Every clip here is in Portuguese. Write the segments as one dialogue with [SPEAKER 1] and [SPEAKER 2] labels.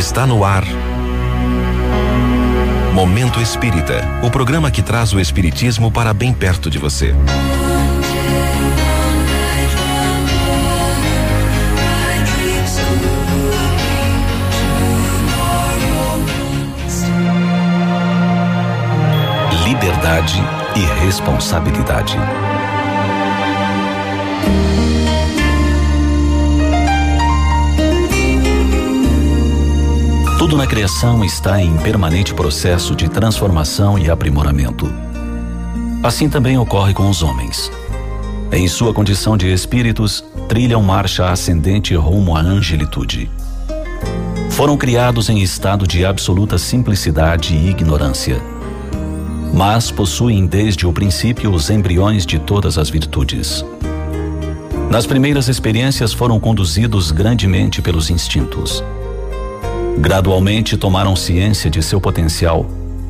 [SPEAKER 1] Está no ar. Momento Espírita o programa que traz o Espiritismo para bem perto de você. Liberdade e responsabilidade. Tudo na criação está em permanente processo de transformação e aprimoramento. Assim também ocorre com os homens. Em sua condição de espíritos, trilham marcha ascendente rumo à angelitude. Foram criados em estado de absoluta simplicidade e ignorância. Mas possuem desde o princípio os embriões de todas as virtudes. Nas primeiras experiências foram conduzidos grandemente pelos instintos Gradualmente tomaram ciência de seu potencial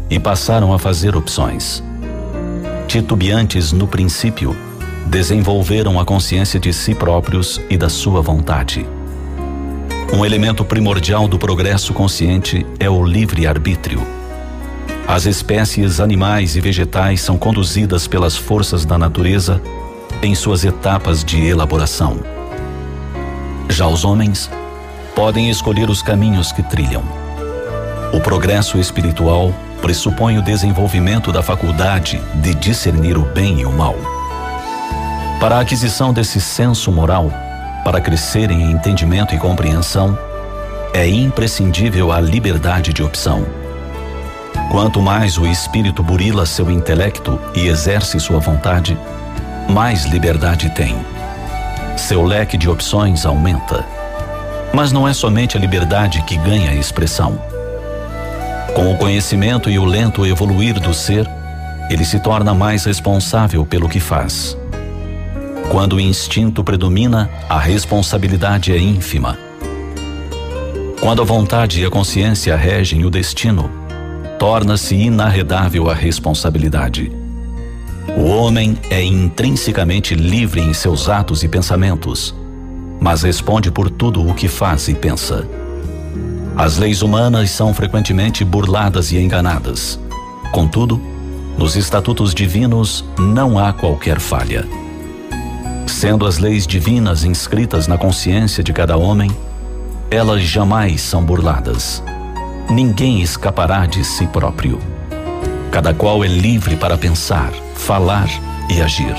[SPEAKER 1] e passaram a fazer opções. Titubeantes no princípio, desenvolveram a consciência de si próprios e da sua vontade. Um elemento primordial do progresso consciente é o livre-arbítrio. As espécies animais e vegetais são conduzidas pelas forças da natureza em suas etapas de elaboração. Já os homens podem escolher os caminhos que trilham. O progresso espiritual pressupõe o desenvolvimento da faculdade de discernir o bem e o mal. Para a aquisição desse senso moral, para crescer em entendimento e compreensão, é imprescindível a liberdade de opção. Quanto mais o espírito burila seu intelecto e exerce sua vontade, mais liberdade tem. Seu leque de opções aumenta. Mas não é somente a liberdade que ganha expressão. Com o conhecimento e o lento evoluir do ser, ele se torna mais responsável pelo que faz. Quando o instinto predomina, a responsabilidade é ínfima. Quando a vontade e a consciência regem o destino, torna-se inarredável a responsabilidade. O homem é intrinsecamente livre em seus atos e pensamentos mas responde por tudo o que faz e pensa. As leis humanas são frequentemente burladas e enganadas. Contudo, nos estatutos divinos não há qualquer falha. Sendo as leis divinas inscritas na consciência de cada homem, elas jamais são burladas. Ninguém escapará de si próprio. Cada qual é livre para pensar, falar e agir.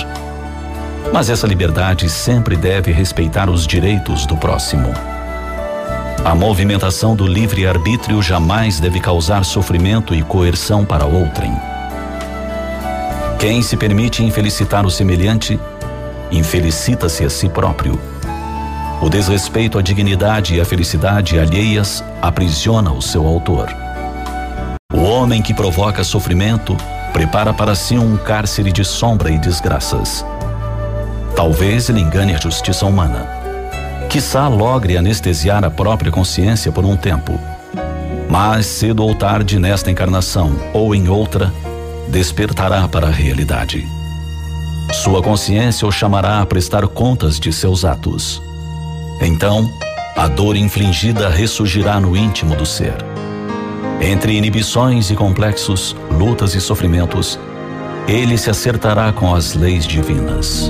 [SPEAKER 1] Mas essa liberdade sempre deve respeitar os direitos do próximo. A movimentação do livre-arbítrio jamais deve causar sofrimento e coerção para outrem. Quem se permite infelicitar o semelhante, infelicita-se a si próprio. O desrespeito à dignidade e à felicidade alheias aprisiona o seu autor. O homem que provoca sofrimento prepara para si um cárcere de sombra e desgraças. Talvez ele engane a justiça humana. Quizá logre anestesiar a própria consciência por um tempo. Mas cedo ou tarde nesta encarnação ou em outra, despertará para a realidade. Sua consciência o chamará a prestar contas de seus atos. Então, a dor infligida ressurgirá no íntimo do ser. Entre inibições e complexos, lutas e sofrimentos, ele se acertará com as leis divinas.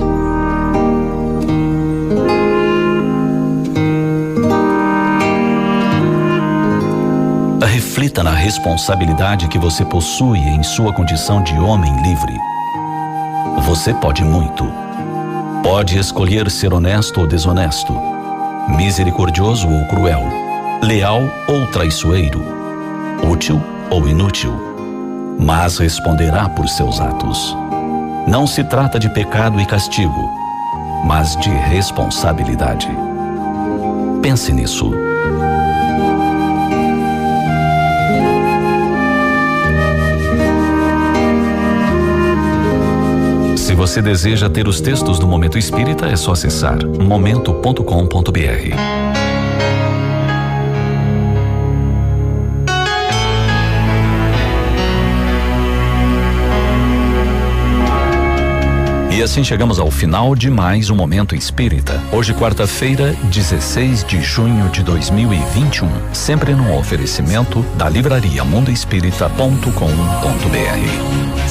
[SPEAKER 1] Reflita na responsabilidade que você possui em sua condição de homem livre. Você pode muito. Pode escolher ser honesto ou desonesto, misericordioso ou cruel, leal ou traiçoeiro, útil ou inútil, mas responderá por seus atos. Não se trata de pecado e castigo, mas de responsabilidade. Pense nisso. Você deseja ter os textos do Momento Espírita, é só acessar momento.com.br. E assim chegamos ao final de mais um Momento Espírita. Hoje, quarta-feira, 16 de junho de 2021. Sempre num oferecimento da livraria mundoespírita.com.br.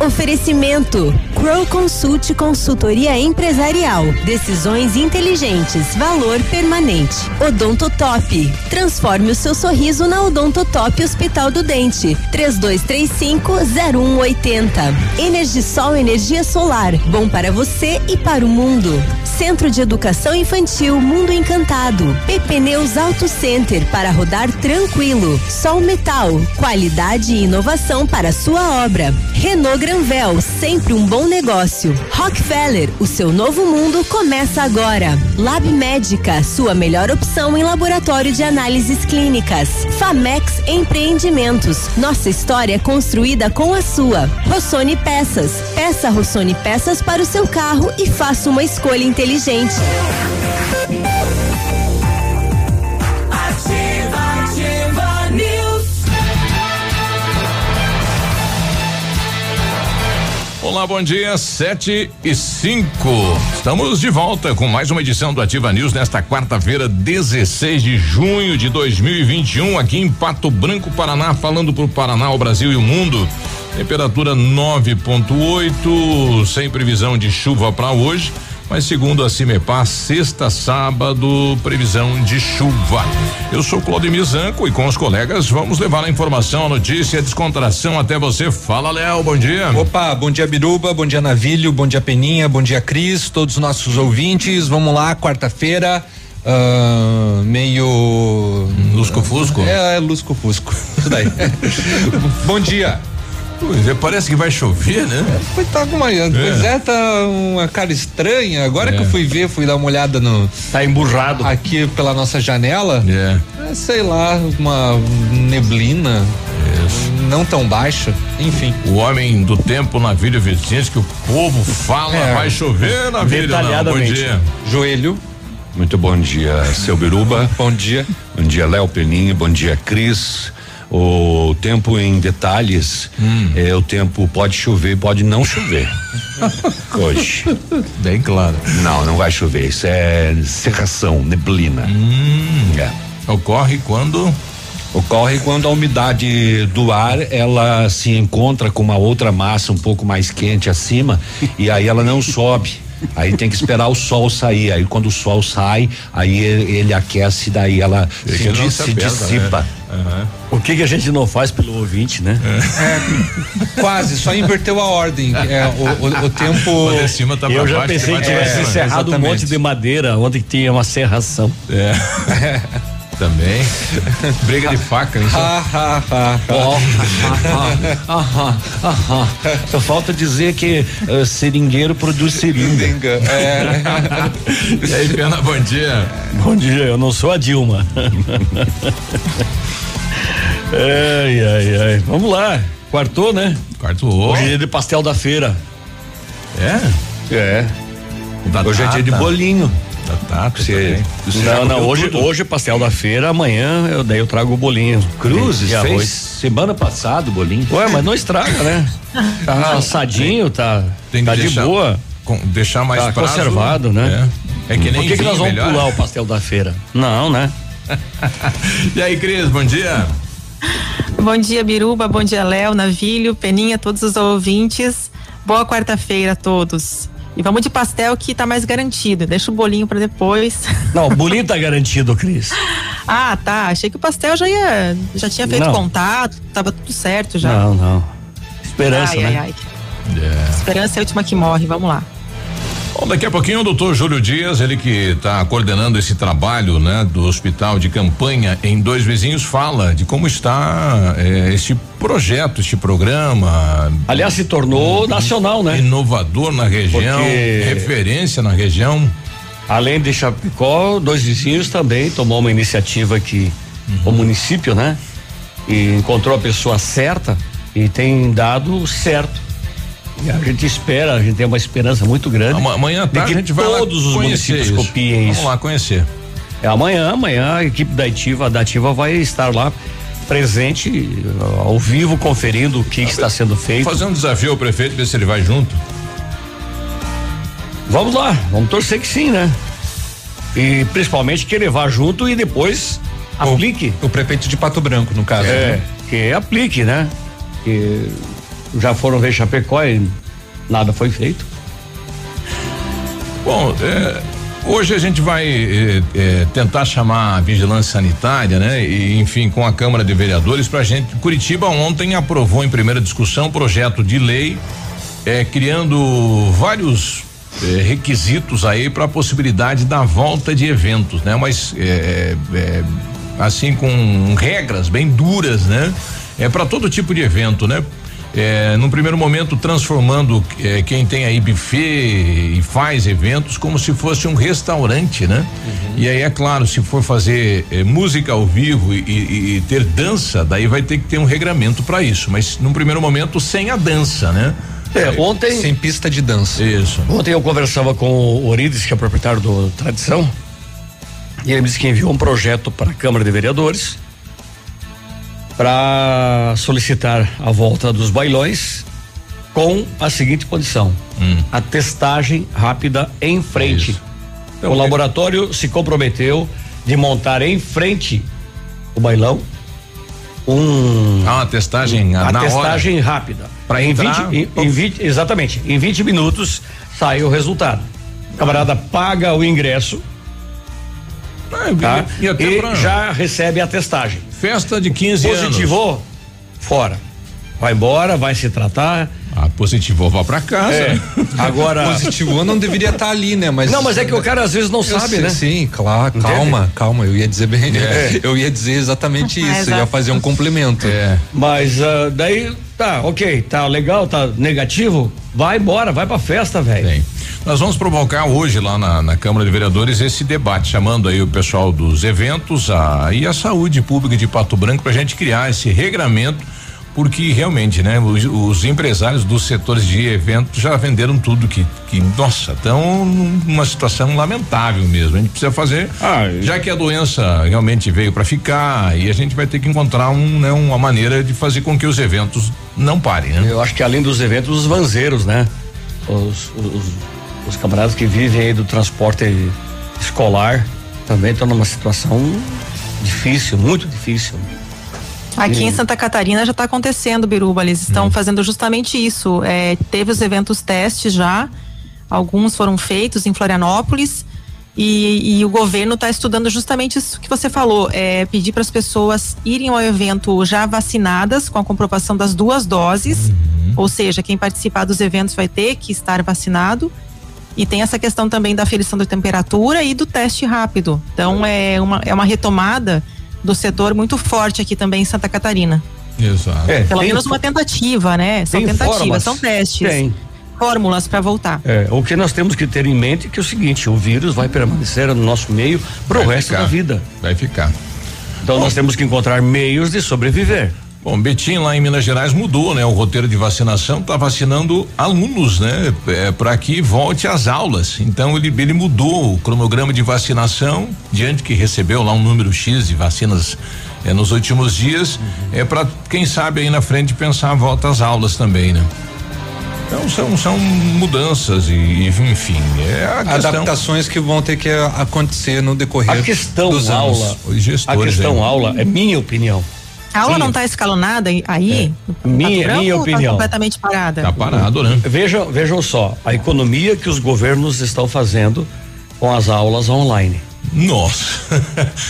[SPEAKER 2] Oferecimento Crow Consult Consultoria Empresarial. Decisões inteligentes. Valor permanente. Odonto Top. Transforme o seu sorriso na Odonto Top Hospital do Dente. 3235-0180. Energisol Energia Solar. Bom para você e para o mundo. Centro de Educação Infantil Mundo Encantado. PP Neus Auto Center para rodar tranquilo. Sol Metal. Qualidade e inovação para sua obra. Renault Granvel. Sempre um bom negócio. Rockefeller, o seu novo mundo começa agora. Lab Médica, sua melhor opção em laboratório de análises clínicas. Famex Empreendimentos, nossa história construída com a sua. Rossoni Peças, peça Rossoni Peças para o seu carro e faça uma escolha inteligente.
[SPEAKER 3] Olá, bom dia, sete e cinco. Estamos de volta com mais uma edição do Ativa News nesta quarta-feira, 16 de junho de 2021, aqui em Pato Branco, Paraná, falando para o Paraná, o Brasil e o mundo. Temperatura 9.8, sem previsão de chuva para hoje mas segundo a Cimepar, sexta, sábado, previsão de chuva. Eu sou Claudemir Zanco e com os colegas vamos levar a informação, a notícia, a descontração até você. Fala, Léo, bom dia.
[SPEAKER 4] Opa, bom dia, Biruba, bom dia, Navilho, bom dia, Peninha, bom dia, Cris, todos os nossos ouvintes. Vamos lá, quarta-feira. Uh, meio.
[SPEAKER 3] Lusco-fusco?
[SPEAKER 4] É, é lusco-fusco. Isso daí. bom dia.
[SPEAKER 3] Pois é, parece que vai chover, né?
[SPEAKER 4] É, foi, tá uma, é. Pois é, tá uma cara estranha. Agora é. que eu fui ver, fui dar uma olhada no.
[SPEAKER 3] Tá emburrado.
[SPEAKER 4] Aqui pela nossa janela.
[SPEAKER 3] É.
[SPEAKER 4] é sei lá, uma neblina. Isso. Não tão baixa, enfim.
[SPEAKER 3] O homem do tempo na Vila Vicente, que o povo fala, é. vai chover na Vila. Não, bom dia.
[SPEAKER 4] Joelho.
[SPEAKER 5] Muito bom dia, seu Biruba.
[SPEAKER 4] bom dia.
[SPEAKER 5] Bom dia, Léo Peninha. Bom dia, Cris. O tempo em detalhes hum. é o tempo pode chover, pode não chover. Hoje.
[SPEAKER 3] Bem claro.
[SPEAKER 5] Não, não vai chover. Isso é cerração, neblina.
[SPEAKER 3] Hum. É. Ocorre quando
[SPEAKER 5] ocorre quando a umidade do ar ela se encontra com uma outra massa um pouco mais quente acima e aí ela não sobe. Aí tem que esperar o sol sair. Aí quando o sol sai, aí ele, ele aquece, daí ela se, se, se dissipa. Né?
[SPEAKER 3] Uhum. O que, que a gente não faz pelo ouvinte, né?
[SPEAKER 4] É, quase, só inverteu a ordem. É, o, o, o tempo. O
[SPEAKER 3] cima tá
[SPEAKER 4] Eu
[SPEAKER 3] já
[SPEAKER 4] baixo, pensei que tivesse é, encerrado exatamente. um monte de madeira onde tinha uma serração.
[SPEAKER 3] É. Também. Briga de faca, hein?
[SPEAKER 4] Só falta dizer que uh, seringueiro produz seringa.
[SPEAKER 3] É. e aí, Pena, bom dia.
[SPEAKER 4] Bom dia, eu não sou a Dilma. ai, ai, ai. Vamos lá. Quartou, né?
[SPEAKER 3] Quartou.
[SPEAKER 4] Hoje é dia de pastel da feira.
[SPEAKER 3] É?
[SPEAKER 4] É.
[SPEAKER 3] Da Hoje data. é dia de bolinho.
[SPEAKER 4] Tá, tá, você, você não, não, hoje, tudo. hoje é pastel da feira, amanhã eu daí eu trago o bolinho.
[SPEAKER 3] Cruzes, fez arroz. semana passada o bolinho.
[SPEAKER 4] Ué, mas não estraga, né? Tá assadinho, tá, tem tá de deixar, boa.
[SPEAKER 3] Com, deixar mais
[SPEAKER 4] tá prazo, conservado, né?
[SPEAKER 3] É, é que nem
[SPEAKER 4] Por que, que nós vamos melhor? pular o pastel da feira? Não, né?
[SPEAKER 3] e aí, Cris, bom dia.
[SPEAKER 6] Bom dia, Biruba, bom dia, Léo, Navilho, Peninha, todos os ouvintes. Boa quarta-feira a todos. E vamos de pastel que tá mais garantido. Deixa o bolinho para depois.
[SPEAKER 4] Não, o bolinho tá garantido, Cris.
[SPEAKER 6] ah, tá. Achei que o pastel já ia, já tinha feito não. contato, tava tudo certo já.
[SPEAKER 4] Não, não. Esperança, ai, né? Ai, ai.
[SPEAKER 6] Yeah. Esperança é a última que morre. Vamos lá.
[SPEAKER 3] Bom, daqui a pouquinho o doutor Júlio Dias, ele que está coordenando esse trabalho, né, do hospital de campanha em dois vizinhos, fala de como está eh, este projeto, este programa.
[SPEAKER 7] Aliás, se tornou nacional, né?
[SPEAKER 3] Inovador na região,
[SPEAKER 7] Porque-
[SPEAKER 3] referência na região.
[SPEAKER 7] Além de Chapecó, dois vizinhos também tomou uma iniciativa aqui, o município, né? E encontrou a pessoa certa e tem dado certo. E a gente espera, a gente tem uma esperança muito grande.
[SPEAKER 3] Ama- Amanhã à tarde
[SPEAKER 7] que
[SPEAKER 3] a gente vai lá
[SPEAKER 7] todos os municípios
[SPEAKER 3] isso.
[SPEAKER 7] copiem
[SPEAKER 3] Vamos
[SPEAKER 7] isso.
[SPEAKER 3] lá conhecer.
[SPEAKER 7] É amanhã, amanhã a equipe da Ativa, da Ativa vai estar lá presente, ao vivo, conferindo o que está sendo feito.
[SPEAKER 3] Fazer um desafio ao prefeito, ver se ele vai junto.
[SPEAKER 7] Vamos lá, vamos torcer que sim, né? E principalmente que ele vá junto e depois aplique.
[SPEAKER 4] O prefeito de Pato Branco, no caso.
[SPEAKER 7] É,
[SPEAKER 4] né?
[SPEAKER 7] que aplique, né? Que já foram ver Chapecó e nada foi feito.
[SPEAKER 3] Bom, é, hoje a gente vai é, é, tentar chamar a vigilância sanitária, né? E, enfim, com a Câmara de Vereadores pra gente. Curitiba ontem aprovou em primeira discussão um projeto de lei é, criando vários é, requisitos aí para a possibilidade da volta de eventos, né? Mas é, assim com regras bem duras, né? É para todo tipo de evento, né? É, num primeiro momento transformando é, quem tem aí buffet e faz eventos como se fosse um restaurante, né? E aí é claro, se for fazer é, música ao vivo e, e- e ter dança, daí vai ter que ter um regramento para isso. Mas num primeiro momento sem a dança, né?
[SPEAKER 7] É, ontem.
[SPEAKER 4] Sem pista de dança.
[SPEAKER 3] Isso.
[SPEAKER 7] Ontem eu conversava com o Orides, que é proprietário do Tradição, e ele me disse que enviou um projeto para a Câmara de Vereadores para solicitar a volta dos bailões com a seguinte condição: a testagem rápida em frente.
[SPEAKER 3] Isso.
[SPEAKER 7] o laboratório se comprometeu de montar em frente o bailão um
[SPEAKER 3] Ah, uma testagem
[SPEAKER 7] a
[SPEAKER 3] na hora.
[SPEAKER 7] testagem rápida.
[SPEAKER 3] Pra
[SPEAKER 7] em
[SPEAKER 3] entrar,
[SPEAKER 7] 20, em, em 20 exatamente, em 20 minutos sai o resultado. O camarada paga o ingresso, Tá? E
[SPEAKER 3] pra-
[SPEAKER 7] já recebe a testagem.
[SPEAKER 3] Festa de 15 anos.
[SPEAKER 7] Positivou, fora. Vai embora, vai se tratar.
[SPEAKER 3] Ah, positivou, vá pra casa.
[SPEAKER 7] É. Agora.
[SPEAKER 4] Positivo não deveria estar ali, né? Mas
[SPEAKER 7] Não, mas é que o cara às vezes não sabe,
[SPEAKER 4] sei,
[SPEAKER 7] né?
[SPEAKER 4] Sim, claro, calma, calma, eu ia dizer bem,
[SPEAKER 7] É.
[SPEAKER 4] eu ia dizer exatamente
[SPEAKER 6] É,
[SPEAKER 4] isso, eu ia
[SPEAKER 6] exato.
[SPEAKER 4] fazer um complemento.
[SPEAKER 3] É.
[SPEAKER 7] Mas ah, daí, tá, ok, tá legal, tá negativo, vai embora, vai pra festa, velho.
[SPEAKER 3] Nós vamos provocar hoje lá na, na Câmara de Vereadores esse debate, chamando aí o pessoal dos eventos a, e a saúde pública de Pato Branco para a gente criar esse regramento, porque realmente, né, os, os empresários dos setores de eventos já venderam tudo que, que nossa, estão numa situação lamentável mesmo. A gente precisa fazer,
[SPEAKER 7] Ah,
[SPEAKER 3] já que a doença realmente veio para ficar, e a gente vai ter que encontrar um, né, uma maneira de fazer com que os eventos não parem, né?
[SPEAKER 7] Eu acho que além dos eventos, os vanzeiros, né? Os, os, os camaradas que vivem aí do transporte escolar também estão numa situação difícil, muito difícil.
[SPEAKER 6] Aqui em Santa Catarina já está acontecendo, Biruba. Eles estão fazendo justamente isso. É, teve os eventos testes já, alguns foram feitos em Florianópolis. E, e o governo está estudando justamente isso que você falou, é pedir para as pessoas irem ao evento já vacinadas com a comprovação das duas doses, ou seja, quem participar dos eventos vai ter que estar vacinado. E tem essa questão também da aferição da temperatura e do teste rápido. Então é uma, é uma retomada do setor muito forte aqui também em Santa Catarina.
[SPEAKER 3] Exato.
[SPEAKER 7] É,
[SPEAKER 6] Pelo
[SPEAKER 7] tem-
[SPEAKER 6] menos uma tentativa, né? São tentativas,
[SPEAKER 7] formas.
[SPEAKER 6] são testes.
[SPEAKER 7] Tem.
[SPEAKER 6] Fórmulas para voltar.
[SPEAKER 7] É, o que nós temos que ter em mente é que é o seguinte, o vírus vai permanecer no nosso meio pro
[SPEAKER 3] Vai
[SPEAKER 7] resto
[SPEAKER 3] ficar.
[SPEAKER 7] da vida.
[SPEAKER 3] Vai ficar.
[SPEAKER 7] Então nós temos que encontrar meios de sobreviver.
[SPEAKER 3] Bom, Betim lá em Minas Gerais mudou, né? O roteiro de vacinação está vacinando alunos, né? É, para que volte às aulas. Então ele, ele mudou o cronograma de vacinação diante que recebeu lá um número X de vacinas é, nos últimos dias. É para quem sabe aí na frente pensar a volta às aulas também, né? Então são são mudanças e, e, enfim é a questão.
[SPEAKER 4] Adaptações que vão ter que a- acontecer no decorrer
[SPEAKER 7] A questão
[SPEAKER 4] dos anos.
[SPEAKER 7] aula,
[SPEAKER 3] Os
[SPEAKER 7] a
[SPEAKER 3] gestores
[SPEAKER 7] questão
[SPEAKER 3] aí.
[SPEAKER 7] aula é minha opinião.
[SPEAKER 6] A aula
[SPEAKER 7] Sim.
[SPEAKER 6] não está escalonada aí? Pato
[SPEAKER 7] Minha-
[SPEAKER 6] Branco
[SPEAKER 7] minha
[SPEAKER 6] tá
[SPEAKER 7] opinião.
[SPEAKER 6] completamente parada.
[SPEAKER 3] Tá parado, né?
[SPEAKER 7] Vejam, vejam só, a economia que os governos estão fazendo com as aulas online.
[SPEAKER 3] Nossa.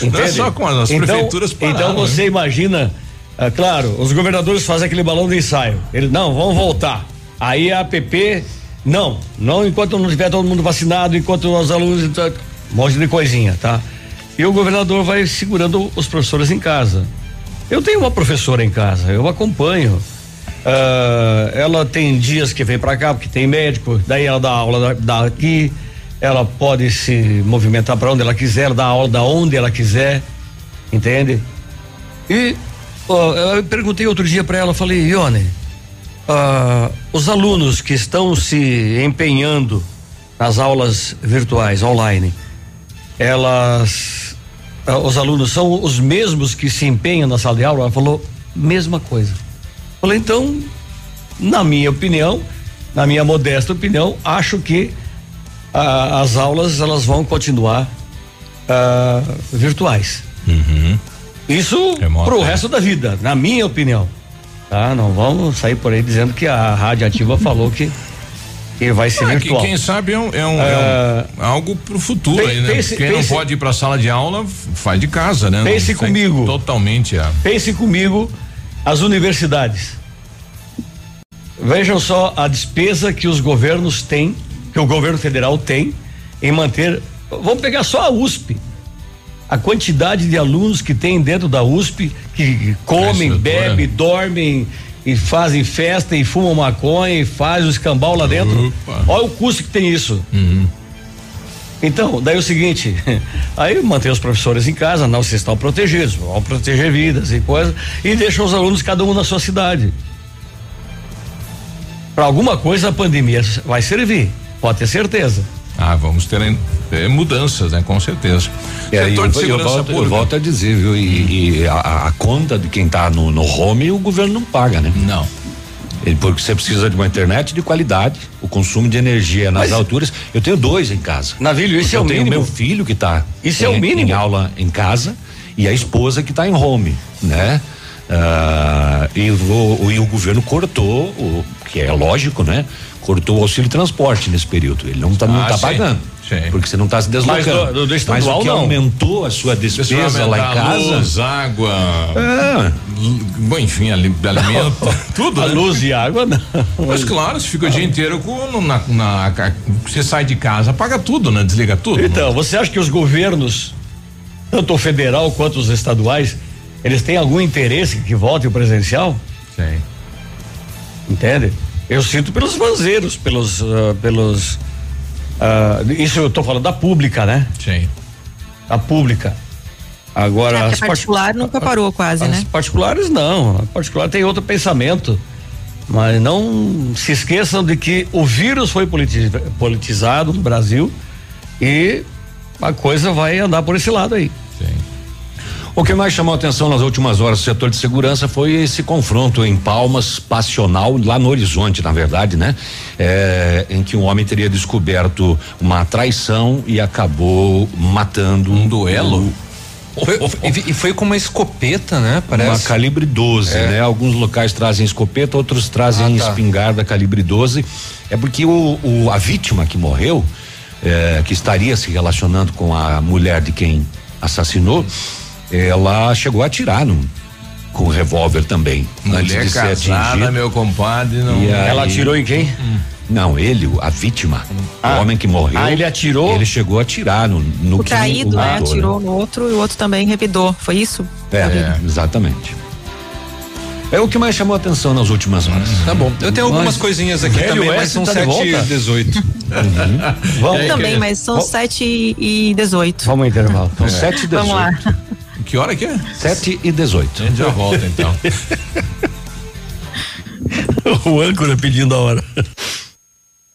[SPEAKER 3] Não é
[SPEAKER 7] Entende?
[SPEAKER 3] só com as
[SPEAKER 7] então,
[SPEAKER 3] prefeituras pararam,
[SPEAKER 7] Então você
[SPEAKER 3] né?
[SPEAKER 7] imagina, ah, claro, os governadores fazem aquele balão de ensaio. Eles, não, vamos voltar. Aí a APP Não, não enquanto não tiver todo mundo vacinado, enquanto os alunos. Um monte de coisinha, tá? E o governador vai segurando os professores em casa. Eu tenho uma professora em casa, eu acompanho. Uh, ela tem dias que vem para cá porque tem médico, daí ela dá aula da, aqui, ela pode se movimentar para onde ela quiser, ela dá aula da onde ela quiser, entende? E eu perguntei outro dia para ela, falei, Ione, uh, os alunos que estão se empenhando nas aulas virtuais, online, elas, os alunos são os mesmos que se empenham na sala de aula? Ela falou, mesma coisa. Falei, então, na minha opinião, na minha modesta opinião, acho que ah, as aulas elas vão continuar ah, virtuais.
[SPEAKER 3] Uhum.
[SPEAKER 7] Isso para o resto da vida, na minha opinião. Tá? Não vamos sair por aí dizendo que a rádio ativa falou que que vai ser ah, virtual.
[SPEAKER 3] Que, quem sabe é, um, é, um, é um, algo para o futuro pense, aí, né? Pense, quem pense, não pode ir para a sala de aula faz de casa, né?
[SPEAKER 7] Pense
[SPEAKER 3] não,
[SPEAKER 7] comigo.
[SPEAKER 3] Totalmente. É.
[SPEAKER 7] Pense comigo as universidades. Vejam só a despesa que os governos têm, que o governo federal tem, em manter. Vamos pegar só a USP. A quantidade de alunos que tem dentro da USP, que comem, bebem, dormem e fazem festa e fumam maconha e faz o escambau lá dentro. Opa. Olha o custo que tem isso.
[SPEAKER 3] Uhum.
[SPEAKER 7] Então, daí é o seguinte, aí mantém os professores em casa, não se estão protegidos, vão proteger vidas e coisas, e deixa os alunos cada um na sua cidade. Para alguma coisa a pandemia vai servir, pode ter certeza.
[SPEAKER 3] Ah, vamos ter, ter mudanças, né? Com certeza.
[SPEAKER 5] É, eu, eu, volto, eu, volto, a dizer, viu? E, e a, a, conta de quem está no, no home o governo não paga, né?
[SPEAKER 3] Não.
[SPEAKER 5] Porque você precisa de uma internet de qualidade, o consumo de energia nas Mas, alturas. Eu tenho dois em casa.
[SPEAKER 7] Navilho, isso é o mínimo.
[SPEAKER 5] Eu tenho meu filho que está
[SPEAKER 7] isso é o mínimo.
[SPEAKER 5] em aula em casa e a esposa que está em home, né? Uh, e, o, e o governo cortou, o, que é lógico, né? Cortou o auxílio transporte nesse período. Ele não está ah, tá pagando. Sim. Porque você não está se deslocando. Mas,
[SPEAKER 7] do, do Mas o que não.
[SPEAKER 5] aumentou a sua despesa lá em casa.
[SPEAKER 3] Luz, água. É. Bom, enfim, alimento, tudo.
[SPEAKER 7] A né? luz e água não.
[SPEAKER 3] Mas claro, você fica o dia inteiro com. Na, na, você sai de casa, paga tudo, né? Desliga tudo.
[SPEAKER 7] Então, você acha que os governos, tanto o federal quanto os estaduais, eles têm algum interesse que volte o presencial?
[SPEAKER 3] Sim.
[SPEAKER 7] Entende? Eu sinto pelos vanzeiros, pelos. Uh, pelos Uh, isso eu estou falando da pública, né?
[SPEAKER 3] Sim.
[SPEAKER 7] A pública. Agora. É,
[SPEAKER 6] as particular part... nunca parou quase,
[SPEAKER 7] as
[SPEAKER 6] né?
[SPEAKER 7] As particulares não. A particular tem outro pensamento. Mas não se esqueçam de que o vírus foi politizado no Brasil e a coisa vai andar por esse lado aí.
[SPEAKER 3] Sim.
[SPEAKER 5] O que mais chamou a atenção nas últimas horas do setor de segurança foi esse confronto em Palmas, passional, lá no horizonte, na verdade, né? É, em que um homem teria descoberto uma traição e acabou matando.
[SPEAKER 3] Um duelo?
[SPEAKER 4] Foi, e foi com uma escopeta, né? Parece.
[SPEAKER 5] Uma calibre 12, é. né? Alguns locais trazem escopeta, outros trazem ah, tá. espingarda calibre 12. É porque o, o a vítima que morreu, é, que estaria se relacionando com a mulher de quem assassinou, ela chegou a atirar no, com revólver também.
[SPEAKER 3] Mulher antes de casada, ser atingida. meu compadre. Não... Aí,
[SPEAKER 7] ela atirou em quem? Hum.
[SPEAKER 5] Não, ele, a vítima, ah. o homem que morreu.
[SPEAKER 7] Ah, ele atirou?
[SPEAKER 5] Ele chegou a atirar no, no
[SPEAKER 6] o traído, né? Atirou no outro e o outro também revidou. Foi isso?
[SPEAKER 5] É, é, exatamente. É o que mais chamou a atenção nas últimas horas.
[SPEAKER 4] Hum. Tá bom. Eu tenho mas, algumas coisinhas aqui também, mas são tá 7 e 18.
[SPEAKER 6] uhum. Vamos. também, mas são 7 e 18.
[SPEAKER 7] Vamos ao intervalo.
[SPEAKER 5] São 7 e 18. Vamos lá.
[SPEAKER 3] Que hora que é?
[SPEAKER 5] 7 e 18.
[SPEAKER 3] A gente já volta então.
[SPEAKER 7] o âncora pedindo a hora.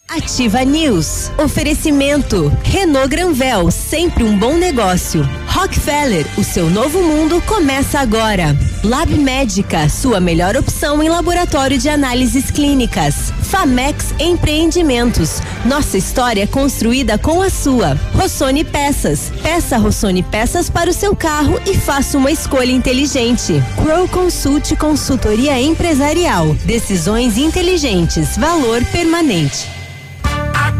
[SPEAKER 2] Ativa News. Oferecimento. Renault Granvel, sempre um bom negócio. Rockefeller, o seu novo mundo começa agora. Lab Médica, sua melhor opção em laboratório de análises clínicas. Famex Empreendimentos. Nossa história construída com a sua. Rossoni Peças. Peça Rossoni Peças para o seu carro e faça uma escolha inteligente. Crow Consult Consultoria Empresarial. Decisões inteligentes. Valor permanente.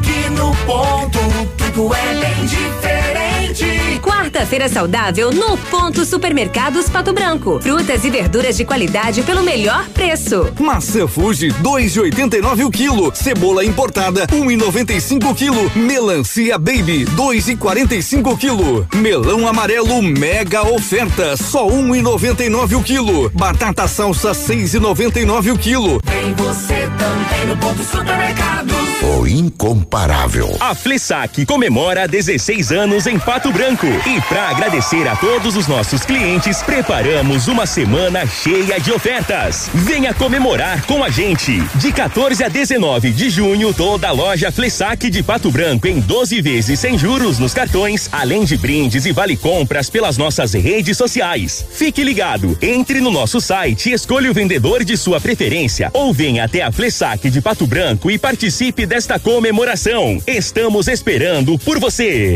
[SPEAKER 8] Aqui no ponto, tudo é bem diferente.
[SPEAKER 9] Quarta-feira saudável no Ponto Supermercados Pato Branco. Frutas e verduras de qualidade pelo melhor preço.
[SPEAKER 10] Maçã Fuji, 2,89 o quilo. Cebola importada, 1,95 o quilo. Melancia Baby, 2,45 o quilo. Melão amarelo, mega oferta, só 1,99 o quilo. Batata salsa, 6,99 o quilo.
[SPEAKER 11] Tem você também no Ponto Supermercados.
[SPEAKER 12] O incomparável.
[SPEAKER 13] A Flessac comemora 16 anos em Pato Branco. E para agradecer a todos os nossos clientes, preparamos uma semana cheia de ofertas. Venha comemorar com a gente. De 14 a 19 de junho, toda a loja Flessac de Pato Branco em 12 vezes sem juros nos cartões, além de brindes e vale compras pelas nossas redes sociais. Fique ligado, entre no nosso site, escolha o vendedor de sua preferência ou venha até a Flessac de Pato Branco e participe desta comemoração. Estamos esperando por você.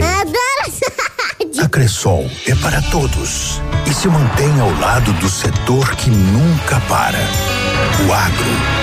[SPEAKER 12] A Cressol é para todos e se mantém ao lado do setor que nunca para. O agro.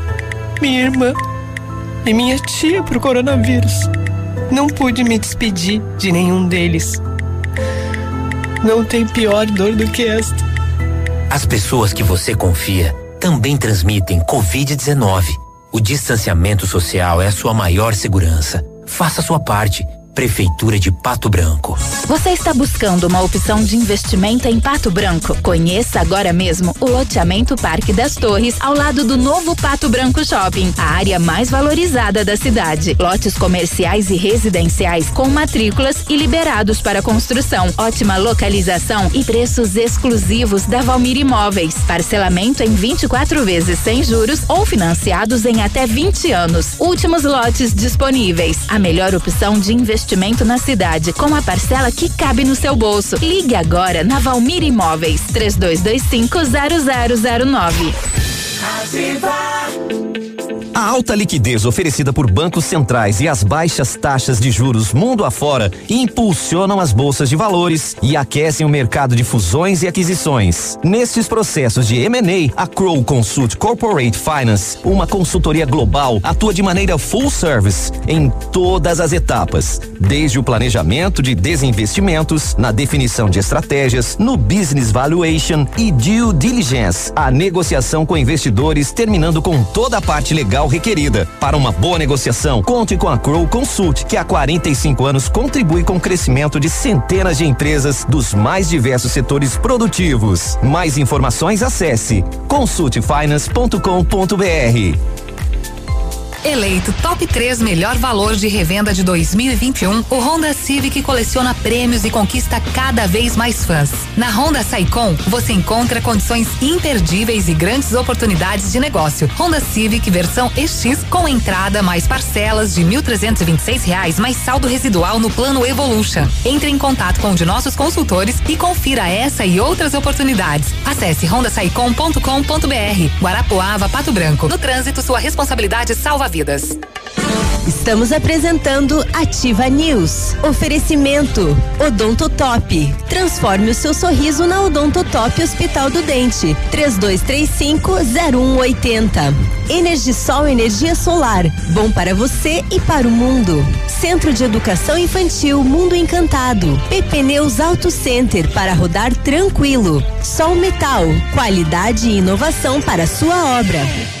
[SPEAKER 14] minha irmã e minha tia pro coronavírus. Não pude me despedir de nenhum deles. Não tem pior dor do que esta.
[SPEAKER 15] As pessoas que você confia também transmitem Covid-19. O distanciamento social é a sua maior segurança. Faça sua parte. Prefeitura de Pato Branco.
[SPEAKER 16] Você está buscando uma opção de investimento em Pato Branco? Conheça agora mesmo o loteamento Parque das Torres, ao lado do novo Pato Branco Shopping, a área mais valorizada da cidade. Lotes comerciais e residenciais com matrículas e liberados para construção. Ótima localização e preços exclusivos da Valmir Imóveis. Parcelamento em 24 vezes sem juros ou financiados em até 20 anos. Últimos lotes disponíveis. A melhor opção de investimento investimento na cidade com a parcela que cabe no seu bolso. Ligue agora na Valmir Imóveis 32250009.
[SPEAKER 17] A alta liquidez oferecida por bancos centrais e as baixas taxas de juros mundo afora impulsionam as bolsas de valores e aquecem o mercado de fusões e aquisições. Nestes processos de M&A, a Crow Consult Corporate Finance, uma consultoria global, atua de maneira full service em todas as etapas, desde o planejamento de desinvestimentos, na definição de estratégias, no business valuation e due diligence, a negociação com investidores, terminando com toda a parte legal requerida. Para uma boa negociação, conte com a Crow Consult, que há 45 anos contribui com o crescimento de centenas de empresas dos mais diversos setores produtivos. Mais informações acesse consultfinance.com.br.
[SPEAKER 18] Eleito top 3 melhor valor de revenda de 2021, o Honda Civic coleciona prêmios e conquista cada vez mais fãs. Na Honda Saicom, você encontra condições imperdíveis e grandes oportunidades de negócio. Honda Civic versão EX com entrada mais parcelas de 1.326 reais mais saldo residual no plano Evolution. Entre em contato com um de nossos consultores e confira essa e outras oportunidades. Acesse rondasaicom.com.br. Guarapuava, Pato Branco. No trânsito, sua responsabilidade salva vidas.
[SPEAKER 2] Estamos apresentando Ativa News. Oferecimento Odontotop. Transforme o seu sorriso na Odontotop Hospital do Dente. 3235-0180. Energisol Energia Solar. Bom para você e para o mundo. Centro de Educação Infantil Mundo Encantado. PP Neus Auto Center para rodar tranquilo. Sol Metal. Qualidade e inovação para sua obra.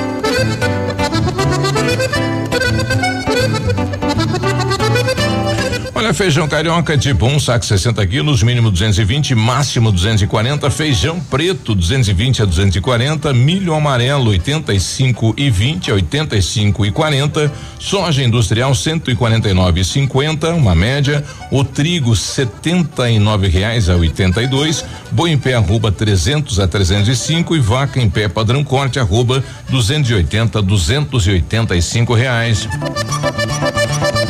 [SPEAKER 3] Olha, feijão carioca tipo 1, um, saco 60 quilos, mínimo 220, máximo 240. Feijão preto 220 a 240. Milho amarelo 85 e 20 a 85 e 40. Soja industrial 149 e 50, uma média. O trigo 79 reais a 82. Boi em pé arroba 300 a 305 e vaca em pé padrão corte arroba 280 a 285 reais.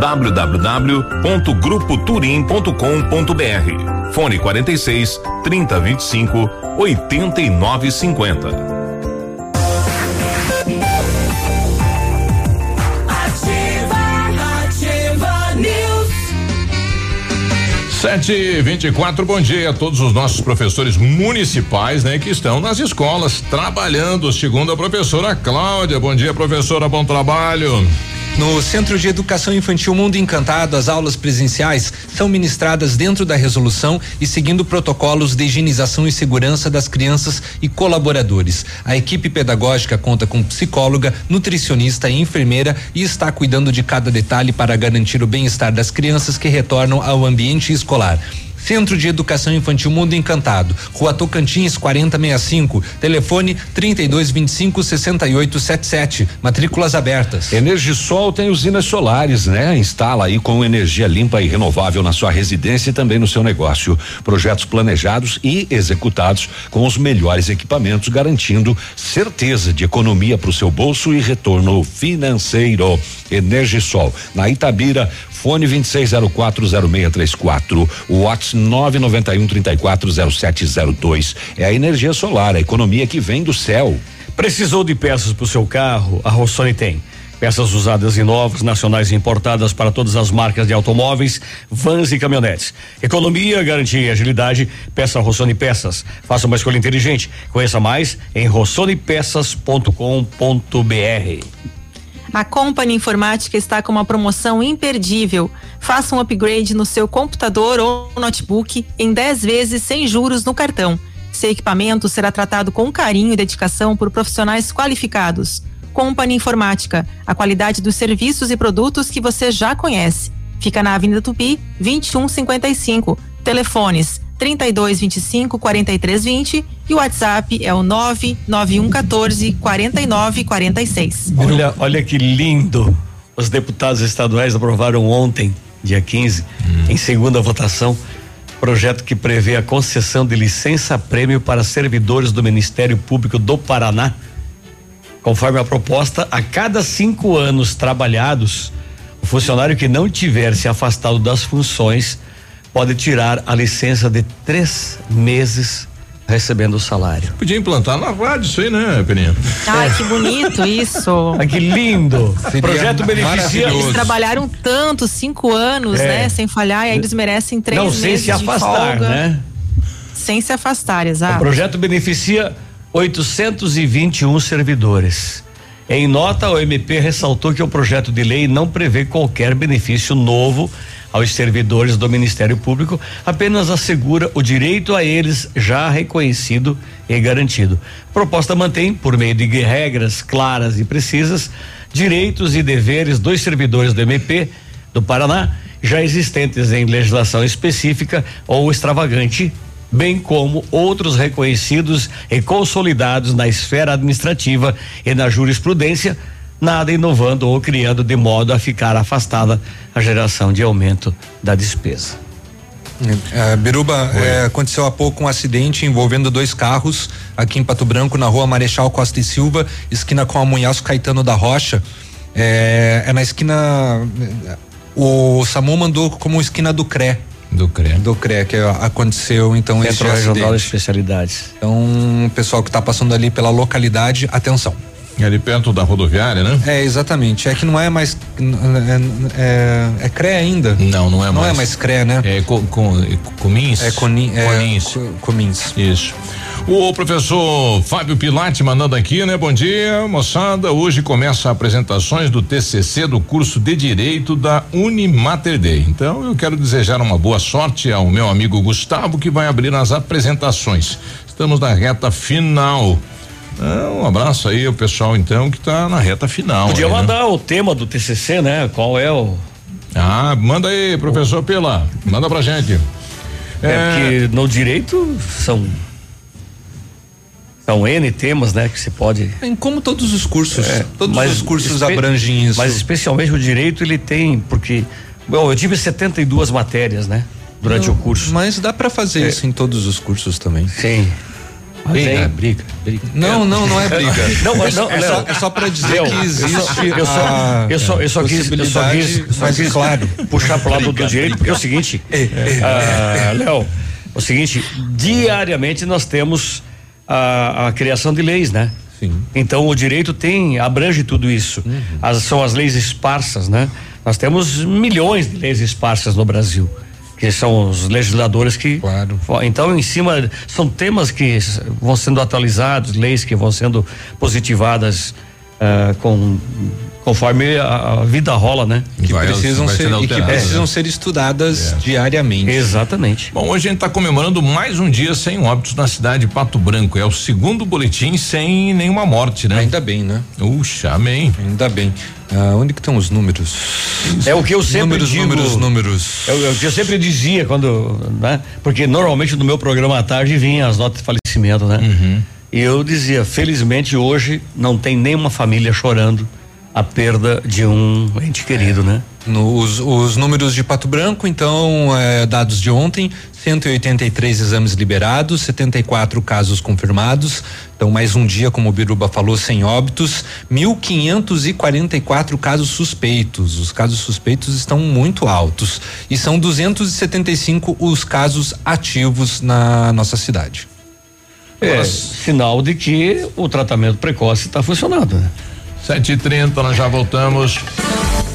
[SPEAKER 19] www.grupoturim.com.br. Fone 46 3025 8950.
[SPEAKER 3] Sete e vinte e quatro, bom dia a todos os nossos professores municipais, né, que estão nas escolas trabalhando, segundo a professora Cláudia. Bom dia, professora, bom trabalho.
[SPEAKER 4] No Centro de Educação Infantil Mundo Encantado, as aulas presenciais são ministradas dentro da resolução e seguindo protocolos de higienização e segurança das crianças e colaboradores. A equipe pedagógica conta com psicóloga, nutricionista e enfermeira e está cuidando de cada detalhe para garantir o bem-estar das crianças que retornam ao ambiente escolar. Centro de Educação Infantil Mundo Encantado, Rua Tocantins 4065, telefone 3225 6877, matrículas abertas.
[SPEAKER 5] Energisol tem usinas solares, né? Instala aí com energia limpa e renovável na sua residência e também no seu negócio. Projetos planejados e executados com os melhores equipamentos, garantindo certeza de economia para o seu bolso e retorno financeiro. Energisol, na Itabira, Fone 26040634, WhatsApp 991340702. É a energia solar, a economia que vem do céu.
[SPEAKER 7] Precisou de peças para o seu carro? A Rossoni tem. Peças usadas e novas, nacionais e importadas para todas as marcas de automóveis, vans e caminhonetes. Economia, garantia e agilidade. Peça Rossoni Peças. Faça uma escolha inteligente. Conheça mais em rossonepeças.com.br.
[SPEAKER 6] A Company Informática está com uma promoção imperdível. Faça um upgrade no seu computador ou notebook em 10 vezes sem juros no cartão. Seu equipamento será tratado com carinho e dedicação por profissionais qualificados. Company Informática, a qualidade dos serviços e produtos que você já conhece. Fica na Avenida Tupi, 2155. Telefones 3225 4320 e o WhatsApp é o 99114 4946.
[SPEAKER 7] Olha, olha que lindo. Os deputados estaduais aprovaram ontem, dia 15, hum. em segunda votação, projeto que prevê a concessão de licença prêmio para servidores do Ministério Público do Paraná. Conforme a proposta, a cada cinco anos trabalhados, o funcionário que não tiver se afastado das funções pode tirar a licença de três meses recebendo o salário.
[SPEAKER 3] Podia implantar na rádio isso aí, né, Peninha?
[SPEAKER 6] Ai, que bonito isso.
[SPEAKER 7] Ai, que lindo. Seria Projeto beneficia.
[SPEAKER 6] Eles trabalharam tanto, cinco anos, é. né, sem falhar, e aí eles merecem três
[SPEAKER 7] Não,
[SPEAKER 6] meses
[SPEAKER 7] sem se afastar, folga, né?
[SPEAKER 6] Sem se afastar, exato.
[SPEAKER 7] O projeto beneficia 821 servidores. Em nota, o MP ressaltou que o projeto de lei não prevê qualquer benefício novo aos servidores do Ministério Público, apenas assegura o direito a eles já reconhecido e garantido. Proposta mantém, por meio de regras claras e precisas, direitos e deveres dos servidores do MP do Paraná, já existentes em legislação específica ou extravagante, bem como outros reconhecidos e consolidados na esfera administrativa e na jurisprudência nada inovando ou criando de modo a ficar afastada a geração de aumento da despesa.
[SPEAKER 4] É, Biruba, é, aconteceu há pouco um acidente envolvendo dois carros aqui em Pato Branco, na rua Marechal Costa e Silva, esquina com a Munhaço Caetano da Rocha. É, é na esquina. O SAMU mandou como esquina do CRE.
[SPEAKER 3] Do CRE.
[SPEAKER 4] Do CRE, que aconteceu então
[SPEAKER 7] Centro esse Regional de Especialidades.
[SPEAKER 4] Então, pessoal que está passando ali pela localidade, atenção.
[SPEAKER 3] É ali perto da rodoviária, né?
[SPEAKER 4] É, exatamente. É que não é mais. É, é, é CRE ainda?
[SPEAKER 3] Não, não é mais.
[SPEAKER 4] Não é mais CRE, né?
[SPEAKER 3] É com, com, Comins?
[SPEAKER 4] É, Coni, é
[SPEAKER 3] Comins.
[SPEAKER 4] Comins.
[SPEAKER 3] Isso. O professor Fábio Pilate mandando aqui, né? Bom dia, moçada. Hoje começa apresentações do TCC do curso de Direito da Unimater Day. Então, eu quero desejar uma boa sorte ao meu amigo Gustavo que vai abrir as apresentações. Estamos na reta final. Ah, um abraço aí ao pessoal então que está na reta final.
[SPEAKER 7] Podia
[SPEAKER 3] aí,
[SPEAKER 7] mandar
[SPEAKER 3] né?
[SPEAKER 7] o tema do TCC, né? Qual é o
[SPEAKER 3] Ah, manda aí, professor Pela. Manda pra gente.
[SPEAKER 7] É, porque no direito são são N temas, né, que se pode.
[SPEAKER 4] Em como todos os cursos,
[SPEAKER 7] É,
[SPEAKER 4] todos
[SPEAKER 7] mas
[SPEAKER 4] os cursos
[SPEAKER 7] espe-
[SPEAKER 4] abrangem isso.
[SPEAKER 7] Mas especialmente o direito ele tem, porque bom, eu tive 72 matérias, né, durante
[SPEAKER 4] Não,
[SPEAKER 7] o curso.
[SPEAKER 4] Mas dá para fazer
[SPEAKER 7] É.
[SPEAKER 4] isso em todos os cursos também.
[SPEAKER 7] Sim.
[SPEAKER 4] Briga, briga, briga. Não, não, não é briga.
[SPEAKER 7] Não, mas não,
[SPEAKER 4] é,
[SPEAKER 7] Léo.
[SPEAKER 4] só, é só para dizer
[SPEAKER 7] Léo,
[SPEAKER 4] que existe
[SPEAKER 7] eu só- eu só- eu só quis- eu só quis- só
[SPEAKER 4] mas
[SPEAKER 7] quis
[SPEAKER 4] claro,
[SPEAKER 7] puxar pro lado do
[SPEAKER 4] Briga,
[SPEAKER 7] direito, porque é o seguinte, ah, Léo, é o seguinte, diariamente nós temos a, a criação de leis, né?
[SPEAKER 4] Sim.
[SPEAKER 7] Então o direito tem, abrange tudo isso. As, são as leis esparsas, né? Nós temos milhões de leis esparsas no Brasil. Que são os legisladores que.
[SPEAKER 4] Claro.
[SPEAKER 7] Então, em cima. São temas que vão sendo atualizados, leis que vão sendo positivadas ah, com, conforme a, a vida rola, né?
[SPEAKER 4] que
[SPEAKER 3] Vai-
[SPEAKER 4] precisam
[SPEAKER 3] vai
[SPEAKER 4] ser e que precisam ser estudadas diariamente.
[SPEAKER 7] Exatamente.
[SPEAKER 3] Bom, hoje a gente está comemorando mais um dia sem óbitos na cidade de Pato Branco. É o segundo boletim sem nenhuma morte, né?
[SPEAKER 4] Ainda bem, né?
[SPEAKER 3] Puxa, amém.
[SPEAKER 4] Ainda bem. Ah, onde que estão os números?
[SPEAKER 7] É o que eu sempre
[SPEAKER 4] números,
[SPEAKER 7] digo.
[SPEAKER 4] números, números.
[SPEAKER 7] É o é o que eu sempre dizia quando, né? Porque normalmente no meu programa à tarde vinha as notas de falecimento, né?
[SPEAKER 4] Uhum.
[SPEAKER 7] E eu dizia, felizmente hoje não tem nenhuma família chorando a perda de um ente querido, né?
[SPEAKER 4] No- os, os números de Pato Branco, então, é, dados de ontem, 183 exames liberados, 74 casos confirmados. Então, mais um dia, como o Biruba falou, sem óbitos, 1.544 casos suspeitos. Os casos suspeitos estão muito altos. E são 275 os casos ativos na nossa cidade.
[SPEAKER 7] É sinal de que o tratamento precoce está funcionando, né?
[SPEAKER 3] 7h30, nós já voltamos.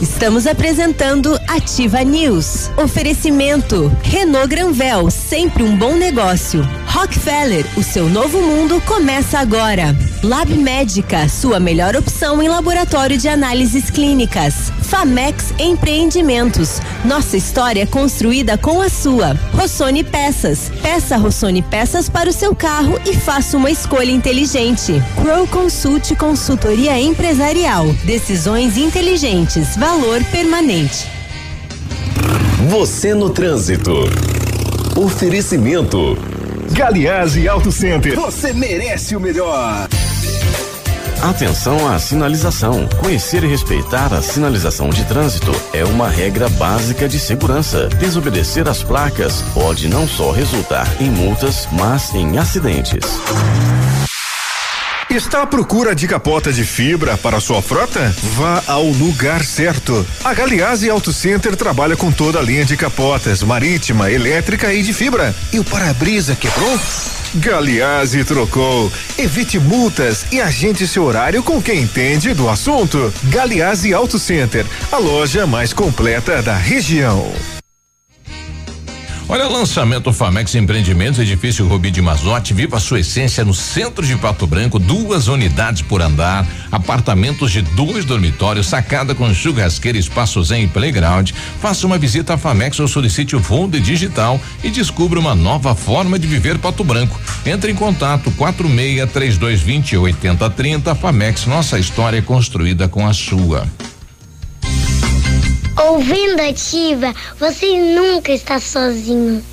[SPEAKER 2] Estamos apresentando Ativa News. Oferecimento Renault Granvel, sempre um bom negócio. Rockefeller, o seu novo mundo começa agora. Lab Médica, sua melhor opção em laboratório de análises clínicas. Famex Empreendimentos, nossa história construída com a sua. Rossoni Peças, peça Rossoni Peças para o seu carro e faça uma escolha inteligente. Crow Consult Consultoria Empresarial, decisões inteligentes, valor permanente.
[SPEAKER 20] Você no trânsito. Oferecimento. Galiase Auto Center.
[SPEAKER 21] Você merece o melhor.
[SPEAKER 22] Atenção à sinalização. Conhecer e respeitar a sinalização de trânsito é uma regra básica de segurança. Desobedecer às placas pode não só resultar em multas, mas em acidentes.
[SPEAKER 10] Está à procura de capota de fibra para sua frota? Vá ao lugar certo. A Galiase Auto Center trabalha com toda a linha de capotas, marítima, elétrica e de fibra. E o para-brisa quebrou? Galiase trocou. Evite multas e agende seu horário com quem entende do assunto. Galiase Auto Center, a loja mais completa da região.
[SPEAKER 3] Olha, lançamento Famex Empreendimentos, edifício Rubi de Mazote, viva sua essência no centro de Pato Branco, duas unidades por andar, apartamentos de dois dormitórios, sacada com churrasqueira, espaço zen e playground. Faça uma visita à Famex ou solicite o Fundo Digital e descubra uma nova forma de viver Pato Branco. Entre em contato 46 3220 8030 Famex, nossa história é construída com a sua.
[SPEAKER 23] Ouvindo Ativa, você nunca está sozinho.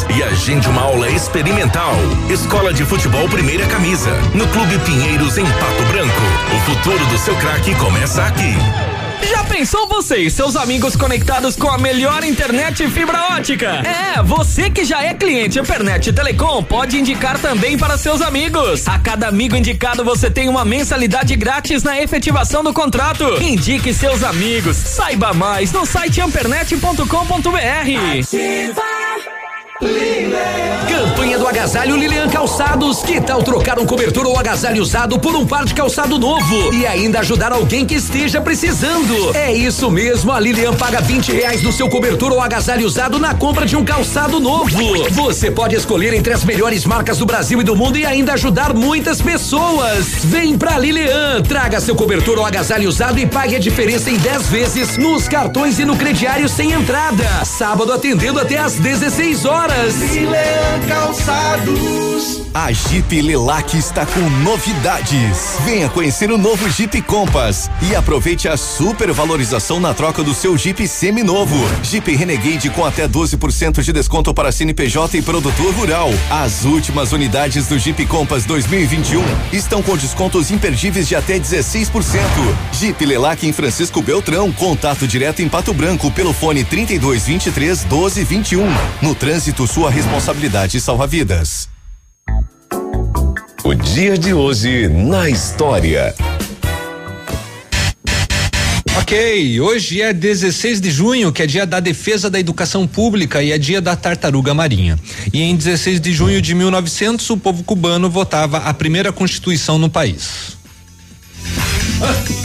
[SPEAKER 22] E agende uma aula experimental. Escola de Futebol Primeira Camisa, no Clube Pinheiros em Pato Branco. O futuro do seu craque começa aqui.
[SPEAKER 7] Já pensou você e seus amigos conectados com a melhor internet e fibra ótica? É, você que já é cliente Ampernet Telecom pode indicar também para seus amigos. A cada amigo indicado você tem uma mensalidade grátis na efetivação do contrato. Indique seus amigos. Saiba mais no site ampernet.com.br. Ativa.
[SPEAKER 19] Campanha do Agasalho Lilian Calçados. Que tal trocar um cobertor ou agasalho usado por um par de calçado novo e ainda ajudar alguém que esteja precisando? É isso mesmo, a Lilian paga 20 reais no seu cobertor ou agasalho usado na compra de um calçado novo. Você pode escolher entre as melhores marcas do Brasil e do mundo e ainda ajudar muitas pessoas. Vem pra Lilian, traga seu cobertor ou agasalho usado e pague a diferença em 10 vezes nos cartões e no crediário sem entrada. Sábado atendendo até às 16 horas.
[SPEAKER 24] Calçados.
[SPEAKER 10] A Jeep Lelac está com novidades. Venha conhecer o novo Jeep Compass e aproveite a super valorização na troca do seu Jeep seminovo. Jeep Renegade com até 12% de desconto para CNPJ e produtor rural. As últimas unidades do Jeep Compass 2021 estão com descontos imperdíveis de até 16%. Jeep Lelac em Francisco Beltrão, contato direto em Pato Branco pelo fone 3223 1221. No trânsito sua responsabilidade salva vidas.
[SPEAKER 22] O dia de hoje na história.
[SPEAKER 4] Ok, hoje é 16 de junho, que é dia da defesa da educação pública e é dia da tartaruga marinha. E em 16 de junho de 1900, o povo cubano votava a primeira constituição no país.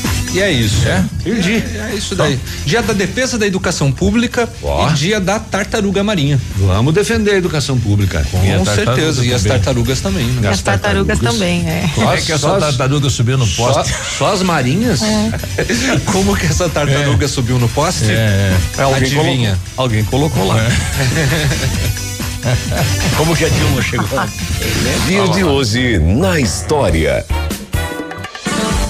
[SPEAKER 4] E é isso.
[SPEAKER 3] É?
[SPEAKER 4] Entendi. É, é, isso daí. Dia da defesa da educação pública e dia da tartaruga marinha.
[SPEAKER 5] Vamos defender a educação pública.
[SPEAKER 4] Com certeza. E as tartarugas também. Né?
[SPEAKER 6] E as tartarugas, também, é.
[SPEAKER 3] Como é que essa tartaruga subiu no poste?
[SPEAKER 4] Só, só as marinhas? É. Como que essa tartaruga é. subiu no poste?
[SPEAKER 25] É. é. Alguém
[SPEAKER 4] Adivinha.
[SPEAKER 25] Colocou, alguém colocou lá.
[SPEAKER 5] Como que a Dilma chegou?
[SPEAKER 22] Dia de hoje na história.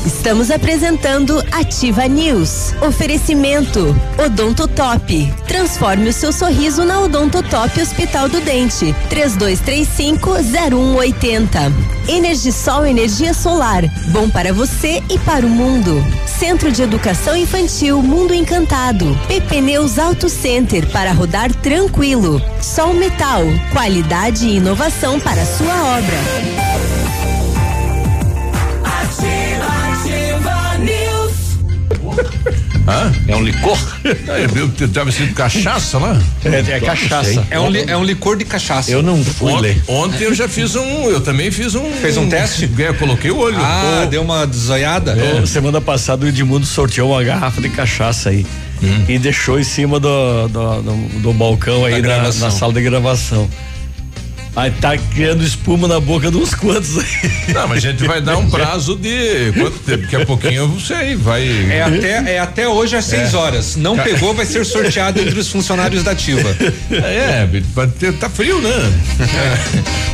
[SPEAKER 2] Estamos apresentando Ativa News. Oferecimento Odonto Top. Transforme o seu sorriso na Odonto Top Hospital do Dente. 3235-0180. Energisol Energia Solar. Bom para você e para o mundo. Centro de Educação Infantil Mundo Encantado. PP Neus Auto Center para rodar tranquilo. Sol Metal. Qualidade e inovação para sua obra.
[SPEAKER 3] Hã?
[SPEAKER 5] É um licor?
[SPEAKER 3] É, que deve ser cachaça lá?
[SPEAKER 25] É, é cachaça.
[SPEAKER 4] É um, li, é um licor de cachaça.
[SPEAKER 5] Eu não fui
[SPEAKER 3] Ont,
[SPEAKER 5] ler.
[SPEAKER 3] Ontem eu já fiz um, eu também fiz um.
[SPEAKER 4] Fez um teste?
[SPEAKER 3] Eu coloquei o olho.
[SPEAKER 4] Ah, oh. deu uma desoiada?
[SPEAKER 25] É. Semana passada o Edmundo sorteou uma garrafa de cachaça aí. Hum. E deixou em cima do, do, do, do balcão aí na, na sala de gravação. Aí tá criando espuma na boca de uns quantos aí.
[SPEAKER 3] Não, mas a gente vai dar um prazo de quanto tempo? Daqui a pouquinho eu sei, vai.
[SPEAKER 4] É até, é até hoje às 6 é. horas. Não pegou, vai ser sorteado entre os funcionários da Ativa.
[SPEAKER 3] É, tá frio, né?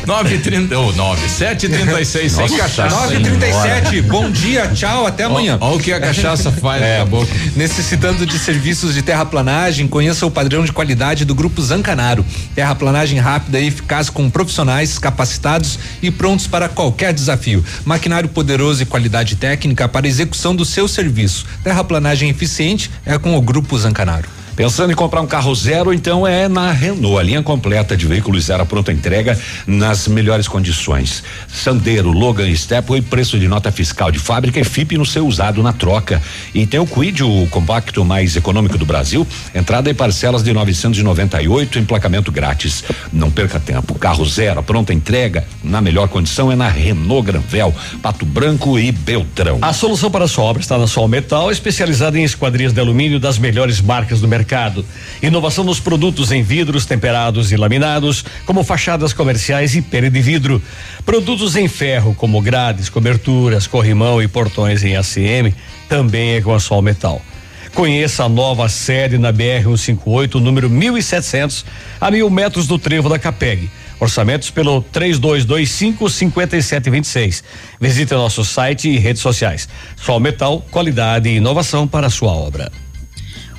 [SPEAKER 3] 9h30, ou 9, 7h36, sem cachaça.
[SPEAKER 4] 9h37, bom dia, tchau, até amanhã.
[SPEAKER 3] Olha o que a cachaça faz é. na boca.
[SPEAKER 4] Necessitando de serviços de terraplanagem, conheça o padrão de qualidade do Grupo Zancanaro. Terraplanagem rápida e eficaz com profissionais capacitados e prontos para qualquer desafio. Maquinário poderoso e qualidade técnica para execução do seu serviço. Terraplanagem eficiente é com o Grupo Zancanaro.
[SPEAKER 5] Pensando em comprar um carro zero, então é na Renault, a linha completa de veículos zero pronta entrega nas melhores condições. Sandero, Logan, Stepway, preço de nota fiscal de fábrica e FIP no seu usado na troca. E tem o Quid, o compacto mais econômico do Brasil, entrada em parcelas de 998, emplacamento grátis. Não perca tempo. Carro zero, pronta entrega, na melhor condição é na Renault Granvel, Pato Branco e Beltrão.
[SPEAKER 7] A solução para a sua obra está na Sol Metal, especializada em esquadrias de alumínio das melhores marcas do mercado mercado. Inovação nos produtos em vidros temperados e laminados, como fachadas comerciais e pele de vidro. Produtos em ferro, como grades, coberturas, corrimão e portões em ACM, também é com a Sol Metal. Conheça a nova série na BR 158, número 1700, a mil metros do trevo da Capeg. Orçamentos pelo 3225 5726. Visite nosso site e redes sociais. Sol Metal, qualidade e inovação para a sua obra.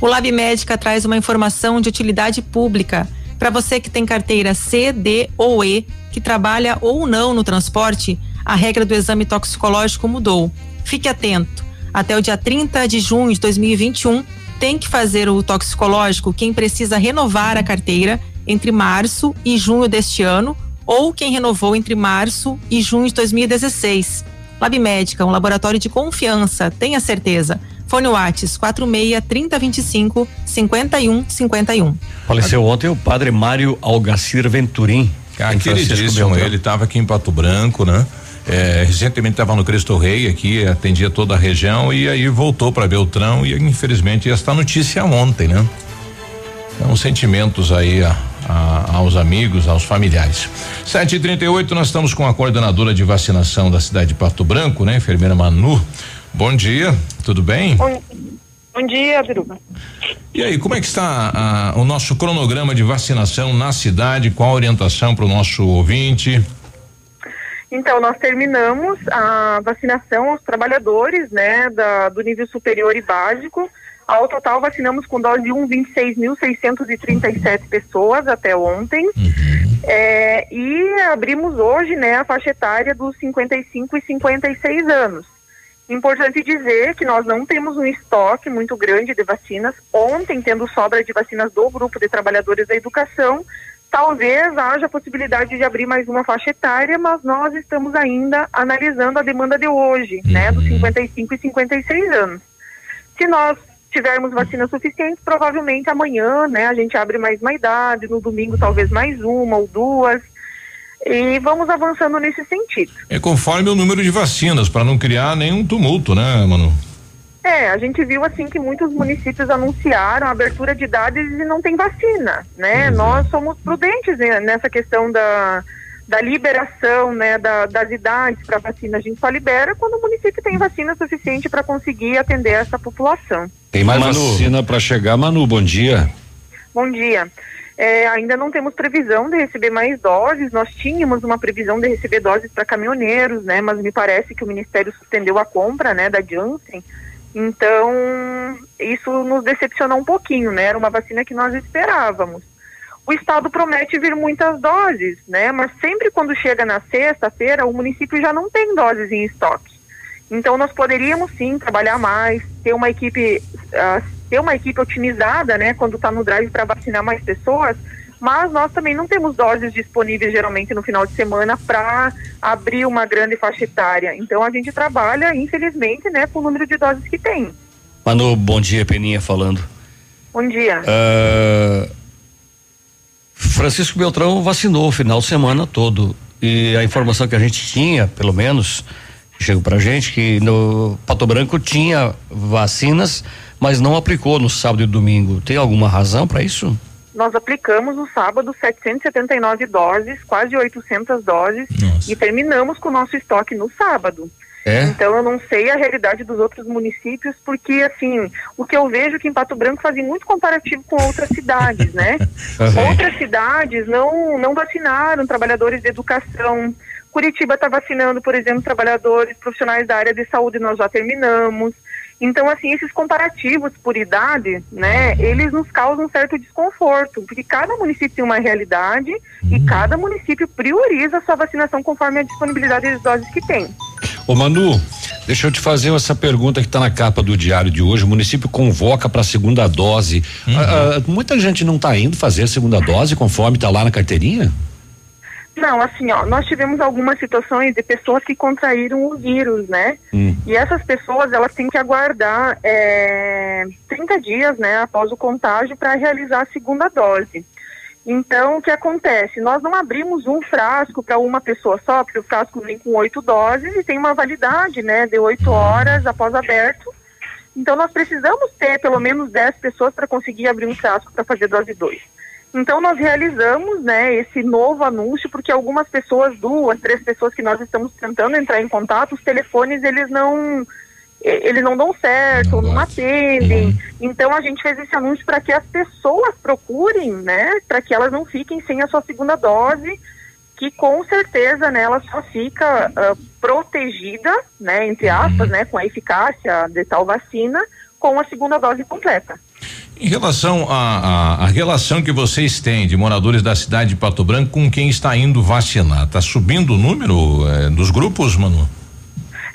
[SPEAKER 6] O Lab Médica traz uma informação de utilidade pública. Para você que tem carteira C, D ou E, que trabalha ou não no transporte, a regra do exame toxicológico mudou. Fique atento. Até o dia 30 de junho de 2021, tem que fazer o toxicológico quem precisa renovar a carteira entre março e junho deste ano ou quem renovou entre março e junho de 2016. Lab Médica, um laboratório de confiança, tenha certeza. Fone Whats 46 3025 5151.
[SPEAKER 26] Faleceu ontem o padre Mário Algacir Venturim.
[SPEAKER 3] Ah, queridíssimo, ele estava aqui em Pato Branco, né? É, recentemente estava no Cristo Rei aqui, atendia toda a região e aí voltou para Beltrão e infelizmente esta notícia ontem, né? Então, sentimentos aí a, a, aos amigos, aos familiares. 7h38, nós estamos com a coordenadora de vacinação da cidade de Pato Branco, né? Enfermeira Manu. Bom dia, tudo bem?
[SPEAKER 27] Bom, bom dia, Biruba.
[SPEAKER 3] E aí, como é que está a, o nosso cronograma de vacinação na cidade? Qual a orientação para o nosso ouvinte?
[SPEAKER 27] Então, nós terminamos a vacinação aos trabalhadores, né, da, do nível superior e básico. Ao total, vacinamos com dose 1, 26.637 pessoas até ontem. Uhum. É, e abrimos hoje, né, a faixa etária dos 55 e 56 anos. Importante dizer que nós não temos um estoque muito grande de vacinas. Ontem, tendo sobra de vacinas do grupo de trabalhadores da educação, Talvez haja possibilidade de abrir mais uma faixa etária, mas nós estamos ainda analisando a demanda de hoje, uhum. né, dos 55 e 56 anos. Se nós tivermos vacina suficiente, provavelmente amanhã, né, a gente abre mais uma idade, no domingo talvez mais uma ou duas. E vamos avançando nesse sentido.
[SPEAKER 3] É conforme o número de vacinas, para não criar nenhum tumulto, né, Manu?
[SPEAKER 27] É, a gente viu assim que muitos municípios anunciaram a abertura de idades e não tem vacina, né? Uhum. Nós somos prudentes nessa questão da, da liberação, né, da, das idades para vacina. A gente só libera quando o município tem vacina suficiente para conseguir atender essa população.
[SPEAKER 5] Tem mais Manu. vacina para chegar, Manu? Bom dia.
[SPEAKER 27] Bom dia. É, ainda não temos previsão de receber mais doses. Nós tínhamos uma previsão de receber doses para caminhoneiros, né? Mas me parece que o Ministério suspendeu a compra, né, da Janssen. Então, isso nos decepcionou um pouquinho, né? Era uma vacina que nós esperávamos. O Estado promete vir muitas doses, né? Mas sempre quando chega na sexta-feira, o município já não tem doses em estoque. Então, nós poderíamos sim trabalhar mais, ter uma equipe, uh, ter uma equipe otimizada, né? Quando está no drive para vacinar mais pessoas, mas nós também não temos doses disponíveis geralmente no final de semana para abrir uma grande faixa etária. Então a gente trabalha, infelizmente, né, com o número de doses que tem.
[SPEAKER 26] Manu, bom dia, Peninha falando.
[SPEAKER 27] Bom dia.
[SPEAKER 26] Uh, Francisco Beltrão vacinou o final de semana todo e a informação que a gente tinha, pelo menos, chegou pra gente que no Pato Branco tinha vacinas, mas não aplicou no sábado e domingo. Tem alguma razão para isso?
[SPEAKER 27] nós aplicamos no sábado 779 doses, quase 800 doses, Nossa. e terminamos com o nosso estoque no sábado. É? Então eu não sei a realidade dos outros municípios, porque assim, o que eu vejo é que em Pato Branco fazem muito comparativo com outras cidades, né? Uhum. Outras cidades não, não vacinaram trabalhadores de educação. Curitiba está vacinando, por exemplo, trabalhadores profissionais da área de saúde, nós já terminamos. Então, assim, esses comparativos por idade, né, eles nos causam um certo desconforto, porque cada município tem uma realidade e uhum. cada município prioriza a sua vacinação conforme a disponibilidade de doses que tem.
[SPEAKER 5] Ô Manu, deixa eu te fazer essa pergunta que está na capa do diário de hoje. O município convoca para a segunda dose. Uhum. Muita gente não está indo fazer a segunda dose conforme está lá na carteirinha?
[SPEAKER 27] Não, assim, ó, nós tivemos algumas situações de pessoas que contraíram o vírus, né? Hum. E essas pessoas, elas têm que aguardar é, 30 dias, né, após o contágio para realizar a segunda dose. Então, o que acontece? Nós não abrimos um frasco para uma pessoa só, porque o frasco vem com oito doses e tem uma validade, né, de oito horas após aberto. Então, nós precisamos ter pelo menos 10 pessoas para conseguir abrir um frasco para fazer dose 2. Então nós realizamos, né, esse novo anúncio porque algumas pessoas, duas, três pessoas que nós estamos tentando entrar em contato, os telefones eles não eles não dão certo, não, não atendem. Uhum. Então a gente fez esse anúncio para que as pessoas procurem, né, para que elas não fiquem sem a sua segunda dose, que com certeza né, ela só fica uh, protegida, né, entre aspas, uhum. né, com a eficácia de tal vacina, com a segunda dose completa.
[SPEAKER 3] Em relação à relação que vocês têm de moradores da cidade de Pato Branco com quem está indo vacinar, está subindo o número eh, dos grupos, Manu?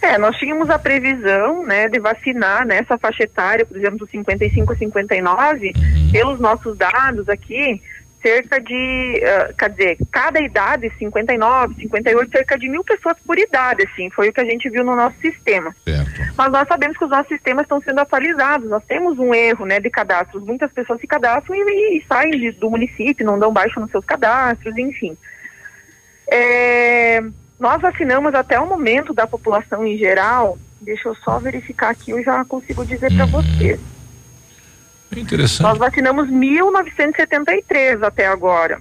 [SPEAKER 27] É, nós tínhamos a previsão, né, de vacinar nessa faixa etária, por exemplo, 55 a 59, uhum. pelos nossos dados aqui, cerca de, uh, quer dizer, cada idade, 59, 58, cerca de mil pessoas por idade, assim, foi o que a gente viu no nosso sistema.
[SPEAKER 3] Certo.
[SPEAKER 27] Mas nós sabemos que os nossos sistemas estão sendo atualizados, nós temos um erro, né, de cadastros, muitas pessoas se cadastram e, e saem de, do município, não dão baixo nos seus cadastros, enfim. É, nós vacinamos até o momento da população em geral, deixa eu só verificar aqui, eu já consigo dizer para uhum. Vocês.
[SPEAKER 3] Interessante.
[SPEAKER 27] Nós vacinamos 1.973 até agora.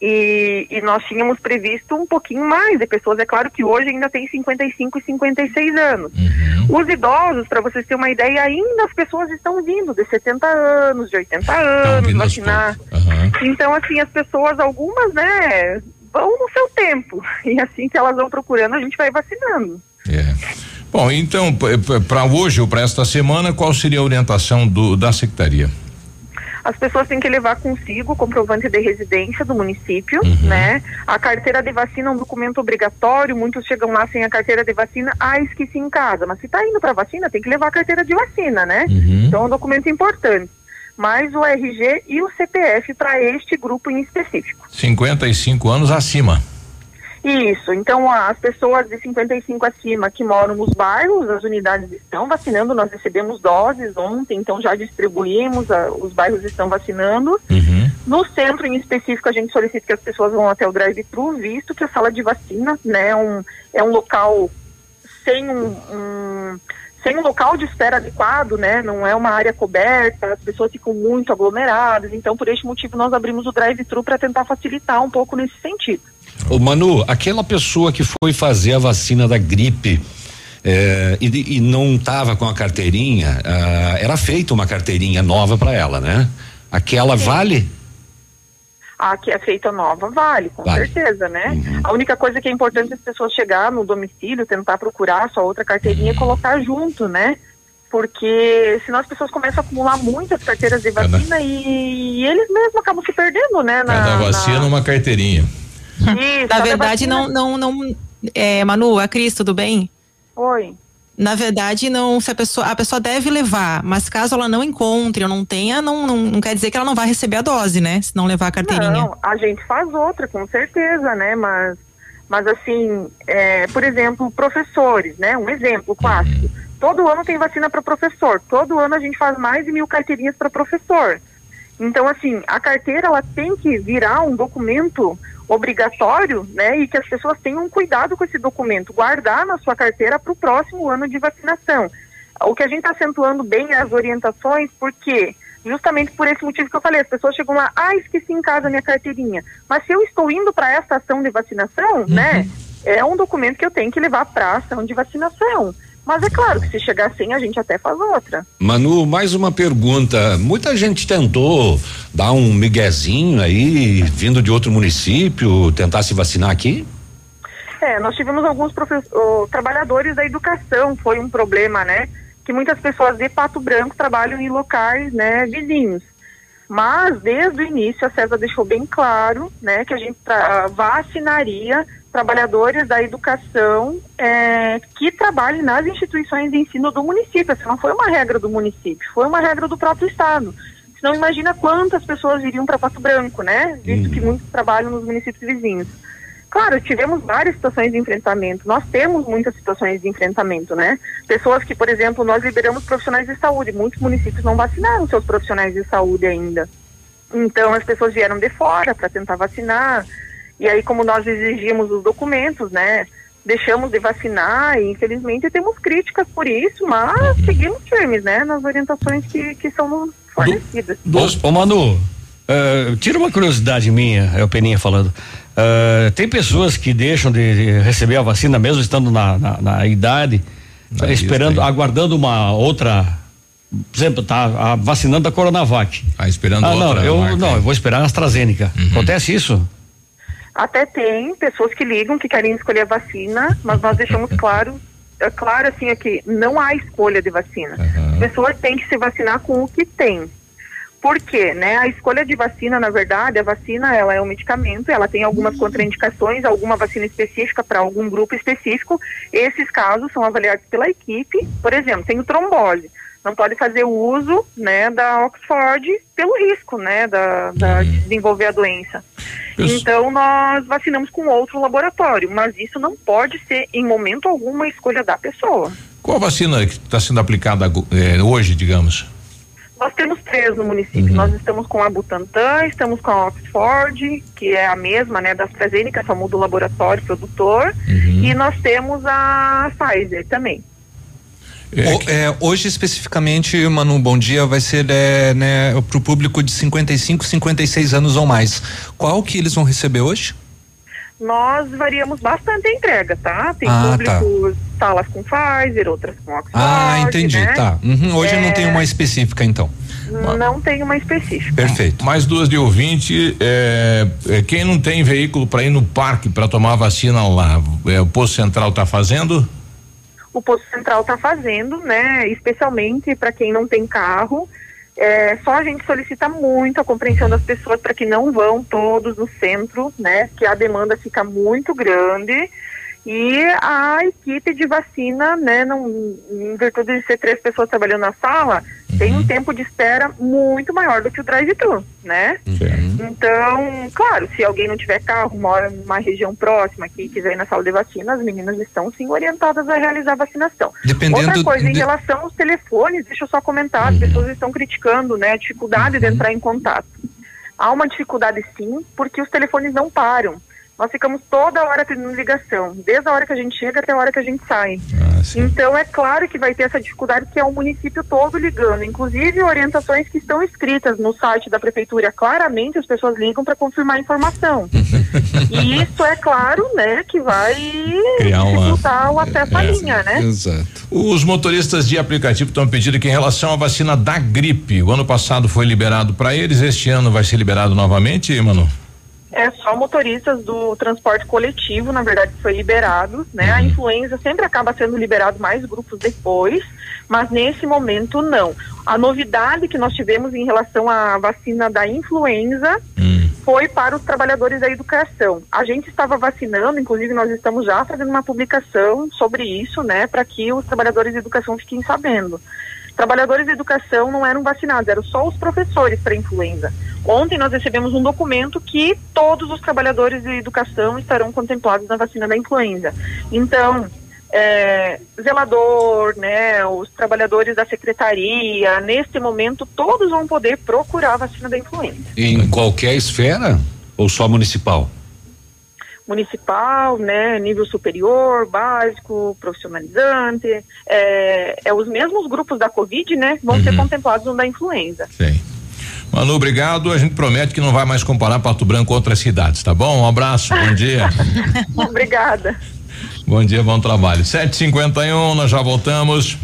[SPEAKER 27] E, e, nós tínhamos previsto um pouquinho mais de pessoas. É claro que hoje ainda tem 55 e 56 anos. Uhum. Os idosos, para vocês terem uma ideia, ainda as pessoas estão vindo de 70 anos, de 80 anos vacinar. Uhum. Então, assim, as pessoas, algumas, né, vão no seu tempo. E assim que elas vão procurando, a gente vai vacinando.
[SPEAKER 3] É. Bom, então, para hoje ou para esta semana, qual seria a orientação do, da secretaria?
[SPEAKER 27] As pessoas têm que levar consigo o comprovante de residência do município, uhum. né? A carteira de vacina é um documento obrigatório, muitos chegam lá sem a carteira de vacina, ah, esqueci em casa. Mas se está indo para vacina, tem que levar a carteira de vacina, né? Uhum. Então é um documento importante. Mais o RG e o CPF para este grupo em específico.
[SPEAKER 3] 55 anos acima.
[SPEAKER 27] Isso, então as pessoas de 55 acima que moram nos bairros, as unidades estão vacinando, nós recebemos doses ontem, então já distribuímos, a, os bairros estão vacinando. Uhum. No centro em específico, a gente solicita que as pessoas vão até o drive-thru, visto que a sala de vacina né, um, é um local sem um, um sem um local de espera adequado, né? Não é uma área coberta, as pessoas ficam muito aglomeradas. Então, por este motivo, nós abrimos o drive-thru para tentar facilitar um pouco nesse sentido.
[SPEAKER 5] Ô Manu, aquela pessoa que foi fazer a vacina da gripe é, e, e, não estava com a carteirinha, ah, era feita uma carteirinha nova para ela, né? Aquela Sim. vale?
[SPEAKER 27] A que é feita nova vale, com vale. certeza, né? Uhum. A única coisa que é importante é as pessoas chegar no domicílio, tentar procurar a sua outra carteirinha uhum. e colocar junto, né? Porque senão as pessoas começam a acumular muitas carteiras de vacina Cada... e, e, eles mesmos acabam se perdendo, né?
[SPEAKER 3] Na, Cada vacina na... uma carteirinha.
[SPEAKER 6] Isso, Na verdade, não, não, não. É, Manu, a Cris, tudo bem?
[SPEAKER 27] Oi.
[SPEAKER 6] Na verdade, não, se a pessoa, a pessoa deve levar, mas caso ela não encontre ou não tenha, não, não, não quer dizer que ela não vai receber a dose, né? Se não levar a carteirinha. Não,
[SPEAKER 27] a gente faz outra, com certeza, né? Mas, mas assim, é, por exemplo, professores, né? Um exemplo clássico. Todo ano tem vacina para professor. Todo ano a gente faz mais de mil carteirinhas para professor. Então, assim, a carteira ela tem que virar um documento obrigatório, né, e que as pessoas tenham cuidado com esse documento, guardar na sua carteira para o próximo ano de vacinação. O que a gente está acentuando bem é as orientações, porque justamente por esse motivo que eu falei, as pessoas chegam lá, ah, esqueci em casa minha carteirinha. Mas se eu estou indo para essa ação de vacinação, né, uhum. né, é um documento que eu tenho que levar para a ação de vacinação. Mas é claro que se chegar assim, a gente até faz outra.
[SPEAKER 5] Manu, mais uma pergunta. Muita gente tentou dar um miguezinho aí, vindo de outro município, tentar se vacinar aqui?
[SPEAKER 27] É, nós tivemos alguns oh, trabalhadores da educação, foi um problema, né? Que muitas pessoas de Pato Branco trabalham em locais, né, vizinhos. Mas desde o início a César deixou bem claro, né, que a gente vacinaria trabalhadores da educação é, que trabalhem nas instituições de ensino do município. Essa não foi uma regra do município, foi uma regra do próprio Estado. Senão imagina quantas pessoas iriam para Pato Branco, né? Visto uhum. que muitos trabalham nos municípios vizinhos. Claro, tivemos várias situações de enfrentamento. Nós temos muitas situações de enfrentamento, né? Pessoas que, por exemplo, nós liberamos profissionais de saúde. Muitos municípios não vacinaram seus profissionais de saúde ainda. Então, as pessoas vieram de fora para tentar vacinar. E aí, como nós exigimos os documentos, né? Deixamos de vacinar e, infelizmente, temos críticas por isso, mas seguimos firmes, né? Nas orientações que, que são fornecidas.
[SPEAKER 26] Do, do, ô, Manu, uh, tira uma curiosidade minha, é o Peninha falando. Uh, tem pessoas que deixam de receber a vacina mesmo estando na, na, na idade, na esperando, aguardando uma outra por exemplo, tá vacinando a Coronavac.
[SPEAKER 3] Ah, esperando ah,
[SPEAKER 26] não, eu marca. não, eu vou esperar a AstraZeneca. Uhum. Acontece isso?
[SPEAKER 27] Até tem pessoas que ligam que querem escolher a vacina, mas nós deixamos claro, é claro assim aqui, não há escolha de vacina. Uhum. A pessoa tem que se vacinar com o que tem. Por quê? Né? A escolha de vacina, na verdade, a vacina ela é um medicamento, ela tem algumas contraindicações, alguma vacina específica para algum grupo específico. Esses casos são avaliados pela equipe. Por exemplo, tem o trombose. Não pode fazer uso né, da Oxford pelo risco né, da, da de desenvolver a doença. Então nós vacinamos com outro laboratório, mas isso não pode ser em momento algum uma escolha da pessoa.
[SPEAKER 3] Qual vacina que está sendo aplicada eh, hoje, digamos?
[SPEAKER 27] Nós temos três no município. Uhum. Nós estamos com a Butantan, estamos com a Oxford, que é a mesma, né, da AstraZeneca, só muda o laboratório produtor, uhum. e nós temos a Pfizer também.
[SPEAKER 4] É, o, é, hoje especificamente, Manu, bom dia, vai ser é, né, para o público de 55, 56 anos ou mais. Qual que eles vão receber hoje?
[SPEAKER 27] Nós variamos bastante a entrega, tá? Tem ah, tá. públicos, tá. salas com Pfizer, outras com Oxford.
[SPEAKER 4] Ah, entendi, né? tá. Uhum, hoje é... não tem uma específica, então.
[SPEAKER 27] Não tem uma específica.
[SPEAKER 4] Perfeito.
[SPEAKER 3] Mais duas de ouvinte. É, é, quem não tem veículo para ir no parque para tomar vacina lá, é, o posto central está fazendo?
[SPEAKER 27] O Posto Central está fazendo, né? Especialmente para quem não tem carro. É, só a gente solicita muito a compreensão das pessoas para que não vão todos no centro, né? Que a demanda fica muito grande. E a equipe de vacina, né, não, em virtude de ser três pessoas trabalhando na sala, uhum. tem um tempo de espera muito maior do que o drive-thru, né? Uhum. Então, claro, se alguém não tiver carro, mora numa região próxima que quiser ir na sala de vacina, as meninas estão sim orientadas a realizar a vacinação.
[SPEAKER 4] Dependendo
[SPEAKER 27] Outra coisa,
[SPEAKER 4] de...
[SPEAKER 27] em relação aos telefones, deixa eu só comentar, uhum. as pessoas estão criticando, né, a dificuldade de uhum. entrar em contato. Há uma dificuldade sim, porque os telefones não param. Nós ficamos toda hora tendo ligação, desde a hora que a gente chega até a hora que a gente sai. Ah, então é claro que vai ter essa dificuldade que é o município todo ligando, inclusive orientações que estão escritas no site da prefeitura. Claramente as pessoas ligam para confirmar a informação. e isso é claro, né, que vai dificultar o acesso é, à linha, né?
[SPEAKER 3] Exato. Os motoristas de aplicativo estão pedindo que em relação à vacina da gripe, o ano passado foi liberado para eles, este ano vai ser liberado novamente, Manu?
[SPEAKER 27] É só motoristas do transporte coletivo, na verdade, foi liberado, né? A uhum. influenza sempre acaba sendo liberado mais grupos depois, mas nesse momento não. A novidade que nós tivemos em relação à vacina da influenza uhum. foi para os trabalhadores da educação. A gente estava vacinando, inclusive nós estamos já fazendo uma publicação sobre isso, né, para que os trabalhadores de educação fiquem sabendo trabalhadores de educação não eram vacinados, eram só os professores para influenza. Ontem nós recebemos um documento que todos os trabalhadores de educação estarão contemplados na vacina da influenza. Então, é, zelador, né, os trabalhadores da secretaria, neste momento todos vão poder procurar a vacina da influenza.
[SPEAKER 5] Em qualquer esfera ou só municipal?
[SPEAKER 27] Municipal, né, nível superior, básico, profissionalizante, é, é os mesmos grupos da Covid, né, vão uhum. ser contemplados no da influenza.
[SPEAKER 3] Sim. Manu, obrigado. A gente promete que não vai mais comparar Pato Branco com outras cidades, tá bom? Um abraço, bom dia.
[SPEAKER 27] Obrigada.
[SPEAKER 3] Bom dia, bom trabalho. 7h51, nós já voltamos.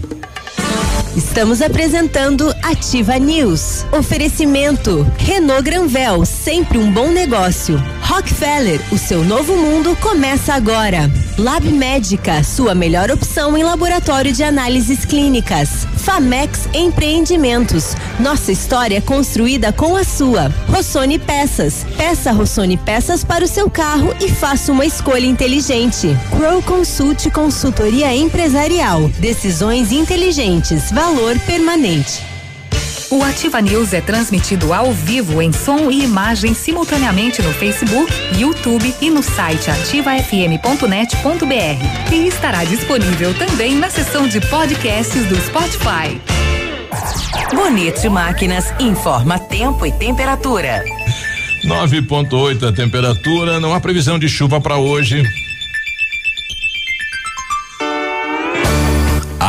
[SPEAKER 2] Estamos apresentando Ativa News. Oferecimento Renault Granvel, sempre um bom negócio. Rockefeller, o seu novo mundo começa agora. Lab Médica, sua melhor opção em laboratório de análises clínicas. Famex Empreendimentos, nossa história construída com a sua. Rossoni Peças, peça Rossoni Peças para o seu carro e faça uma escolha inteligente. Crow Consult Consultoria Empresarial, decisões inteligentes, valor permanente.
[SPEAKER 18] O Ativa News é transmitido ao vivo em som e imagem simultaneamente no Facebook, YouTube e no site ativafm.net.br. E estará disponível também na seção de podcasts do Spotify.
[SPEAKER 28] Bonito Máquinas informa tempo e temperatura.
[SPEAKER 3] 9.8 a temperatura, não há previsão de chuva para hoje.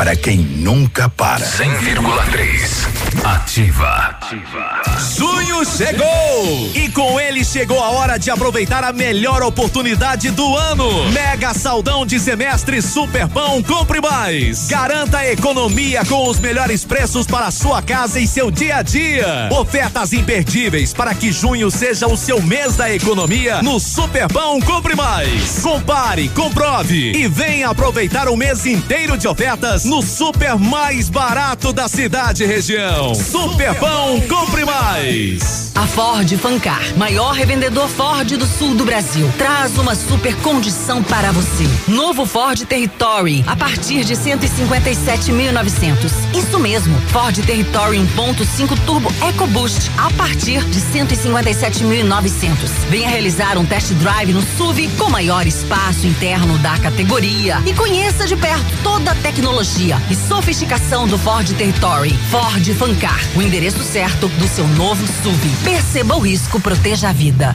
[SPEAKER 12] para quem nunca para.
[SPEAKER 5] 100,3 Ativa.
[SPEAKER 10] Junho chegou! E com ele chegou a hora de aproveitar a melhor oportunidade do ano. Mega saldão de semestre Superpão Compre Mais. Garanta economia com os melhores preços para a sua casa e seu dia a dia. Ofertas imperdíveis para que junho seja o seu mês da economia no Superpão Compre Mais. Compare, comprove e venha aproveitar o mês inteiro de ofertas no super mais barato da cidade e região. Superpão Compre Mais.
[SPEAKER 28] A Ford Fancar, maior revendedor Ford do sul do Brasil, traz uma super condição para você. Novo Ford Territory, a partir de 157.900. Isso mesmo, Ford Territory 1.5 Turbo EcoBoost, a partir de 157.900. Venha realizar um test drive no SUV com maior espaço interno da categoria e conheça de perto toda a tecnologia e sofisticação do Ford Territory. Ford Fancar, o endereço certo do seu novo SUV. Perceba o risco, proteja a vida.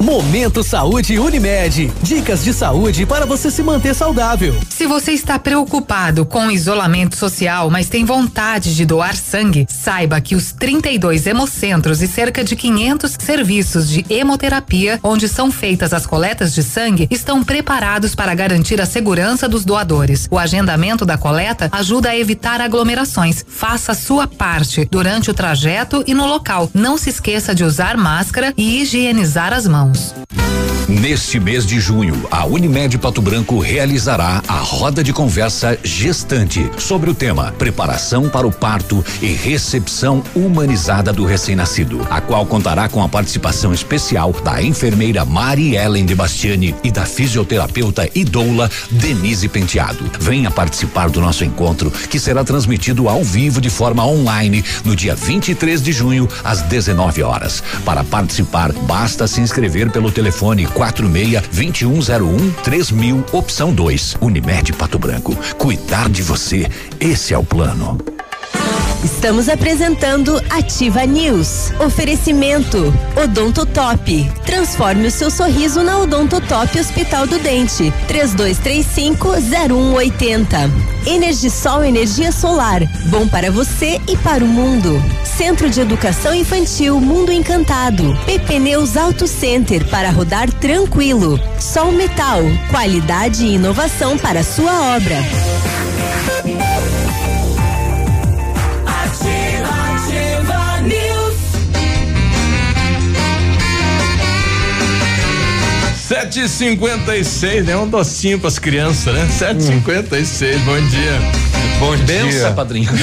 [SPEAKER 29] Momento Saúde Unimed. Dicas de saúde para você se manter saudável.
[SPEAKER 18] Se você está preocupado com isolamento social, mas tem vontade de doar sangue, saiba que os 32 hemocentros e cerca de 500 serviços de hemoterapia, onde são feitas as coletas de sangue, estão preparados para garantir a segurança dos doadores. O agendamento da coleta ajuda a evitar aglomerações. Faça sua parte durante o trajeto e no local. Não se esqueça de usar máscara e higienizar as mãos mãos.
[SPEAKER 5] Neste mês de junho, a Unimed Pato Branco realizará a roda de conversa gestante sobre o tema Preparação para o parto e recepção humanizada do recém-nascido, a qual contará com a participação especial da enfermeira Mari Ellen de Bastiani e da fisioterapeuta e doula Denise Penteado. Venha participar do nosso encontro, que será transmitido ao vivo de forma online no dia 23 de junho, às 19 horas. Para participar, basta se inscrever pelo telefone 46 2101 3000, opção 2. Unimed Pato Branco. Cuidar de você, esse é o plano.
[SPEAKER 2] Estamos apresentando Ativa News. Oferecimento Odontotop. Transforme o seu sorriso na Odontotop Hospital do Dente. 3235-0180. Energisol Energia Solar. Bom para você e para o mundo. Centro de Educação Infantil Mundo Encantado. PP Neus Auto Center para rodar tranquilo. Sol Metal. Qualidade e inovação para sua obra.
[SPEAKER 3] Sete e cinquenta e seis, né? Um docinho pras crianças, né? Sete e cinquenta e seis, bom dia.
[SPEAKER 4] Bom
[SPEAKER 3] Bença,
[SPEAKER 4] dia.
[SPEAKER 3] padrinho.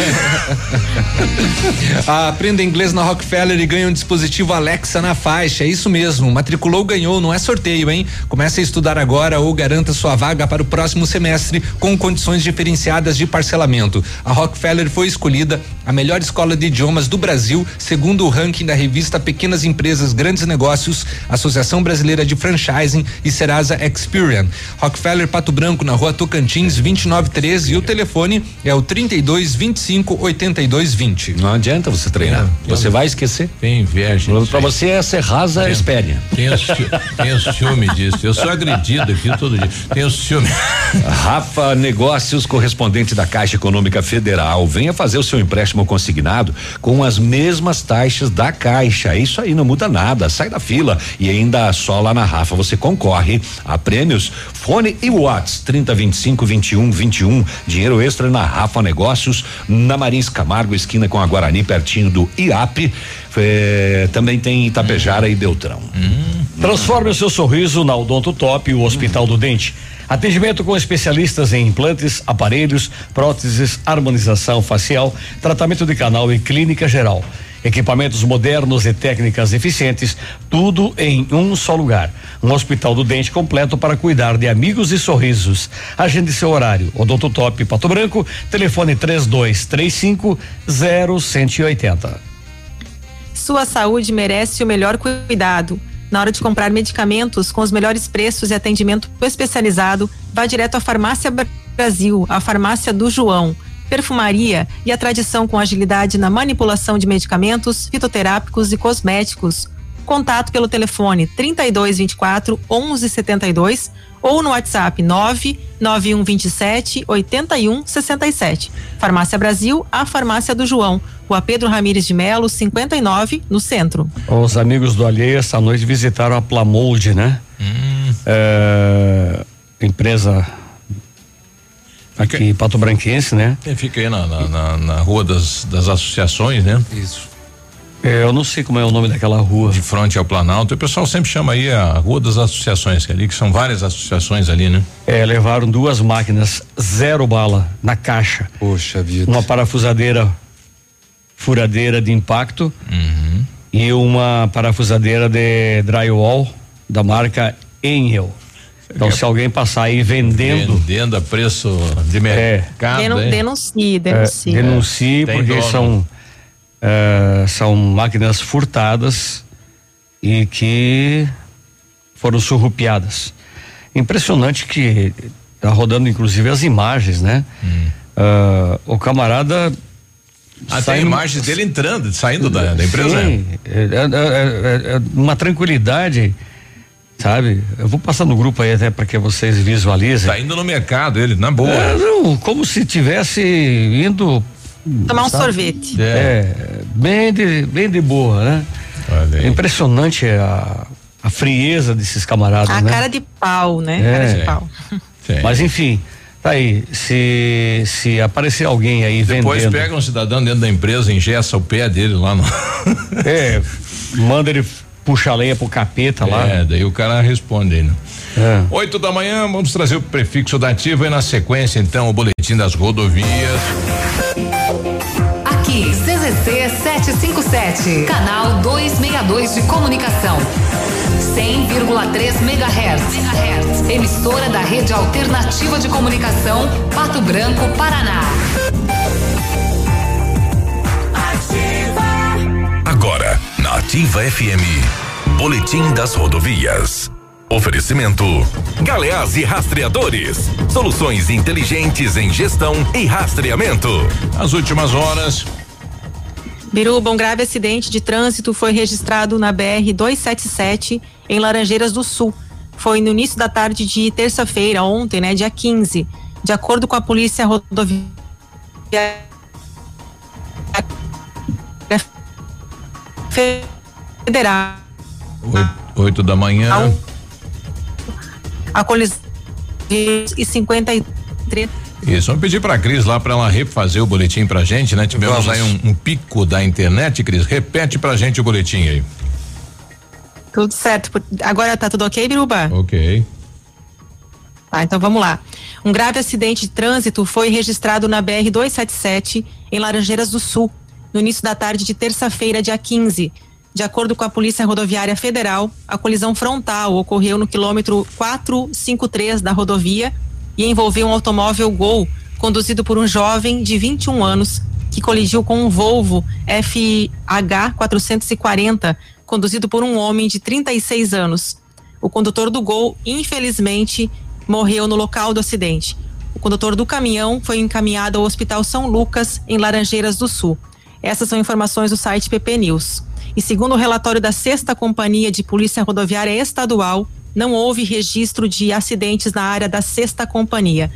[SPEAKER 4] Aprenda inglês na Rockefeller e ganha um dispositivo Alexa na faixa. É isso mesmo. Matriculou, ganhou. Não é sorteio, hein? Comece a estudar agora ou garanta sua vaga para o próximo semestre com condições diferenciadas de parcelamento. A Rockefeller foi escolhida a melhor escola de idiomas do Brasil, segundo o ranking da revista Pequenas Empresas Grandes Negócios, Associação Brasileira de Franchising e Serasa Experian. Rockefeller Pato Branco, na rua Tocantins, 2913 e o telefone é o 32 25 82 20.
[SPEAKER 30] Não adianta você treinar. você vai esquecer.
[SPEAKER 3] Tem inveja.
[SPEAKER 30] Para você é Serrasa.
[SPEAKER 3] Tem o, ciú- tem o ciúme disso. Eu sou agredido aqui todo dia. Tem o ciúme.
[SPEAKER 30] Rafa Negócios, correspondente da Caixa Econômica Federal. Venha fazer o seu empréstimo consignado com as mesmas taxas da Caixa. Isso aí não muda nada. Sai da fila e ainda só lá na Rafa você concorre a prêmios Fone e Watts 30 25 21 21. Dinheiro extra na Rafa Negócios, na Marins Camargo, esquina com a Guarani, pertinho do IAP. É, também tem Itapejara e Beltrão.
[SPEAKER 7] Transforme o seu sorriso na Odonto Top, o Hospital do Dente. Atendimento com especialistas em implantes, aparelhos, próteses, harmonização facial, tratamento de canal e clínica geral. Equipamentos modernos e técnicas eficientes, tudo em um só lugar. Um hospital do dente completo para cuidar de amigos e sorrisos. Agende seu horário. Odonto Top Pato Branco, telefone 3235 0180.
[SPEAKER 6] Sua saúde merece o melhor cuidado. Na hora de comprar medicamentos com os melhores preços e atendimento especializado, vá direto à Farmácia Brasil, a farmácia do João perfumaria e a tradição com agilidade na manipulação de medicamentos, fitoterápicos e cosméticos. Contato pelo telefone 3224 1172 ou no WhatsApp 99127 8167. Farmácia Brasil, a farmácia do João. Rua Pedro Ramires de Melo, 59, no centro.
[SPEAKER 7] Os amigos do Alheia essa noite visitaram a Plamold, né?
[SPEAKER 3] Hum.
[SPEAKER 7] É, empresa aqui em Pato Branquense, né?
[SPEAKER 3] É, fica aí na, na, na, na rua das, das associações, né?
[SPEAKER 4] Isso.
[SPEAKER 7] É, eu não sei como é o nome daquela rua.
[SPEAKER 3] De frente ao Planalto. O pessoal sempre chama aí a Rua das Associações, que é ali, que são várias associações ali, né?
[SPEAKER 7] É, levaram duas máquinas zero bala na caixa.
[SPEAKER 4] Poxa vida.
[SPEAKER 7] Uma parafusadeira furadeira de impacto
[SPEAKER 3] Uhum.
[SPEAKER 7] e uma parafusadeira de drywall da marca Enel. Então, se alguém passar aí vendendo.
[SPEAKER 3] Vendendo a preço de mercado.
[SPEAKER 6] Denu-
[SPEAKER 3] hein?
[SPEAKER 6] denuncie,
[SPEAKER 7] É,
[SPEAKER 6] denuncie.
[SPEAKER 7] denuncie,
[SPEAKER 3] Tem
[SPEAKER 7] porque são é, são máquinas furtadas e que foram surrupiadas. Impressionante que tá rodando inclusive as imagens, né? Ah, o camarada
[SPEAKER 3] Tem
[SPEAKER 7] saindo-
[SPEAKER 3] imagens dele entrando, saindo da, da empresa. né?
[SPEAKER 7] Sim, é, é- é- é uma tranquilidade, sabe? Eu vou passar no grupo aí até para que vocês visualizem.
[SPEAKER 3] Tá indo no mercado ele, na boa.
[SPEAKER 7] É, não, como se tivesse indo
[SPEAKER 6] Tomar um
[SPEAKER 7] sabe?
[SPEAKER 6] sorvete.
[SPEAKER 7] É, bem de, bem de boa, né? É impressionante a, a frieza desses camaradas,
[SPEAKER 6] A
[SPEAKER 7] né?
[SPEAKER 6] cara de pau, né?
[SPEAKER 7] É.
[SPEAKER 6] Cara de pau.
[SPEAKER 7] Mas enfim, tá aí, se se aparecer alguém aí
[SPEAKER 3] Depois
[SPEAKER 7] vendendo.
[SPEAKER 3] pega um cidadão dentro da empresa, engessa o pé dele lá no.
[SPEAKER 7] É, manda ele puxar a lenha pro capeta lá.
[SPEAKER 3] É, daí o cara responde aí, né?
[SPEAKER 7] É.
[SPEAKER 3] Oito da manhã, vamos trazer o prefixo da ativa e na sequência, então, o boletim das rodovias.
[SPEAKER 18] Aqui, CZC 757, canal 262 de comunicação. 100,3 MHz. Emissora da Rede Alternativa de Comunicação, Pato Branco, Paraná.
[SPEAKER 31] Agora, na Ativa FM, Boletim das Rodovias. Oferecimento: Galeás e Rastreadores. Soluções inteligentes em gestão e rastreamento.
[SPEAKER 3] As últimas horas.
[SPEAKER 6] Biruba, um grave acidente de trânsito foi registrado na BR 277 em Laranjeiras do Sul. Foi no início da tarde de terça-feira, ontem, né, dia 15. De acordo com a Polícia Rodoviária Federal,
[SPEAKER 3] Oito, oito da manhã.
[SPEAKER 6] a colisão e 53
[SPEAKER 3] Isso, vamos pedir pra Cris lá pra ela refazer o boletim pra gente, né? Tivemos
[SPEAKER 4] Vamos.
[SPEAKER 3] aí um, um pico da internet, Cris. Repete pra gente o boletim aí.
[SPEAKER 6] Tudo certo. Agora tá tudo ok, Biruba?
[SPEAKER 3] Ok.
[SPEAKER 6] Tá, então vamos lá. Um grave acidente de trânsito foi registrado na BR 277 em Laranjeiras do Sul, no início da tarde de terça-feira, dia 15. De acordo com a Polícia Rodoviária Federal, a colisão frontal ocorreu no quilômetro 453 da rodovia e envolveu um automóvel Gol conduzido por um jovem de 21 anos que colidiu com um Volvo FH 440 conduzido por um homem de 36 anos. O condutor do Gol, infelizmente, morreu no local do acidente. O condutor do caminhão foi encaminhado ao Hospital São Lucas, em Laranjeiras do Sul. Essas são informações do site PP News. E segundo o relatório da Sexta Companhia de Polícia Rodoviária Estadual, não houve registro de acidentes na área da Sexta Companhia.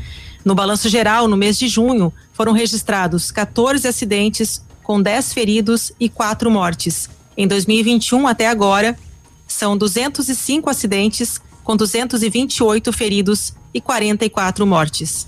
[SPEAKER 6] No balanço geral, no mês de junho, foram registrados 14 acidentes, com 10 feridos e 4 mortes. Em 2021, até agora, são 205 acidentes, com 228 feridos e 44 mortes.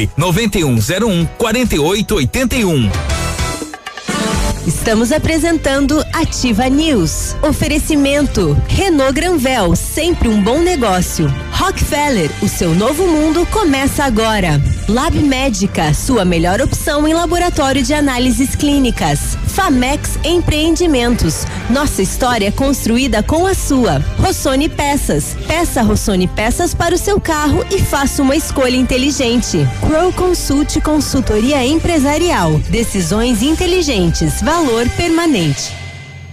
[SPEAKER 10] 9101 4881.
[SPEAKER 2] Estamos apresentando Ativa News. Oferecimento Renault Granvel, sempre um bom negócio. Rockefeller, o seu novo mundo começa agora. Lab Médica, sua melhor opção em laboratório de análises clínicas. Famex Empreendimentos, nossa história construída com a sua. Rossoni Peças, peça Rossoni Peças para o seu carro e faça uma escolha inteligente. Crow Consult Consultoria Empresarial, decisões inteligentes, valor permanente.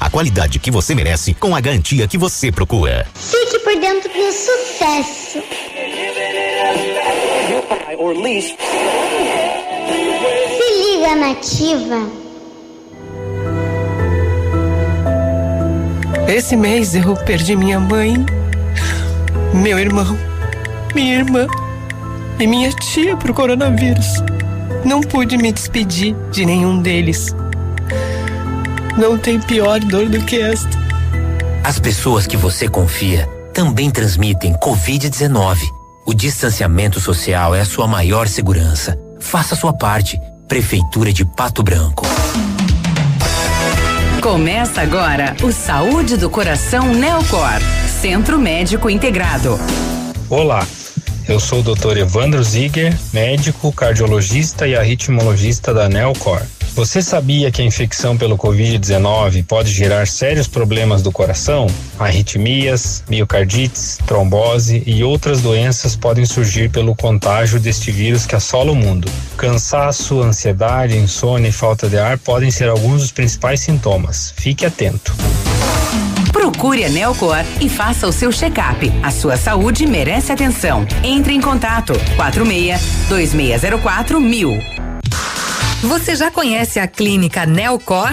[SPEAKER 32] a qualidade que você merece com a garantia que você procura.
[SPEAKER 33] Fique por dentro do sucesso. Se liga nativa.
[SPEAKER 34] Esse mês eu perdi minha mãe, meu irmão, minha irmã e minha tia pro coronavírus. Não pude me despedir de nenhum deles. Não tem pior dor do que esta.
[SPEAKER 15] As pessoas que você confia também transmitem Covid-19. O distanciamento social é a sua maior segurança. Faça sua parte. Prefeitura de Pato Branco.
[SPEAKER 28] Começa agora o Saúde do Coração Neocor, Centro Médico Integrado.
[SPEAKER 35] Olá, eu sou o Dr. Evandro Ziger, médico, cardiologista e arritmologista da Neocor. Você sabia que a infecção pelo Covid-19 pode gerar sérios problemas do coração? Arritmias, miocardites, trombose e outras doenças podem surgir pelo contágio deste vírus que assola o mundo. Cansaço, ansiedade, insônia e falta de ar podem ser alguns dos principais sintomas. Fique atento.
[SPEAKER 28] Procure a Neocor e faça o seu check-up. A sua saúde merece atenção. Entre em contato 46 2604 mil.
[SPEAKER 18] Você já conhece a clínica Neocor?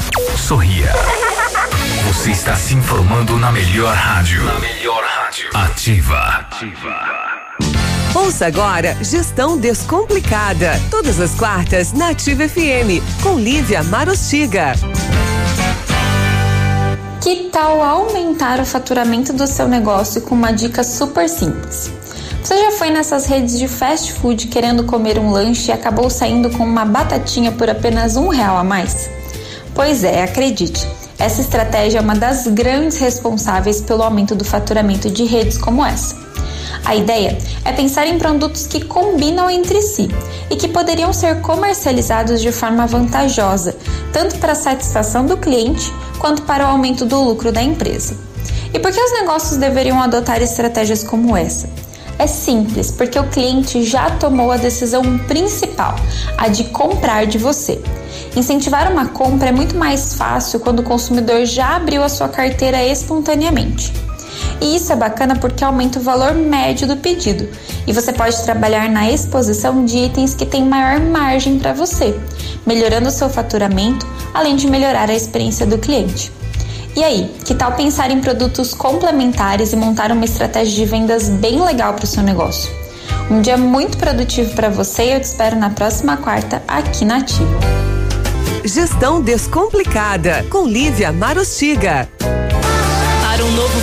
[SPEAKER 12] Sorria. Você está se informando na melhor rádio. Na melhor rádio. Ativa. Ativa.
[SPEAKER 36] Ouça agora Gestão Descomplicada. Todas as quartas na Ativa FM. Com Lívia Marostiga.
[SPEAKER 37] Que tal aumentar o faturamento do seu negócio com uma dica super simples? Você já foi nessas redes de fast food querendo comer um lanche e acabou saindo com uma batatinha por apenas um real a mais? Pois é, acredite, essa estratégia é uma das grandes responsáveis pelo aumento do faturamento de redes como essa. A ideia é pensar em produtos que combinam entre si e que poderiam ser comercializados de forma vantajosa, tanto para a satisfação do cliente quanto para o aumento do lucro da empresa. E por que os negócios deveriam adotar estratégias como essa? É simples, porque o cliente já tomou a decisão principal, a de comprar de você. Incentivar uma compra é muito mais fácil quando o consumidor já abriu a sua carteira espontaneamente. E isso é bacana porque aumenta o valor médio do pedido e você pode trabalhar na exposição de itens que têm maior margem para você, melhorando o seu faturamento, além de melhorar a experiência do cliente. E aí, que tal pensar em produtos complementares e montar uma estratégia de vendas bem legal para o seu negócio? Um dia muito produtivo para você e eu te espero na próxima quarta aqui na Ativa.
[SPEAKER 38] Gestão Descomplicada, com Lívia Marostiga.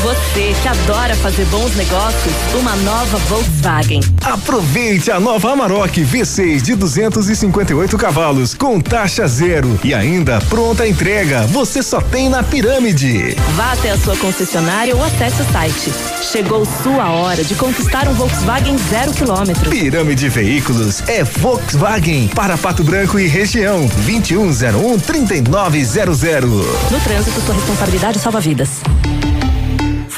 [SPEAKER 39] Você que adora fazer bons negócios, uma nova Volkswagen.
[SPEAKER 10] Aproveite a nova Amarok V6 de 258 cavalos com taxa zero e ainda pronta entrega. Você só tem na Pirâmide.
[SPEAKER 39] Vá até a sua concessionária ou acesse o site. Chegou sua hora de conquistar um Volkswagen zero quilômetro.
[SPEAKER 10] Pirâmide Veículos é Volkswagen para Pato Branco e região 2101 3900.
[SPEAKER 39] No trânsito, sua responsabilidade salva vidas.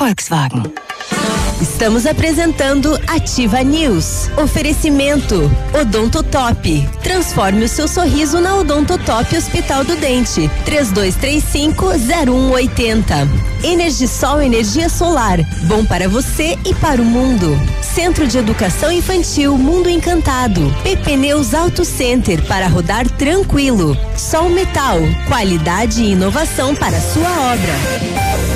[SPEAKER 39] Volkswagen.
[SPEAKER 2] Estamos apresentando Ativa News. Oferecimento Odontotop. Transforme o seu sorriso na Odontotop Hospital do Dente. 3235-0180. Energisol Energia Solar. Bom para você e para o mundo. Centro de Educação Infantil Mundo Encantado. PP Neus Auto Center para rodar tranquilo. Sol Metal. Qualidade e inovação para sua obra.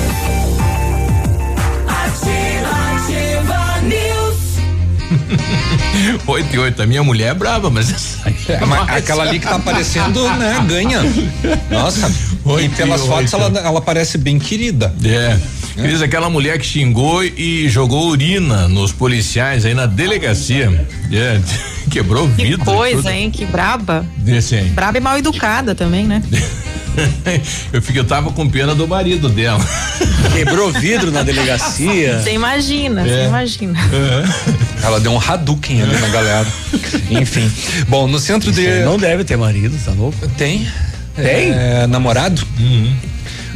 [SPEAKER 3] 8 e 8. A minha mulher é brava, mas essa aí
[SPEAKER 4] É, mas aquela ali que tá aparecendo, né, ganha. Nossa, e
[SPEAKER 3] Oito
[SPEAKER 4] pelas
[SPEAKER 3] e
[SPEAKER 4] fotos ela, ela parece bem querida.
[SPEAKER 3] É. Cris, aquela mulher que xingou e jogou urina nos policiais aí na delegacia. É, quebrou o
[SPEAKER 6] Que
[SPEAKER 3] vidro.
[SPEAKER 6] coisa,
[SPEAKER 3] tudo.
[SPEAKER 6] hein? Que braba.
[SPEAKER 3] Desse aí.
[SPEAKER 6] Braba e mal educada também, né?
[SPEAKER 3] Eu fiquei, eu tava com pena do marido dela.
[SPEAKER 7] Quebrou vidro na delegacia.
[SPEAKER 6] Você imagina, você
[SPEAKER 4] É.
[SPEAKER 6] imagina.
[SPEAKER 4] Ela deu um Hadouken ali na galera. Enfim. Bom, no centro de.
[SPEAKER 7] Não deve ter marido, tá louco?
[SPEAKER 4] Tem.
[SPEAKER 7] Tem?
[SPEAKER 4] É, namorado?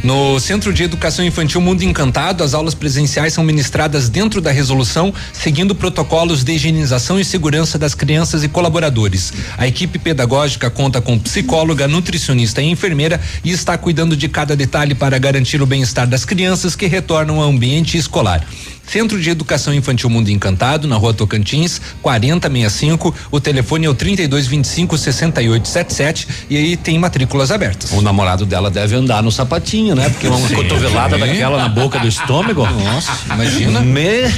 [SPEAKER 4] No Centro de Educação Infantil Mundo Encantado, as aulas presenciais são ministradas dentro da resolução, seguindo protocolos de higienização e segurança das crianças e colaboradores. A equipe pedagógica conta com psicóloga, nutricionista e enfermeira e está cuidando de cada detalhe para garantir o bem-estar das crianças que retornam ao ambiente escolar. Centro de Educação Infantil Mundo Encantado, na rua Tocantins, 4065. O telefone é o 3225 6877 e aí tem matrículas abertas.
[SPEAKER 5] O namorado dela deve andar no sapatinho, né? Porque uma
[SPEAKER 4] Sim.
[SPEAKER 5] cotovelada daquela na boca do estômago.
[SPEAKER 4] Nossa, imagina.
[SPEAKER 5] Me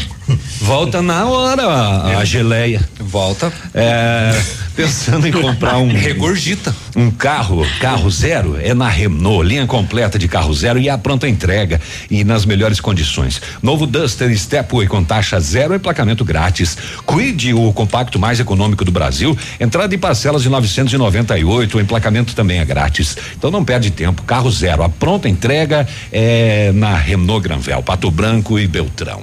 [SPEAKER 5] volta na hora a, a geleia.
[SPEAKER 4] Volta.
[SPEAKER 5] É, pensando em comprar um
[SPEAKER 4] regurgita.
[SPEAKER 5] Um carro, carro zero, é na Renault, linha completa de carro zero e a pronta entrega e nas melhores condições. Novo Duster Stepway com taxa zero e emplacamento grátis. Cuide o compacto mais econômico do Brasil, entrada em parcelas de 998, o emplacamento também é grátis. Então não perde tempo, carro zero, a pronta entrega é na Renault Granvel, Pato Branco e Beltrão.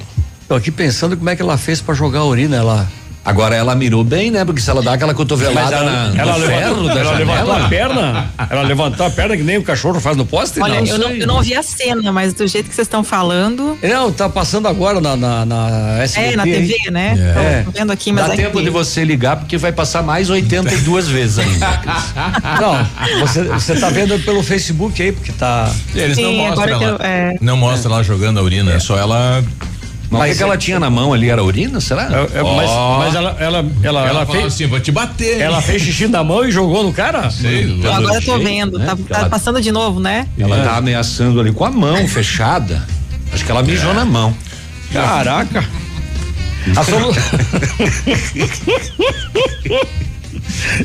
[SPEAKER 7] Tô aqui pensando como é que ela fez pra jogar a urina lá.
[SPEAKER 5] Agora ela mirou bem, né? Porque se ela dá aquela cotovelada
[SPEAKER 7] ela,
[SPEAKER 5] na,
[SPEAKER 7] ela
[SPEAKER 5] no ferro
[SPEAKER 7] levantou,
[SPEAKER 5] da
[SPEAKER 7] ela
[SPEAKER 5] janela.
[SPEAKER 7] levantou a perna? Ela levantou a perna que nem o cachorro faz no poste?
[SPEAKER 6] Olha,
[SPEAKER 7] não,
[SPEAKER 6] eu, não, eu não ouvi a cena, mas do jeito que vocês estão falando.
[SPEAKER 7] Não, tá passando agora na, na, na SBT.
[SPEAKER 6] É, na TV,
[SPEAKER 7] aí.
[SPEAKER 6] né?
[SPEAKER 5] É.
[SPEAKER 6] Tô vendo aqui, mas
[SPEAKER 5] Dá
[SPEAKER 6] é
[SPEAKER 5] tempo
[SPEAKER 6] que-
[SPEAKER 5] de você ligar porque vai passar mais 82 vezes ainda.
[SPEAKER 7] Não, você, você tá vendo pelo Facebook aí, porque tá.
[SPEAKER 3] Eles não
[SPEAKER 6] Sim,
[SPEAKER 3] mostram
[SPEAKER 6] agora que
[SPEAKER 3] ela.
[SPEAKER 6] eu- é.
[SPEAKER 3] Não mostra ela jogando a urina, é só ela.
[SPEAKER 5] Mas o que, que ela tinha na mão ali? Era urina, será?
[SPEAKER 7] É, mas,
[SPEAKER 3] Ó.
[SPEAKER 7] mas ela, ela, ela,
[SPEAKER 3] Ela,
[SPEAKER 7] ela,
[SPEAKER 3] falou
[SPEAKER 7] fez.
[SPEAKER 3] assim: vou te bater.
[SPEAKER 7] Ela fez xixi na mão e jogou no cara?
[SPEAKER 3] Sei lá.
[SPEAKER 6] Agora eu tô vendo.
[SPEAKER 5] né?
[SPEAKER 6] Tá, tá
[SPEAKER 5] ela-
[SPEAKER 6] passando de novo, né?
[SPEAKER 5] Ela tá ameaçando ali com a mão fechada. Acho que ela mijou na mão.
[SPEAKER 7] Caraca. A solu...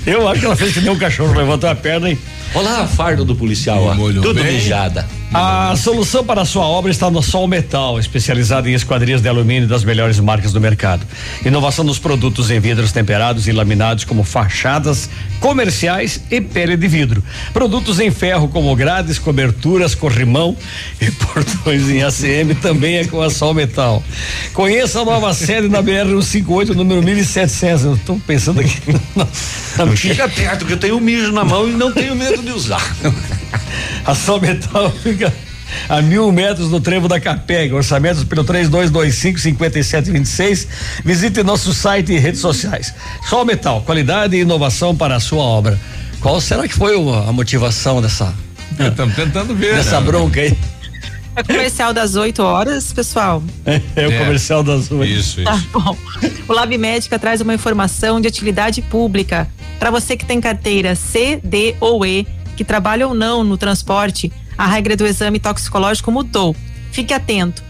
[SPEAKER 7] Eu acho que ela fez que nem um cachorro, levantou a perna e.
[SPEAKER 5] Olha lá a farda do policial, ó. Tudo
[SPEAKER 3] bem.
[SPEAKER 5] mijada.
[SPEAKER 7] A solução para a sua obra está no Sol Metal, especializado em esquadrias de alumínio das melhores marcas do mercado. Inovação nos produtos em vidros temperados e laminados como fachadas comerciais e pele de vidro. Produtos em ferro como grades, coberturas, corrimão e portões em ACM também é com a Sol Metal. Conheça a nova sede na BR 158, número 1700. Eu estou pensando aqui.
[SPEAKER 5] Não chega perto, que eu tenho mijo na mão e não tenho medo de usar.
[SPEAKER 7] A Sol Metal fica a mil metros do trevo da Capeg. Orçamentos pelo 3225 5726. Visite nosso site e redes sociais. Sol Metal, qualidade e inovação para a sua obra. Qual será que foi a motivação dessa,
[SPEAKER 3] Estamos tentando ver.
[SPEAKER 7] dessa
[SPEAKER 3] né?
[SPEAKER 7] bronca aí?
[SPEAKER 6] É comercial das 8 horas, pessoal.
[SPEAKER 7] É, o
[SPEAKER 3] É.
[SPEAKER 7] comercial das ruas.
[SPEAKER 3] Isso, isso.
[SPEAKER 6] Tá bom. O Lab Médica traz uma informação de utilidade pública. Para você que tem carteira C, D ou E, que trabalha ou não no transporte, a regra do exame toxicológico mudou. Fique atento.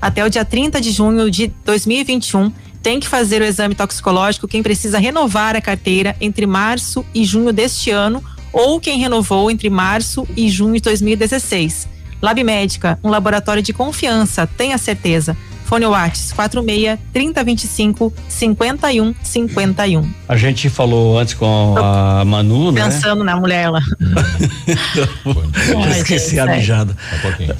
[SPEAKER 6] Até o dia 30 de junho de 2021, tem que fazer o exame toxicológico quem precisa renovar a carteira entre março e junho deste ano ou quem renovou entre março e junho de 2016. Lab Médica, um laboratório de confiança, tenha certeza. Fone Whats 46 3025 51 51.
[SPEAKER 7] A gente falou antes com a Manu, né?
[SPEAKER 6] Pensando na mulher lá.
[SPEAKER 7] Esqueci a mijada.
[SPEAKER 3] Um pouquinho.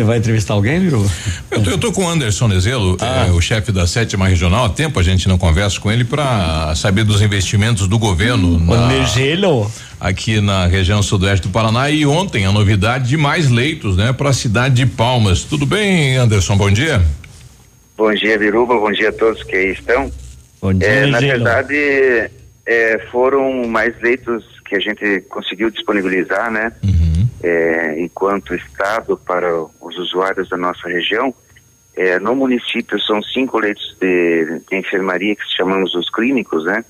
[SPEAKER 7] Você vai entrevistar alguém, Viru?
[SPEAKER 3] Eu tô, eu tô com o Anderson Nezelo, é, o chefe da sétima regional. Há tempo a gente não conversa com ele para saber dos investimentos do governo. na-
[SPEAKER 7] Nezelo?
[SPEAKER 3] Aqui na região sudoeste do Paraná. E ontem a novidade de mais leitos, né, para a cidade de Palmas. Tudo bem, Anderson? Bom dia.
[SPEAKER 40] Bom dia, Biruba. Bom dia a todos que aí estão.
[SPEAKER 7] Bom
[SPEAKER 40] dia, É, na verdade, é, foram mais leitos que a gente conseguiu disponibilizar, né? É, enquanto Estado para os usuários da nossa região. É, no município são cinco leitos de, de enfermaria que chamamos os clínicos, né?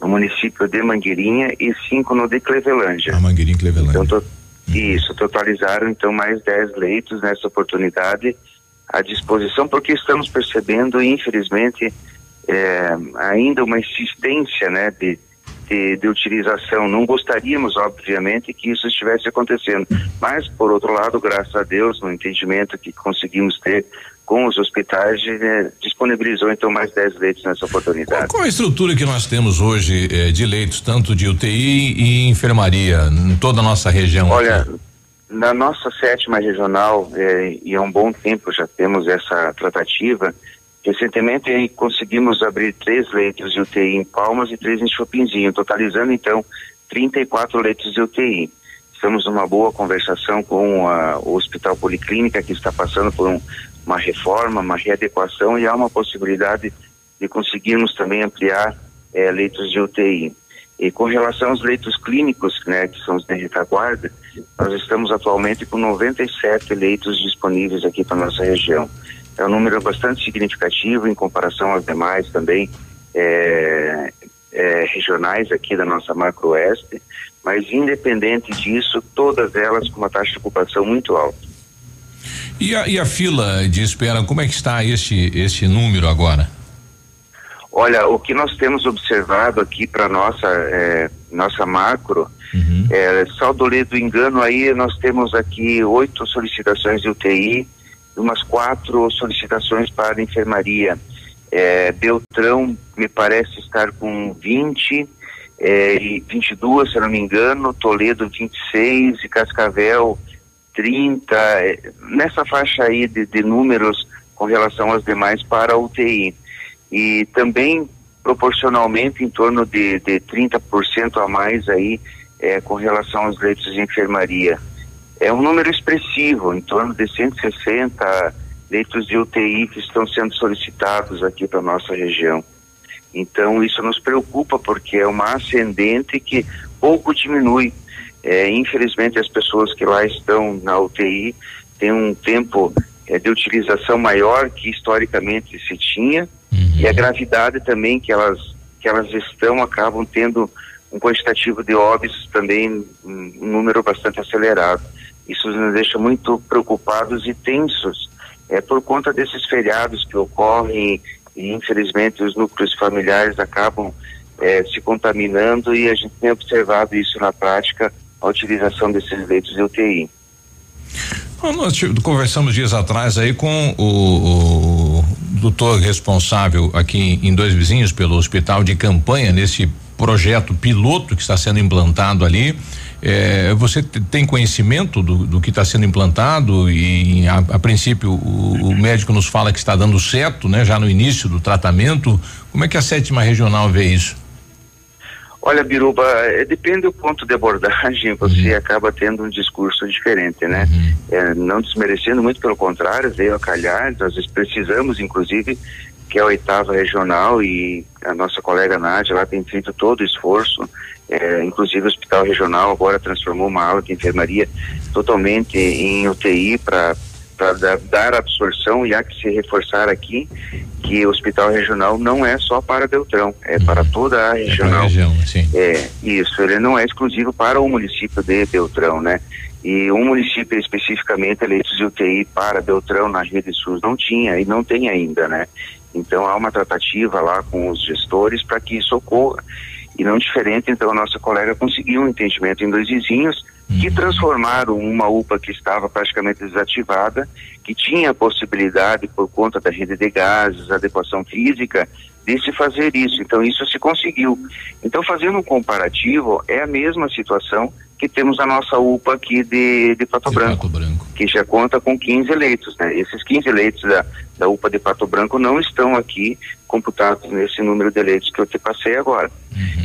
[SPEAKER 40] No município de Mangueirinha e cinco no de Clevelândia.
[SPEAKER 3] A Mangueirinha e Clevelândia.
[SPEAKER 40] Então, to- Isso, totalizaram então mais 10 leitos nessa oportunidade à disposição, porque estamos percebendo, infelizmente, é, ainda uma insistência né, de, de, de utilização. Não gostaríamos, obviamente, que isso estivesse acontecendo, mas, por outro lado, graças a Deus, no entendimento que conseguimos ter com os hospitais, eh, disponibilizou então mais 10 leitos nessa oportunidade.
[SPEAKER 3] Qual a estrutura que nós temos hoje eh, de leitos, tanto de UTI e enfermaria, em toda a nossa região?
[SPEAKER 40] Olha,
[SPEAKER 3] aqui?
[SPEAKER 40] na nossa sétima regional, eh, e há um bom tempo já temos essa tratativa, recentemente conseguimos abrir três leitos de UTI em Palmas e três em Chopinzinho, totalizando então 34 leitos de UTI. Estamos numa boa conversação com a- o Hospital Policlínica, que está passando por um- uma reforma, uma readequação, e há uma possibilidade de conseguirmos também ampliar eh, leitos de UTI. E com relação aos leitos clínicos, né, que são os de retaguarda, nós estamos atualmente com 97 leitos disponíveis aqui para nossa região. É um número bastante significativo em comparação aos demais também é, é, regionais aqui da nossa macro-oeste, mas independente disso, todas elas com uma taxa de ocupação muito alta.
[SPEAKER 3] E a, e a fila de espera, como é que está este, este número agora?
[SPEAKER 40] Olha, o que nós temos observado aqui para nossa é, nossa macro, é, saldo do engano aí nós temos aqui oito solicitações de UTI, umas quatro solicitações para enfermaria. É, Beltrão me parece estar com 20 é, e 22, se não me engano, Toledo 26 e Cascavel 30, é, nessa faixa aí de, de números com relação às demais para a UTI. E também proporcionalmente em torno de, de 30% a mais aí é, com relação aos leitos de enfermaria. É um número expressivo, em torno de 160 leitos de UTI que estão sendo solicitados aqui para nossa região. Então isso nos preocupa porque é uma ascendente que pouco diminui. É, infelizmente as pessoas que lá estão na UTI têm um tempo é, de utilização maior que historicamente se tinha e a gravidade também que elas que elas estão acabam tendo um quantitativo de óbitos também um número bastante acelerado. Isso nos deixa muito preocupados e tensos é, por conta desses feriados que ocorrem e infelizmente os núcleos familiares acabam é, se contaminando e a gente tem observado isso na prática, a utilização desses leitos de UTI.
[SPEAKER 3] Ah, Nós conversamos dias atrás aí com o, o doutor responsável aqui em Dois Vizinhos pelo hospital de campanha nesse projeto piloto que está sendo implantado ali. Eh, você te- tem conhecimento do, do que está sendo implantado e a, a princípio o, o médico nos fala que está dando certo, né? Já no início do tratamento. Como é que a sétima regional vê isso?
[SPEAKER 40] Olha, Biruba, é, depende do ponto de abordagem, você acaba tendo um discurso diferente, né? É, não desmerecendo, muito pelo contrário, veio a calhar, nós precisamos, inclusive, que é a oitava regional e a nossa colega Nádia lá tem feito todo o esforço, é, inclusive o hospital regional agora transformou uma ala de enfermaria totalmente em UTI para para dar, absorção e há que se reforçar aqui que o hospital regional não é só para Beltrão, é para toda a regional.
[SPEAKER 3] região, sim.
[SPEAKER 40] É, isso, ele não é exclusivo para o município de Beltrão, né?
[SPEAKER 41] E um município especificamente leitos de UTI para Beltrão na rede SUS não tinha e não tem ainda, né? Então há uma tratativa lá com os gestores para que isso ocorra. E não diferente, então a nossa colega conseguiu um entendimento em dois vizinhos que transformaram uma UPA que estava praticamente desativada, que tinha a possibilidade, por conta da rede de gases, adequação física, de se fazer isso. Então, isso se conseguiu. Então, fazendo um comparativo, é a mesma situação que temos a nossa UPA aqui de, de Pato, Branco,
[SPEAKER 3] Branco,
[SPEAKER 41] que já conta com 15 eleitos. Né? Esses 15 eleitos da, da UPA de Pato Branco não estão aqui computados nesse número de eleitos que eu te passei agora.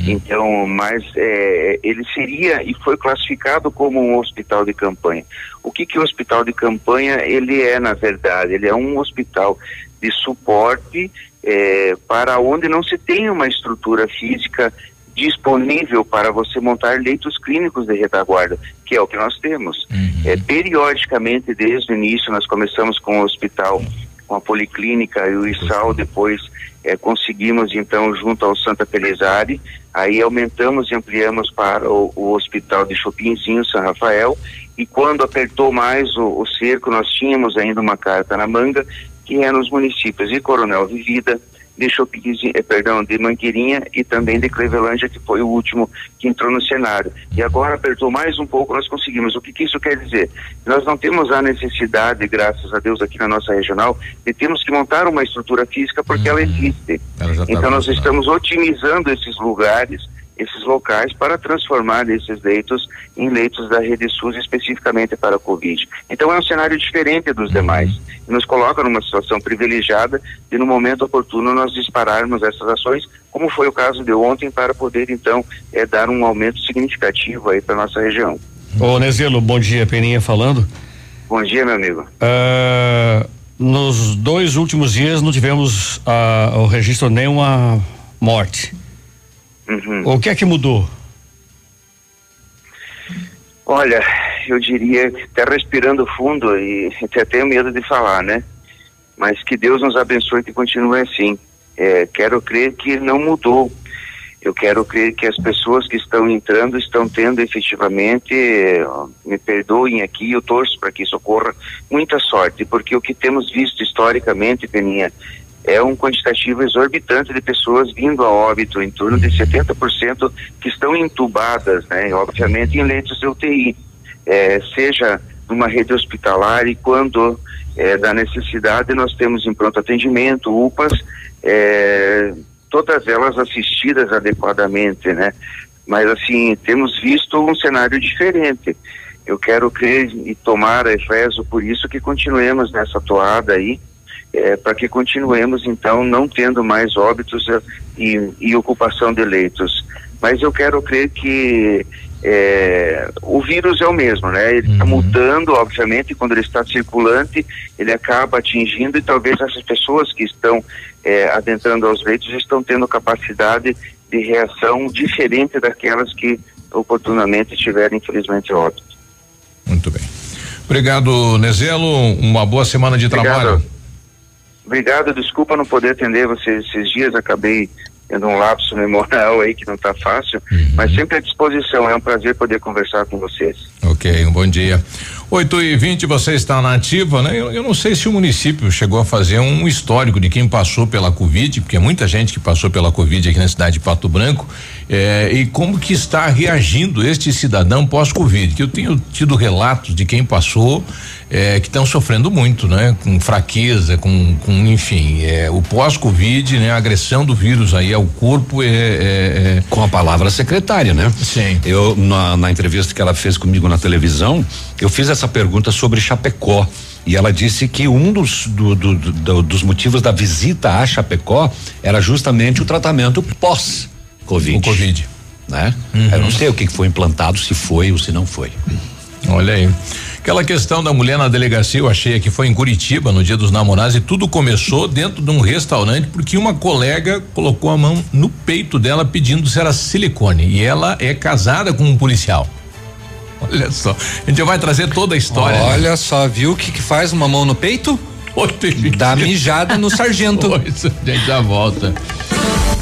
[SPEAKER 41] Então, mas é, ele seria e foi classificado como um hospital de campanha. O que que o hospital de campanha ele é na verdade? Ele é um hospital de suporte é, para onde não se tem uma estrutura física disponível para você montar leitos clínicos de retaguarda, que é o que nós temos. É, periodicamente, desde o início, nós começamos com o hospital, com a policlínica e o ISAL, depois é, conseguimos então junto ao Santa Pelizari, aí aumentamos e ampliamos para o, o hospital de Chopinzinho, São Rafael, e quando apertou mais o, o cerco, nós tínhamos ainda uma carta na manga, que é nos municípios de Coronel Vivida, de Chopinzinho, eh, perdão, de Mangueirinha e também de Clevelândia, que foi o último que entrou no cenário. E agora apertou mais um pouco, nós conseguimos. O que, que isso quer dizer? Nós não temos a necessidade, graças a Deus, aqui na nossa regional, de termos que montar uma estrutura física porque ela existe.
[SPEAKER 3] Ela tá
[SPEAKER 41] Então nós estamos otimizando esses lugares, esses locais, para transformar esses leitos em leitos da rede SUS especificamente para a Covid. Então é um cenário diferente dos demais. E nos coloca numa situação privilegiada de no momento oportuno nós dispararmos essas ações, como foi o caso de ontem, para poder então eh, dar um aumento significativo aí para nossa região.
[SPEAKER 7] Ô Nezelo, bom dia, Peninha falando.
[SPEAKER 41] Bom dia, meu amigo.
[SPEAKER 7] Ah, nos dois últimos dias não tivemos ah, o registro nenhuma morte.
[SPEAKER 41] Uhum.
[SPEAKER 7] O que é que mudou?
[SPEAKER 41] Olha, eu diria que até respirando fundo e até tenho medo de falar, né? Mas que Deus nos abençoe que continue assim. É, quero crer que não mudou. Eu quero crer que as pessoas que estão entrando estão tendo efetivamente, eh, me perdoem aqui, eu torço para que isso ocorra, muita sorte, porque o que temos visto historicamente, Peninha, é um quantitativo exorbitante de pessoas vindo a óbito, em torno de 70% que estão entubadas, né, obviamente em leitos de UTI, eh, seja numa rede hospitalar e quando eh, da necessidade nós temos em pronto atendimento, UPAs, eh, todas elas assistidas adequadamente, né? Mas assim, temos visto um cenário diferente. Eu quero crer e tomar e rezo por isso que continuemos nessa toada aí, eh, para que continuemos então não tendo mais óbitos e, e ocupação de leitos. Mas eu quero crer que eh, o vírus é o mesmo, né? Ele está mudando, obviamente, quando ele está circulante, ele acaba atingindo e talvez essas pessoas que estão eh, adentrando aos leitos estão tendo capacidade de reação diferente daquelas que oportunamente tiveram, infelizmente, óbito.
[SPEAKER 3] Obrigado, Nezelo. Uma boa semana de
[SPEAKER 41] Obrigado.
[SPEAKER 3] trabalho.
[SPEAKER 41] Obrigado, desculpa não poder atender vocês esses dias, acabei tendo um lapso memorial aí que não está fácil, mas sempre à disposição, é um prazer poder conversar com vocês.
[SPEAKER 3] Ok, um bom dia. 8 e 20 você está na ativa, né? Eu, eu não sei se o município chegou a fazer um histórico de quem passou pela Covid, porque é muita gente que passou pela Covid aqui na cidade de Pato Branco, eh, e como que está reagindo este cidadão pós-Covid, que eu tenho tido relatos de quem passou, eh, que estão sofrendo muito, né? Com fraqueza, com, com enfim, eh, o pós-Covid, né? A agressão do vírus aí ao corpo é, é, é
[SPEAKER 5] com a palavra secretária, né?
[SPEAKER 3] Sim.
[SPEAKER 5] Eu na, na entrevista que ela fez comigo na televisão, eu fiz essa pergunta sobre Chapecó e ela disse que um dos do, do, do, dos motivos da visita a Chapecó era justamente o tratamento pós Covid.
[SPEAKER 3] O Covid.
[SPEAKER 5] Né?
[SPEAKER 3] Uhum.
[SPEAKER 5] Eu não sei o que foi implantado, se foi ou se não foi.
[SPEAKER 3] Olha aí. Aquela questão da mulher na delegacia, eu achei que foi em Curitiba, no dia dos namorados, e tudo começou dentro de um restaurante, porque uma colega colocou a mão no peito dela pedindo se era silicone. E ela é casada com um policial. Olha só. A gente já vai trazer toda a história. né?
[SPEAKER 4] Olha só, viu o que, que faz uma mão no peito? Dá mijada no sargento.
[SPEAKER 3] Pois, a gente já volta.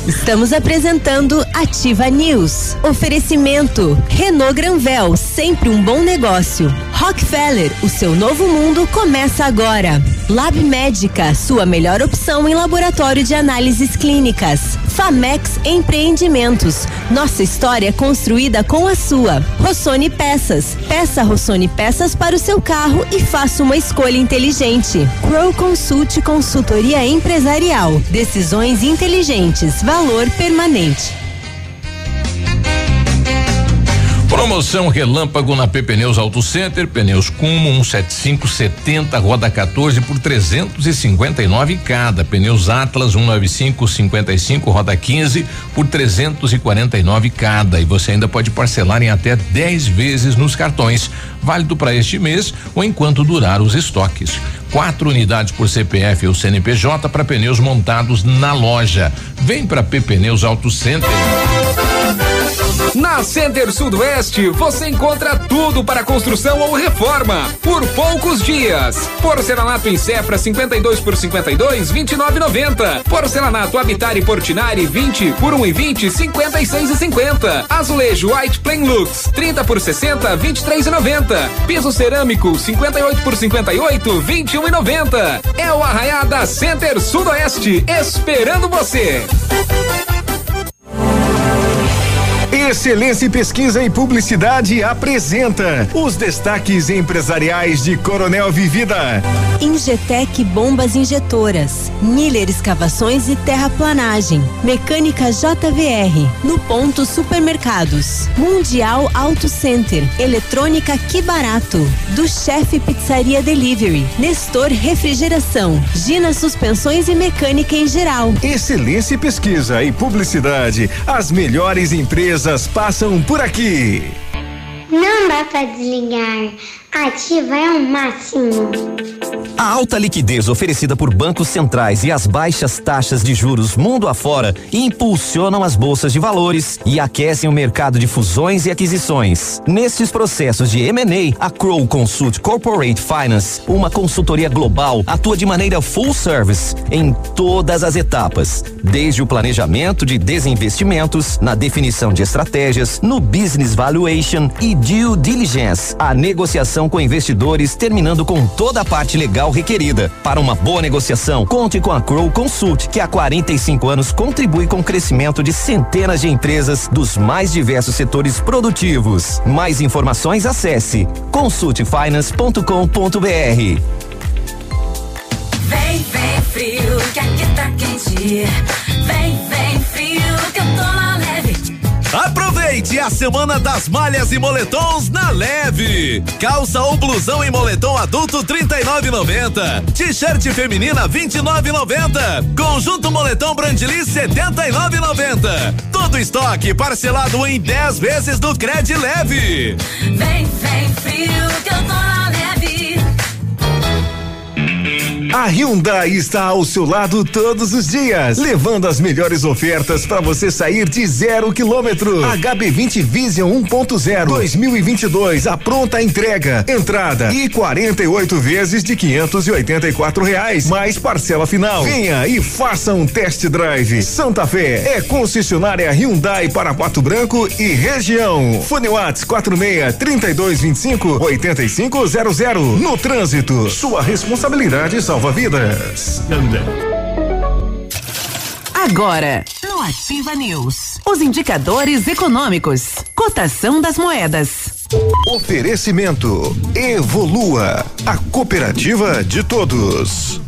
[SPEAKER 2] Estamos apresentando Ativa News. Oferecimento Renault Granvel, sempre um bom negócio. Rockefeller, o seu novo mundo começa agora. Lab Médica, sua melhor opção em laboratório de análises clínicas. Famex Empreendimentos, nossa história construída com a sua. Rossoni Peças, peça Rossoni Peças para o seu carro e faça uma escolha inteligente. Crow Consult Consultoria Empresarial, decisões inteligentes, valor permanente.
[SPEAKER 3] Promoção Relâmpago na PP Pneus Auto Center, pneus Cumo 17570, roda 14 por 359 cada. Pneus Atlas 19555, roda 15 por 349 cada. E você ainda pode parcelar em até 10 vezes nos cartões. Válido para este mês ou enquanto durar os estoques. Quatro unidades por CPF ou CNPJ para pneus montados na loja. Vem para PP Pneus Auto Center.
[SPEAKER 42] Na Center Sudoeste você encontra tudo para construção ou reforma por poucos dias. Porcelanato em Cefra 52 por 52 29,90. Porcelanato Habitat e Portinari 20 por 1,20 56,50. Azulejo White Plain Lux 30 por 60 23,90. Piso cerâmico 58 por 58 21,90. É o Arraiada Center Sudoeste esperando você.
[SPEAKER 10] Excelência em Pesquisa e Publicidade apresenta os destaques empresariais de Coronel Vivida.
[SPEAKER 2] Injetec Bombas Injetoras, Miller Escavações e Terraplanagem, Mecânica JVR, No Ponto Supermercados, Mundial Auto Center, Eletrônica Que Barato, do Chefe Pizzaria Delivery, Nestor Refrigeração, Gina Suspensões e Mecânica em geral.
[SPEAKER 10] Excelência em Pesquisa e Publicidade, as melhores empresas passam por aqui.
[SPEAKER 33] Não dá pra desligar. Ativa é o máximo.
[SPEAKER 17] A alta liquidez oferecida por bancos centrais e as baixas taxas de juros mundo afora impulsionam as bolsas de valores e aquecem o mercado de fusões e aquisições. Nesses processos de M&A, a Crow Consult Corporate Finance, uma consultoria global, atua de maneira full service em todas as etapas, desde o planejamento de desinvestimentos, na definição de estratégias, no business valuation e due diligence, a negociação com investidores, terminando com toda a parte legal requerida. Para uma boa negociação, conte com a Crow Consult, que há 45 anos contribui com o crescimento de centenas de empresas dos mais diversos setores produtivos. Mais informações acesse consultfinance.com.br.
[SPEAKER 43] Vem, vem frio, que aqui tá quente. Vem, vem frio, que eu tô na leve.
[SPEAKER 44] Aproveite a semana das malhas e moletons na Leve. Calça ou blusão em moletom adulto 39,90. T-shirt feminina 29,90. Conjunto moletom Brandly 79,90. Todo estoque parcelado em 10 vezes do Cred Leve.
[SPEAKER 43] Vem, vem frio, que eu tô na leve.
[SPEAKER 10] A Hyundai está ao seu lado todos os dias, levando as melhores ofertas para você sair de zero quilômetro. HB20 Vision 1.0 2022, a pronta entrega, entrada e 48 vezes de 584 reais, mais parcela final. Venha e faça um test drive. Santa Fé é concessionária Hyundai para Pato Branco e região. Fone Whats 46 3225 8500. No trânsito, sua responsabilidade salva vidas.
[SPEAKER 45] Agora, no Ativa News, os indicadores econômicos, cotação das moedas.
[SPEAKER 10] Oferecimento Evolua, a cooperativa de todos.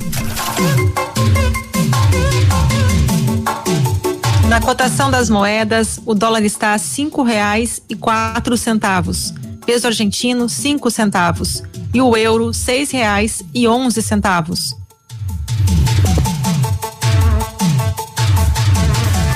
[SPEAKER 6] Na cotação das moedas, o dólar está a cinco reais e quatro centavos. Peso argentino, cinco centavos. E o euro, seis reais e onze centavos.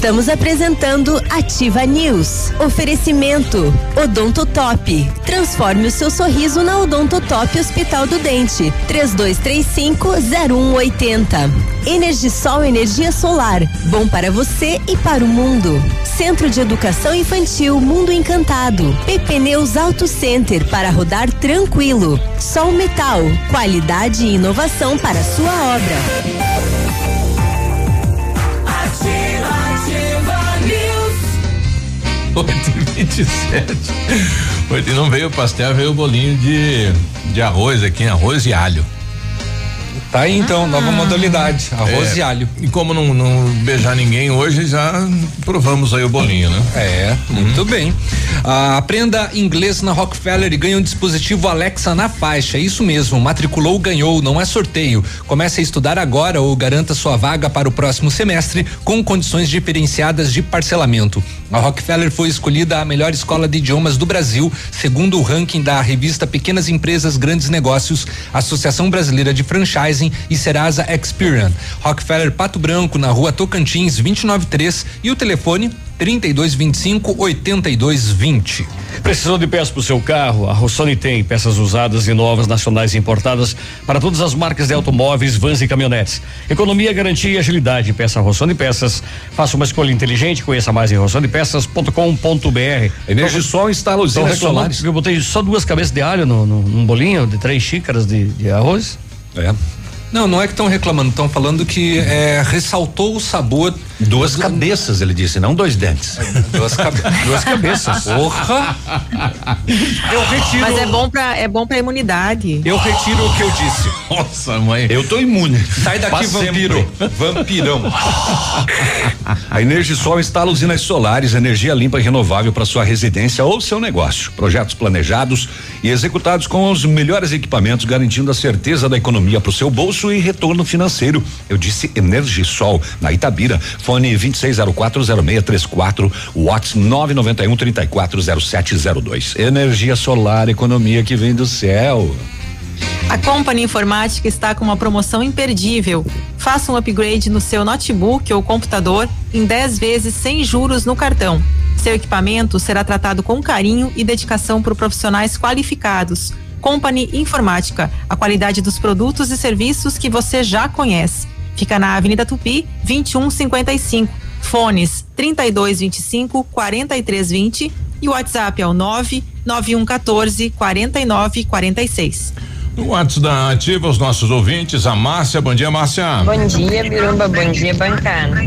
[SPEAKER 2] Estamos apresentando Ativa News. Oferecimento Odonto Top. Transforme o seu sorriso na Odonto Top Hospital do Dente. 3235-0180. Energisol Energia Solar. Bom para você e para o mundo. Centro de Educação Infantil Mundo Encantado. PP Neus Auto Center para rodar tranquilo. Sol Metal. Qualidade e inovação para sua obra.
[SPEAKER 3] Oito e vinte sete. Oito não veio o pastel, veio o bolinho de, de arroz aqui, arroz e alho.
[SPEAKER 4] Tá aí então, nova modalidade, arroz
[SPEAKER 3] É,
[SPEAKER 4] e alho.
[SPEAKER 3] E como não, não beijar ninguém hoje, já provamos aí o bolinho, né?
[SPEAKER 4] É, muito bem. Ah, aprenda inglês na Rockefeller e ganhe um dispositivo Alexa na faixa. É Isso mesmo, matriculou, ganhou, não é sorteio. Comece a estudar agora ou garanta sua vaga para o próximo semestre com condições diferenciadas de parcelamento. A Rockefeller foi escolhida a melhor escola de idiomas do Brasil, segundo o ranking da revista Pequenas Empresas Grandes Negócios, Associação Brasileira de Franchising e Serasa Experian. Rockefeller Pato Branco, na rua Tocantins, 293 e o telefone 3225 8220.
[SPEAKER 7] Precisou de peças para o seu carro? A Rossoni tem peças usadas e novas, nacionais e importadas para todas as marcas de automóveis, vans e caminhonetes. Economia, garantia e agilidade. Peça Rossoni Peças. Faça uma escolha inteligente. Conheça mais em rossonipeças.com.br.
[SPEAKER 5] Energisol instala
[SPEAKER 7] Estão
[SPEAKER 5] usinas solares.
[SPEAKER 7] Eu botei só duas cabeças de alho no, no- num bolinho de três xícaras de, de arroz.
[SPEAKER 5] É.
[SPEAKER 4] Não, não é que estão reclamando, estão falando que é, ressaltou o sabor.
[SPEAKER 5] Duas cabeças, ele disse, não dois dentes.
[SPEAKER 4] Duas, cabe duas cabeças. Porra! Eu retiro.
[SPEAKER 6] Mas é bom pra, é bom pra imunidade.
[SPEAKER 4] Eu retiro o que eu disse.
[SPEAKER 3] Nossa, mãe.
[SPEAKER 5] Eu tô imune.
[SPEAKER 4] Sai daqui,
[SPEAKER 5] Pra
[SPEAKER 4] vampiro.
[SPEAKER 5] sempre.
[SPEAKER 4] Vampirão.
[SPEAKER 5] A Energisol instala usinas solares, energia limpa e renovável para sua residência ou seu negócio. Projetos planejados e executados com os melhores equipamentos, garantindo a certeza da economia para o seu bolso e retorno financeiro. Eu disse Energisol, na Itabira. Fone 26040634, Watts 991 340702. Energia solar, economia que vem do céu.
[SPEAKER 6] A Company Informática está com uma promoção imperdível. Faça um upgrade no seu notebook ou computador em 10 vezes sem juros no cartão. Seu equipamento será tratado com carinho e dedicação por profissionais qualificados. Company Informática, a qualidade dos produtos e serviços que você já conhece. Fica na Avenida Tupi, 2155. Fones 3225 4320 e o WhatsApp é o 99114 4946.
[SPEAKER 3] No WhatsApp da Ativa, os nossos ouvintes, a Márcia. Bom dia, Márcia.
[SPEAKER 46] Bom dia, Biruba. Bom dia, bancada.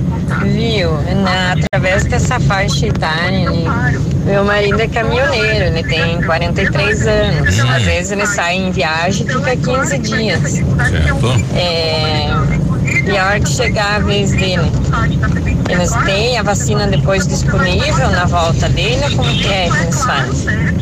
[SPEAKER 46] Viu? Na, através dessa faixa etária, ali, meu marido é caminhoneiro, ele tem 43 anos. Às vezes ele sai em viagem e fica 15 dias.
[SPEAKER 3] Certo.
[SPEAKER 46] É, e a hora que chegar a vez dele, eles têm a vacina depois disponível na volta dele, como que é que eles fazem?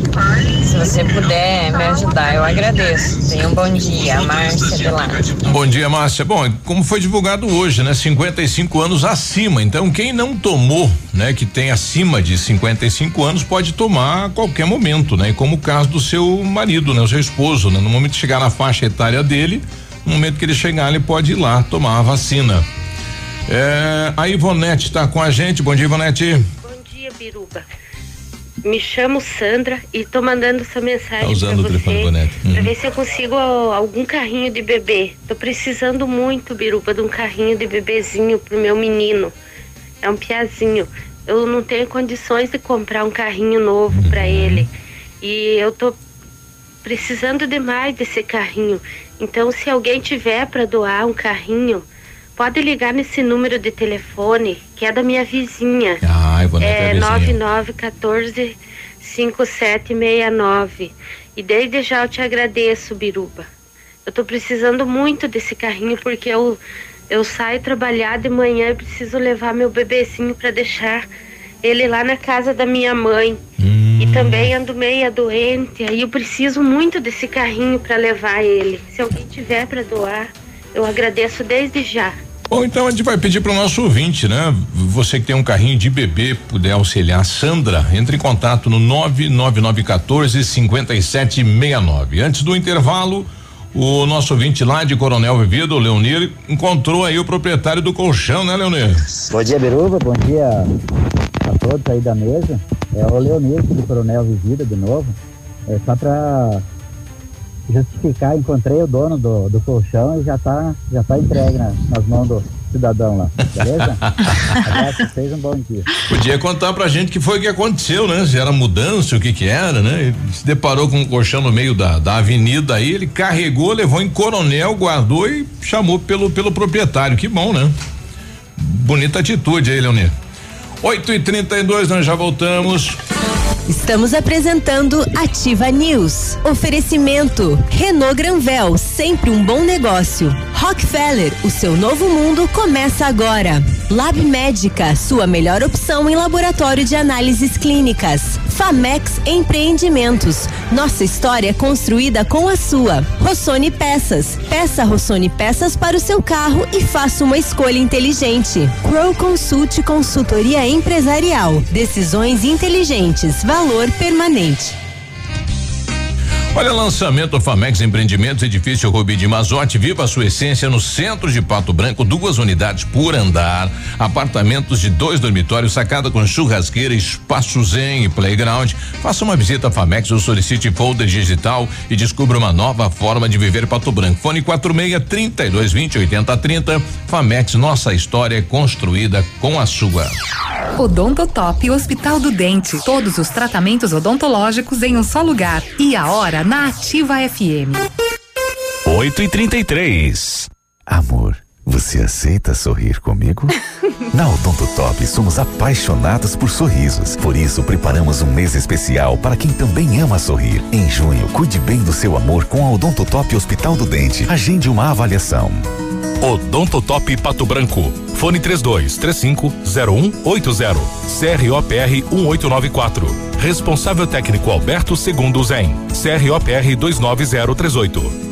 [SPEAKER 46] Se você puder me ajudar, eu agradeço. Tenha um bom dia, Márcia Delade.
[SPEAKER 3] Bom dia, Márcia. Bom, como foi divulgado hoje, né? 55 anos acima. Então, quem não tomou, né, que tem acima de 55 anos, pode tomar a qualquer momento, né? Como o caso do seu marido, né? O seu esposo, né? No momento de chegar na faixa etária dele, no momento que ele chegar, ele pode ir lá tomar a vacina. É, a Ivonete está com a gente. Bom dia, Ivonete.
[SPEAKER 47] Bom dia, Biruba. Me chamo Sandra e tô mandando essa mensagem
[SPEAKER 3] Tá usando o
[SPEAKER 47] pra
[SPEAKER 3] telefone,
[SPEAKER 47] você
[SPEAKER 3] Ivonete.
[SPEAKER 47] pra
[SPEAKER 3] Uhum.
[SPEAKER 47] ver se eu consigo ó, algum carrinho de bebê. Tô precisando muito, Biruba, de um carrinho de bebezinho pro meu menino. É um piazinho. Eu não tenho condições de comprar um carrinho novo
[SPEAKER 3] Uhum.
[SPEAKER 47] pra ele. E eu tô precisando demais desse carrinho. Então, se alguém tiver para doar um carrinho, pode ligar nesse número de telefone, que é da minha vizinha.
[SPEAKER 3] Ah, Ivonete é
[SPEAKER 47] É
[SPEAKER 3] vizinha.
[SPEAKER 47] 9914 5769. E desde já eu te agradeço, Biruba. Eu tô precisando muito desse carrinho porque eu eu saio trabalhar de manhã e preciso levar meu bebezinho para deixar ele lá na casa da minha mãe. E também ando meia doente, aí eu preciso muito desse carrinho para levar ele. Se alguém tiver para doar, eu agradeço desde já.
[SPEAKER 3] Bom, então a gente vai pedir para o nosso ouvinte, né? Você que tem um carrinho de bebê, puder auxiliar a Sandra, entre em contato no 99914 5769. Antes do intervalo, O nosso ouvinte lá de Coronel Vivido, o Leonir, encontrou aí o proprietário do colchão, né, Leonir?
[SPEAKER 48] Bom dia, Biruba. Bom dia a todos aí da mesa. É o Leonir aqui do Coronel Vivida de novo. É só para justificar, encontrei o dono do, do colchão e já tá, já tá entregue na- nas mãos do cidadão lá, beleza? Abraço, vocês um bom dia.
[SPEAKER 3] Podia contar pra gente o que foi que aconteceu, né? Se era mudança, o que que era, né? Ele se deparou com um colchão no meio da, da avenida aí, ele carregou, levou em coronel, guardou e chamou pelo, pelo proprietário. Que bom, né? Bonita atitude aí, Leonir. 8 e 32 nós já voltamos.
[SPEAKER 2] Estamos apresentando Ativa News. Oferecimento Renault Granvel, sempre um bom negócio. Rockefeller, o seu novo mundo começa agora. Lab Médica, sua melhor opção em laboratório de análises clínicas. Famex Empreendimentos, nossa história construída com a sua. Rossoni Peças, peça Rossoni Peças para o seu carro e faça uma escolha inteligente. Crow Consult Consultoria Empresarial, decisões inteligentes, valor permanente.
[SPEAKER 3] Olha, lançamento Famex Empreendimentos, edifício Rubi de Mazote, viva a sua essência no centro de Pato Branco, duas unidades por andar, apartamentos de dois dormitórios, sacada com churrasqueira, espaço zen e playground. Faça uma visita a Famex ou solicite folder digital e descubra uma nova forma de viver Pato Branco. Fone 46 32 20 80 30. Famex, nossa história é construída com a sua.
[SPEAKER 18] Odontotop Hospital do Dente. Todos os tratamentos odontológicos em um só lugar. E a hora na Ativa FM.
[SPEAKER 22] 8 e 33 Amor, você aceita sorrir comigo? Na Odonto Top somos apaixonados por sorrisos. Por isso, preparamos um mês especial para quem também ama sorrir. Em junho, cuide bem do seu amor com a Odonto Top Hospital do Dente. Agende uma avaliação.
[SPEAKER 49] Odontotop Pato Branco. Fone 32 35 0180. CROPR 1894. Responsável técnico Alberto Segundo Zen. CROPR 29038.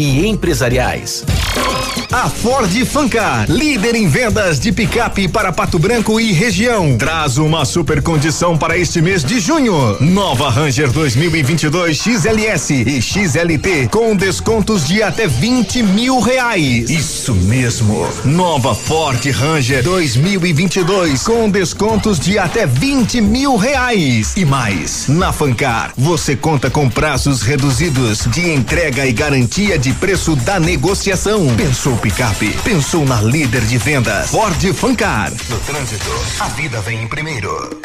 [SPEAKER 19] e empresariais.
[SPEAKER 10] A Ford Fancar, líder em vendas de picape para Pato Branco e região, traz uma super condição para este mês de junho. Nova Ranger 2022 XLS e XLT com descontos de até 20 mil reais. Isso mesmo. Nova Ford Ranger 2022 com descontos de até 20 mil reais. E mais, na Fancar você conta com prazos reduzidos de entrega e garantia de preço da negociação. Pensou picape? Pensou na líder de vendas? Ford Fancar. No trânsito, a vida vem em primeiro.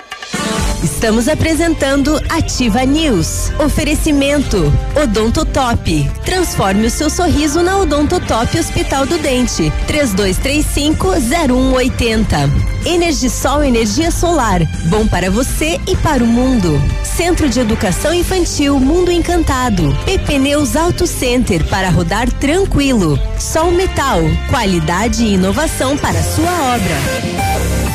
[SPEAKER 2] Estamos apresentando Ativa News. Oferecimento Odontotop. Transforme o seu sorriso na Odontotop Hospital do Dente. 32350180. Energisol energia solar. Bom para você e para o mundo. Centro de Educação Infantil Mundo Encantado. PP Neus Auto Center para rodar tranquilo. Sol Metal. Qualidade e inovação para sua obra.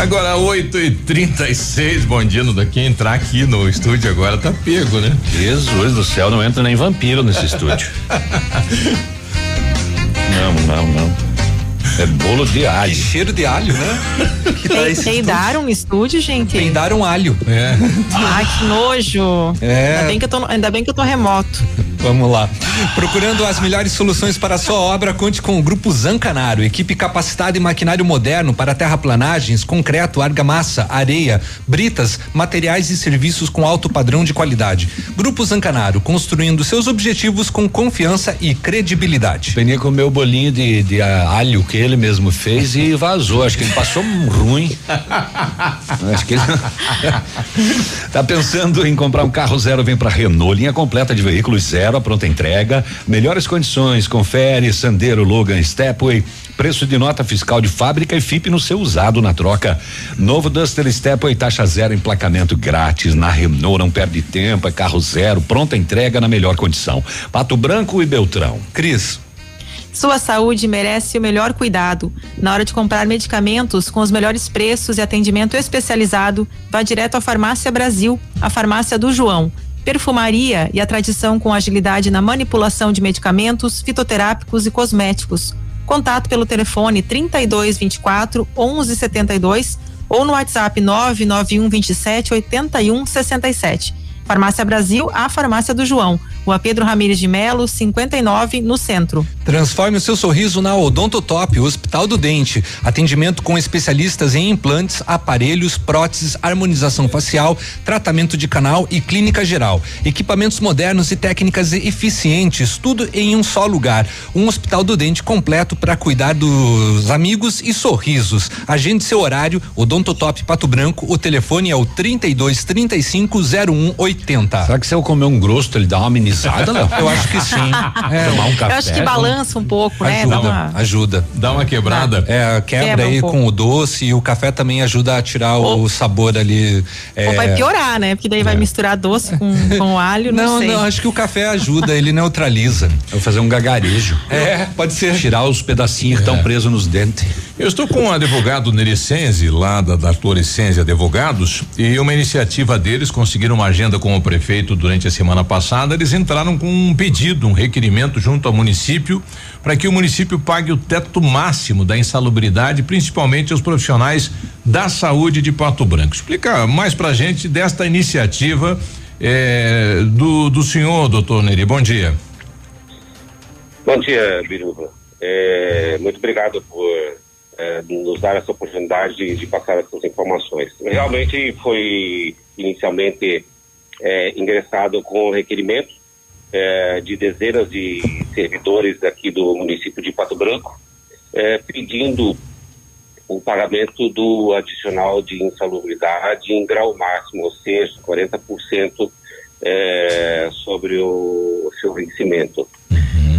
[SPEAKER 3] Agora 8 e 36 bom dia, no daqui entrar aqui no estúdio agora tá pego, né?
[SPEAKER 5] Jesus do céu, não entra nem vampiro nesse estúdio. não, não, não. É bolo de alho.
[SPEAKER 4] Que cheiro de alho, né? que tá
[SPEAKER 6] Peidaram no estúdio, gente?
[SPEAKER 4] Peidaram alho.
[SPEAKER 5] É.
[SPEAKER 6] Ai, que nojo.
[SPEAKER 4] É.
[SPEAKER 6] Ainda bem que eu tô, ainda bem que eu tô remoto.
[SPEAKER 4] Vamos lá. Procurando as melhores soluções para a sua obra, conte com o Grupo Zancanaro, equipe capacitada em maquinário moderno para terraplanagens, concreto, argamassa, areia, britas, materiais e serviços com alto padrão de qualidade. Grupo Zancanaro, construindo seus objetivos com confiança e credibilidade.
[SPEAKER 5] Peninha comeu o bolinho de, de ah, alho que ele mesmo fez e vazou. Acho que ele passou ruim. Acho que ele tá pensando em comprar um carro zero, vem para Renault, linha completa de veículos zero, a pronta entrega, melhores condições, confere Sandero, Logan, Stepway, preço de nota fiscal de fábrica e FIP no seu usado na troca. Novo Duster Stepway, taxa zero, emplacamento grátis na Renault, não perde tempo, é carro zero, pronta entrega na melhor condição. Pato Branco e Beltrão.
[SPEAKER 4] Cris.
[SPEAKER 6] Sua saúde merece o melhor cuidado. Na hora de comprar medicamentos com os melhores preços e atendimento especializado, vá direto à Farmácia Brasil, a farmácia do João. Perfumaria e a tradição com agilidade na manipulação de medicamentos, fitoterápicos e cosméticos. Contato pelo telefone 3224 1172 ou no WhatsApp 991 27 81 67. Farmácia Brasil, a farmácia do João. Rua Pedro Ramires de Melo, 59, no centro.
[SPEAKER 4] Transforme o seu sorriso na Odontotop, o Hospital do Dente. Atendimento com especialistas em implantes, aparelhos, próteses, harmonização facial, tratamento de canal e clínica geral. Equipamentos modernos e técnicas eficientes, tudo em um só lugar. Um Hospital do Dente completo para cuidar dos amigos e sorrisos. Agende seu horário, Odontotop Pato Branco. O telefone é o 32 35 0180.
[SPEAKER 5] Será que se eu comer um grosso, ele dá uma amenizada, Léo?
[SPEAKER 4] Eu acho que sim.
[SPEAKER 5] É, Tomar um café.
[SPEAKER 6] Eu acho que balança um pouco, né?
[SPEAKER 4] Ajuda,
[SPEAKER 6] Dá uma-
[SPEAKER 4] ajuda.
[SPEAKER 3] Dá uma quebrada.
[SPEAKER 4] É, quebra,
[SPEAKER 6] Quebra um
[SPEAKER 4] aí
[SPEAKER 6] pouco.
[SPEAKER 4] com o doce e o café também ajuda a tirar o sabor ali. é,
[SPEAKER 6] Ou vai piorar, né? Porque daí vai misturar doce com, com alho, não,
[SPEAKER 4] Não,
[SPEAKER 6] sei.
[SPEAKER 4] não, acho que o café ajuda, ele neutraliza.
[SPEAKER 5] Eu vou fazer um gagarejo.
[SPEAKER 4] É, pode ser.
[SPEAKER 5] Tirar os pedacinhos que estão presos nos dentes.
[SPEAKER 3] Eu estou com um advogado Nericense, lá da, da Floricense Advogados, e uma iniciativa deles conseguiram uma agenda com o prefeito durante a semana passada. Eles entraram com um pedido, um requerimento junto ao município para que o município pague o teto máximo da insalubridade, principalmente aos profissionais da saúde de Pato Branco. Explica mais pra gente desta iniciativa eh, do, do senhor, doutor Neri. Bom dia.
[SPEAKER 50] Bom dia, Biruba. É, muito obrigado por é, nos dar essa oportunidade de, de passar essas informações. Realmente foi inicialmente é, ingressado com requerimento é, de dezenas de servidores aqui do município de Pato Branco, é, pedindo o pagamento do adicional de insalubridade em grau máximo, ou seja, 40% é, sobre o seu vencimento.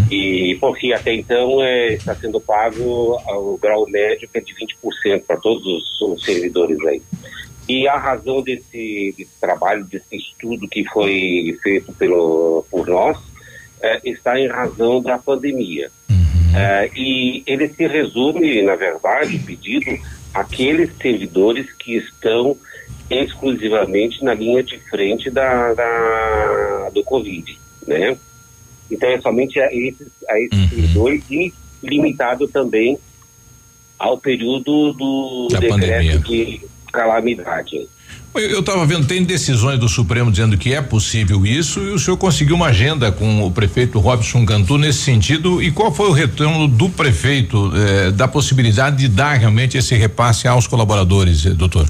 [SPEAKER 50] E porque até então é, está sendo pago o grau médio que é de 20% para todos os, os servidores aí. E a razão desse, desse trabalho, desse estudo que foi feito pelo, por nós, é, está em razão da pandemia. É, e ele se resume, na verdade, pedido, àqueles servidores que estão exclusivamente na linha de frente da, da- do Covid, né? Então é somente a esses, a esses servidores e limitado também ao período do
[SPEAKER 3] Da
[SPEAKER 50] decreto de calamidade.
[SPEAKER 3] Eu estava vendo, tem decisões do Supremo dizendo que é possível isso e o senhor conseguiu uma agenda com o prefeito Robson Cantu nesse sentido. E qual foi o retorno do prefeito eh, da possibilidade de dar realmente esse repasse aos colaboradores, eh, doutor?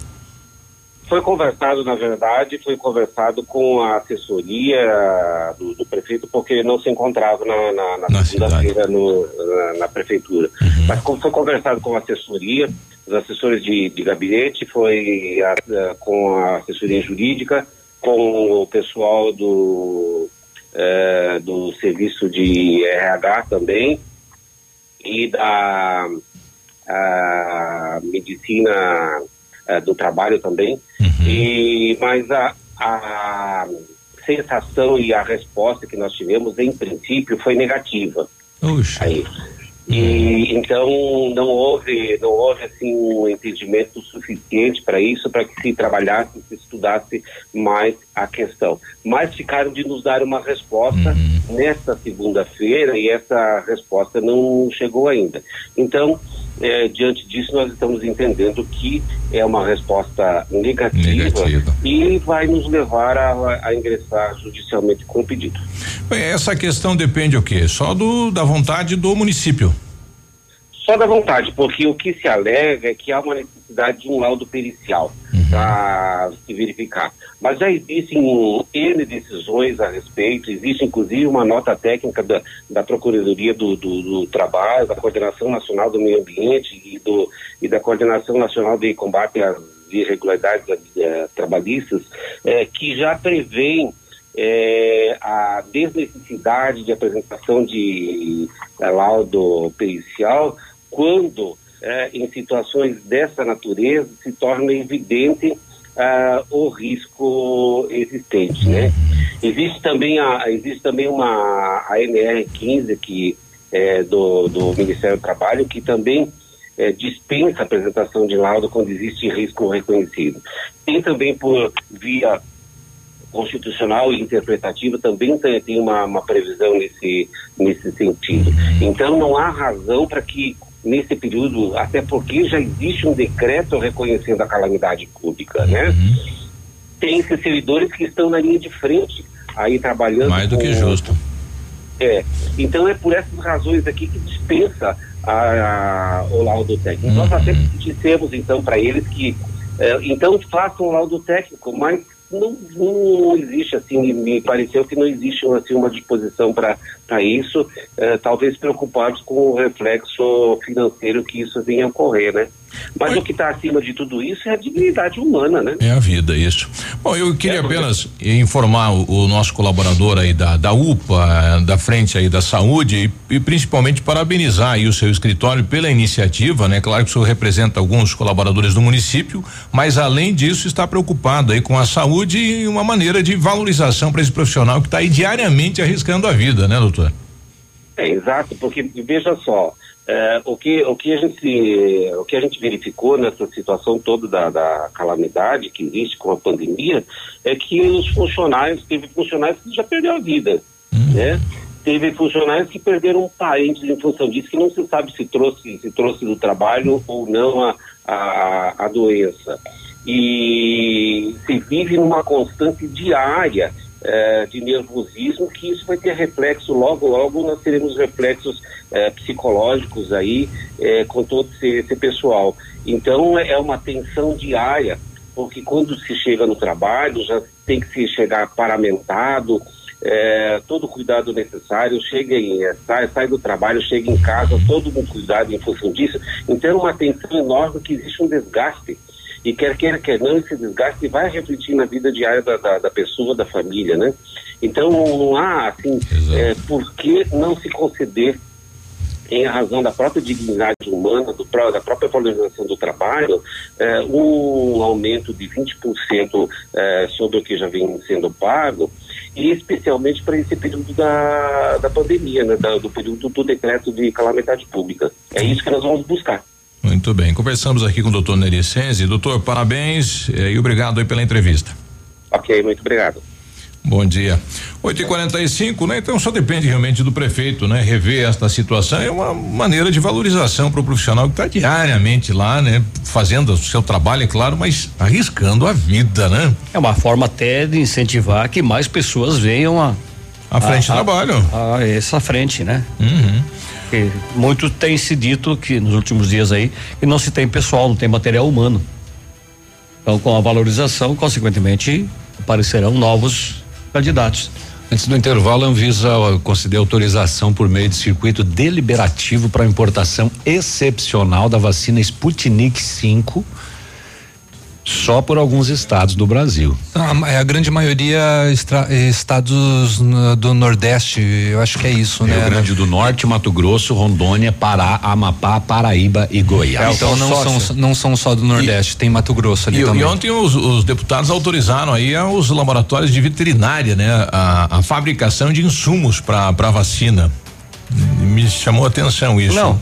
[SPEAKER 50] Foi conversado, na verdade, foi conversado com a assessoria do, do prefeito, porque ele não se encontrava na, na, na
[SPEAKER 3] Na
[SPEAKER 50] segunda-feira na, na prefeitura. Mas como foi conversado com a assessoria, os assessores de, de gabinete, foi a- com a assessoria jurídica, com o pessoal do, eh, do serviço de RH também, e da medicina eh, do trabalho também. E, mas a, a sensação e a resposta que nós tivemos, em princípio, foi negativa. Aí. E então não houve, não houve assim um entendimento suficiente para isso, para que se trabalhasse, se estudasse mais a questão. Mas ficaram de nos dar uma resposta nesta segunda-feira e essa resposta não chegou ainda. Então, eh, diante disso, nós estamos entendendo que é uma resposta negativa,
[SPEAKER 3] Negativa.
[SPEAKER 50] e vai nos levar a, a ingressar judicialmente com o pedido.
[SPEAKER 3] Bem, Essa questão depende o quê? Só do da vontade do município.
[SPEAKER 50] Só da vontade, porque o que se alega é que há uma necessidade de um laudo pericial para se verificar. Mas já existem N decisões a respeito, existe inclusive uma nota técnica da, da Procuradoria do, do, do Trabalho, da Coordenação Nacional do Meio Ambiente e, do, e da Coordenação Nacional de Combate às Irregularidades eh, Trabalhistas, eh, que já prevêem eh, a desnecessidade de apresentação de laudo pericial quando eh, em situações dessa natureza se torna evidente ah, o risco existente, né? Existe também a existe também uma a NR 15 que é do, do Ministério do Trabalho que também eh, dispensa a apresentação de laudo quando existe risco reconhecido. Tem também por via constitucional e interpretativa também tem, tem uma, uma previsão nesse, nesse sentido. Então não há razão para que nesse período, até porque já existe um decreto reconhecendo a calamidade pública, né? Tem esses servidores que estão na linha de frente aí trabalhando.
[SPEAKER 3] Mais do que
[SPEAKER 50] com-
[SPEAKER 3] justo.
[SPEAKER 50] é, então é por essas razões aqui que dispensa a, a- o laudo técnico. Nós até dissemos então para eles que é, então façam o laudo técnico, mas não, não existe assim, me- me pareceu que não existe assim, uma disposição para isso, é, talvez preocupados com o reflexo financeiro que isso venha a ocorrer, né? Mas o que está acima de tudo isso é a dignidade humana, né?
[SPEAKER 3] É a vida, isso. Bom, eu queria apenas informar o, o nosso colaborador aí da, da UPA, da frente aí da saúde e, e principalmente parabenizar aí o seu escritório pela iniciativa, né? Claro que o senhor representa alguns colaboradores do município, mas além disso está preocupado aí com a saúde e uma maneira de valorização para esse profissional que está aí diariamente arriscando a vida, né, doutor?
[SPEAKER 50] É, exato, porque veja só, é, o, que, o, que a gente, o que a gente verificou nessa situação toda da, da calamidade que existe com a pandemia é que os funcionários, teve funcionários que já perderam a vida, né? Teve funcionários que perderam parentes em função disso, que não se sabe se trouxe, se trouxe do trabalho ou não a, a, a doença. E se vive numa constante diária eh, de nervosismo, que isso vai ter reflexo logo, logo nós teremos reflexos eh, psicológicos aí eh, com todo esse, esse pessoal. Então é uma tensão diária, porque quando se chega no trabalho já tem que se chegar paramentado, eh, todo o cuidado necessário, chega em, eh, sai, sai do trabalho, chega em casa, todo um cuidado em função disso. Então é uma tensão enorme que existe um desgaste e quer queira, quer não, esse desgaste vai refletir na vida diária da, da, da pessoa, da família, né? Então não há, assim, é, por que não se conceder, em razão da própria dignidade humana, do, da própria valorização do trabalho, é, um aumento de 20% é, sobre o que já vem sendo pago, e especialmente para esse período da, da pandemia, né? Da- do período do decreto de calamidade pública. É isso que nós vamos buscar.
[SPEAKER 3] Muito bem, conversamos aqui com o doutor Neri Senzi. Doutor, parabéns eh, e obrigado aí pela entrevista.
[SPEAKER 50] Ok, muito obrigado.
[SPEAKER 3] Bom dia. 8 e 45 né? Então só depende realmente do prefeito, né? Rever esta situação é uma maneira de valorização para o profissional que está diariamente lá, né? Fazendo o seu trabalho, é claro, mas arriscando a vida, né?
[SPEAKER 7] É uma forma até de incentivar que mais pessoas venham a.
[SPEAKER 3] À frente do trabalho.
[SPEAKER 7] A essa frente, né?
[SPEAKER 3] Uhum.
[SPEAKER 7] Porque muito tem se dito que nos últimos dias aí que não se tem pessoal, não tem material humano. Então, com a valorização, consequentemente, aparecerão novos candidatos.
[SPEAKER 5] Antes do intervalo, a Anvisa concedeu autorização por meio de circuito deliberativo para importação excepcional da vacina Sputnik 5 só por alguns estados do Brasil.
[SPEAKER 4] A, é a grande maioria estra- estados no- do Nordeste, eu acho que é isso,
[SPEAKER 5] Rio
[SPEAKER 4] né?
[SPEAKER 5] Grande do Norte, Mato Grosso, Rondônia, Pará, Amapá, Paraíba e Goiás.
[SPEAKER 4] então não são, não são só do Nordeste, tem Mato Grosso ali
[SPEAKER 3] E,
[SPEAKER 4] também.
[SPEAKER 3] e ontem os, os deputados autorizaram aí aos laboratórios de veterinária, né? A, a fabricação de insumos para a vacina. Me chamou a atenção isso.
[SPEAKER 7] Não,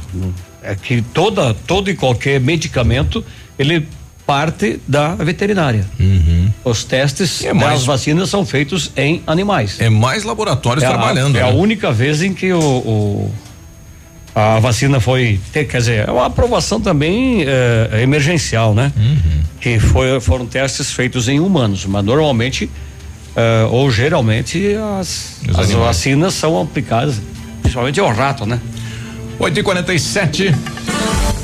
[SPEAKER 7] é que toda, todo e qualquer medicamento, ele parte da veterinária. Os testes
[SPEAKER 3] É mais-
[SPEAKER 7] das vacinas são feitos em animais.
[SPEAKER 3] É mais laboratórios
[SPEAKER 7] É a-
[SPEAKER 3] trabalhando.
[SPEAKER 7] É a
[SPEAKER 3] né?
[SPEAKER 7] única vez em que o, o- a vacina foi, quer dizer, é uma aprovação também eh, emergencial, né?
[SPEAKER 3] Uhum.
[SPEAKER 7] Que foi, foram testes feitos em humanos, mas normalmente eh, ou geralmente as,
[SPEAKER 3] Os
[SPEAKER 7] as
[SPEAKER 3] animais.
[SPEAKER 7] vacinas são aplicadas, principalmente ao rato, né?
[SPEAKER 3] 8 e 47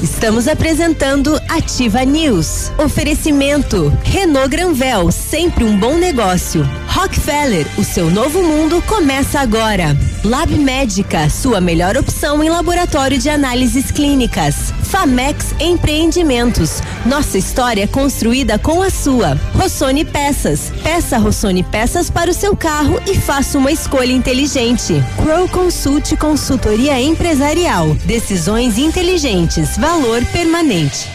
[SPEAKER 2] Estamos apresentando Ativa News. Oferecimento Renault Granvel, sempre um bom negócio. Rockefeller, o seu novo mundo começa agora. Lab Médica, sua melhor opção em laboratório de análises clínicas. Famex Empreendimentos, nossa história construída com a sua. Rossoni Peças, peça Rossoni Peças para o seu carro e faça uma escolha inteligente. Crow Consult Consultoria Empresarial, decisões inteligentes, valor permanente.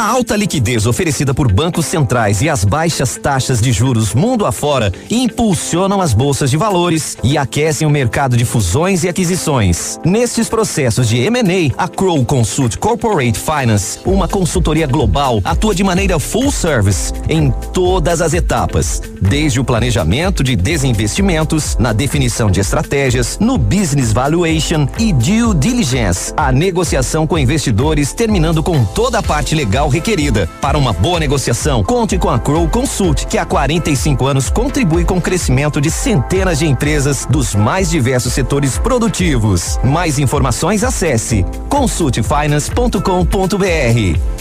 [SPEAKER 17] A alta liquidez oferecida por bancos centrais e as baixas taxas de juros mundo afora impulsionam as bolsas de valores e aquecem o mercado de fusões e aquisições. Nestes processos de M&A, a Crow Consult Corporate Finance, uma consultoria global, atua de maneira full service em todas as etapas, desde o planejamento de desinvestimentos, na definição de estratégias, no business valuation e due diligence, a negociação com investidores, terminando com toda a parte legal requerida. Para uma boa negociação, conte com a Crow Consult, que há 45 anos contribui com o crescimento de centenas de empresas dos mais diversos setores produtivos. Mais informações acesse consultfinance.com.br.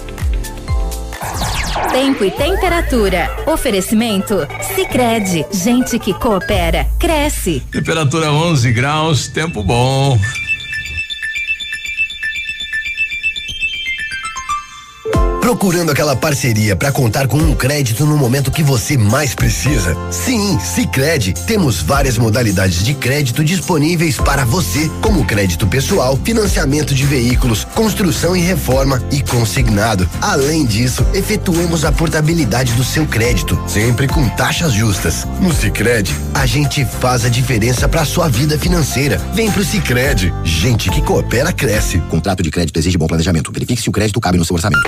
[SPEAKER 16] Tempo e temperatura. Oferecimento? Sicredi Gente que coopera, cresce.
[SPEAKER 3] Temperatura 11 graus, tempo bom.
[SPEAKER 51] Procurando aquela parceria para contar com um crédito no momento que você mais precisa? Sim, Sicredi. Temos várias modalidades de crédito disponíveis para você, como crédito pessoal, financiamento de veículos, construção e reforma e consignado. Além disso, efetuamos a portabilidade do seu crédito, sempre com taxas justas. No Sicredi, a gente faz a diferença para sua vida financeira. Vem pro Sicredi. Gente que coopera cresce.
[SPEAKER 52] Contrato de crédito exige bom planejamento. Verifique se o crédito cabe no seu orçamento.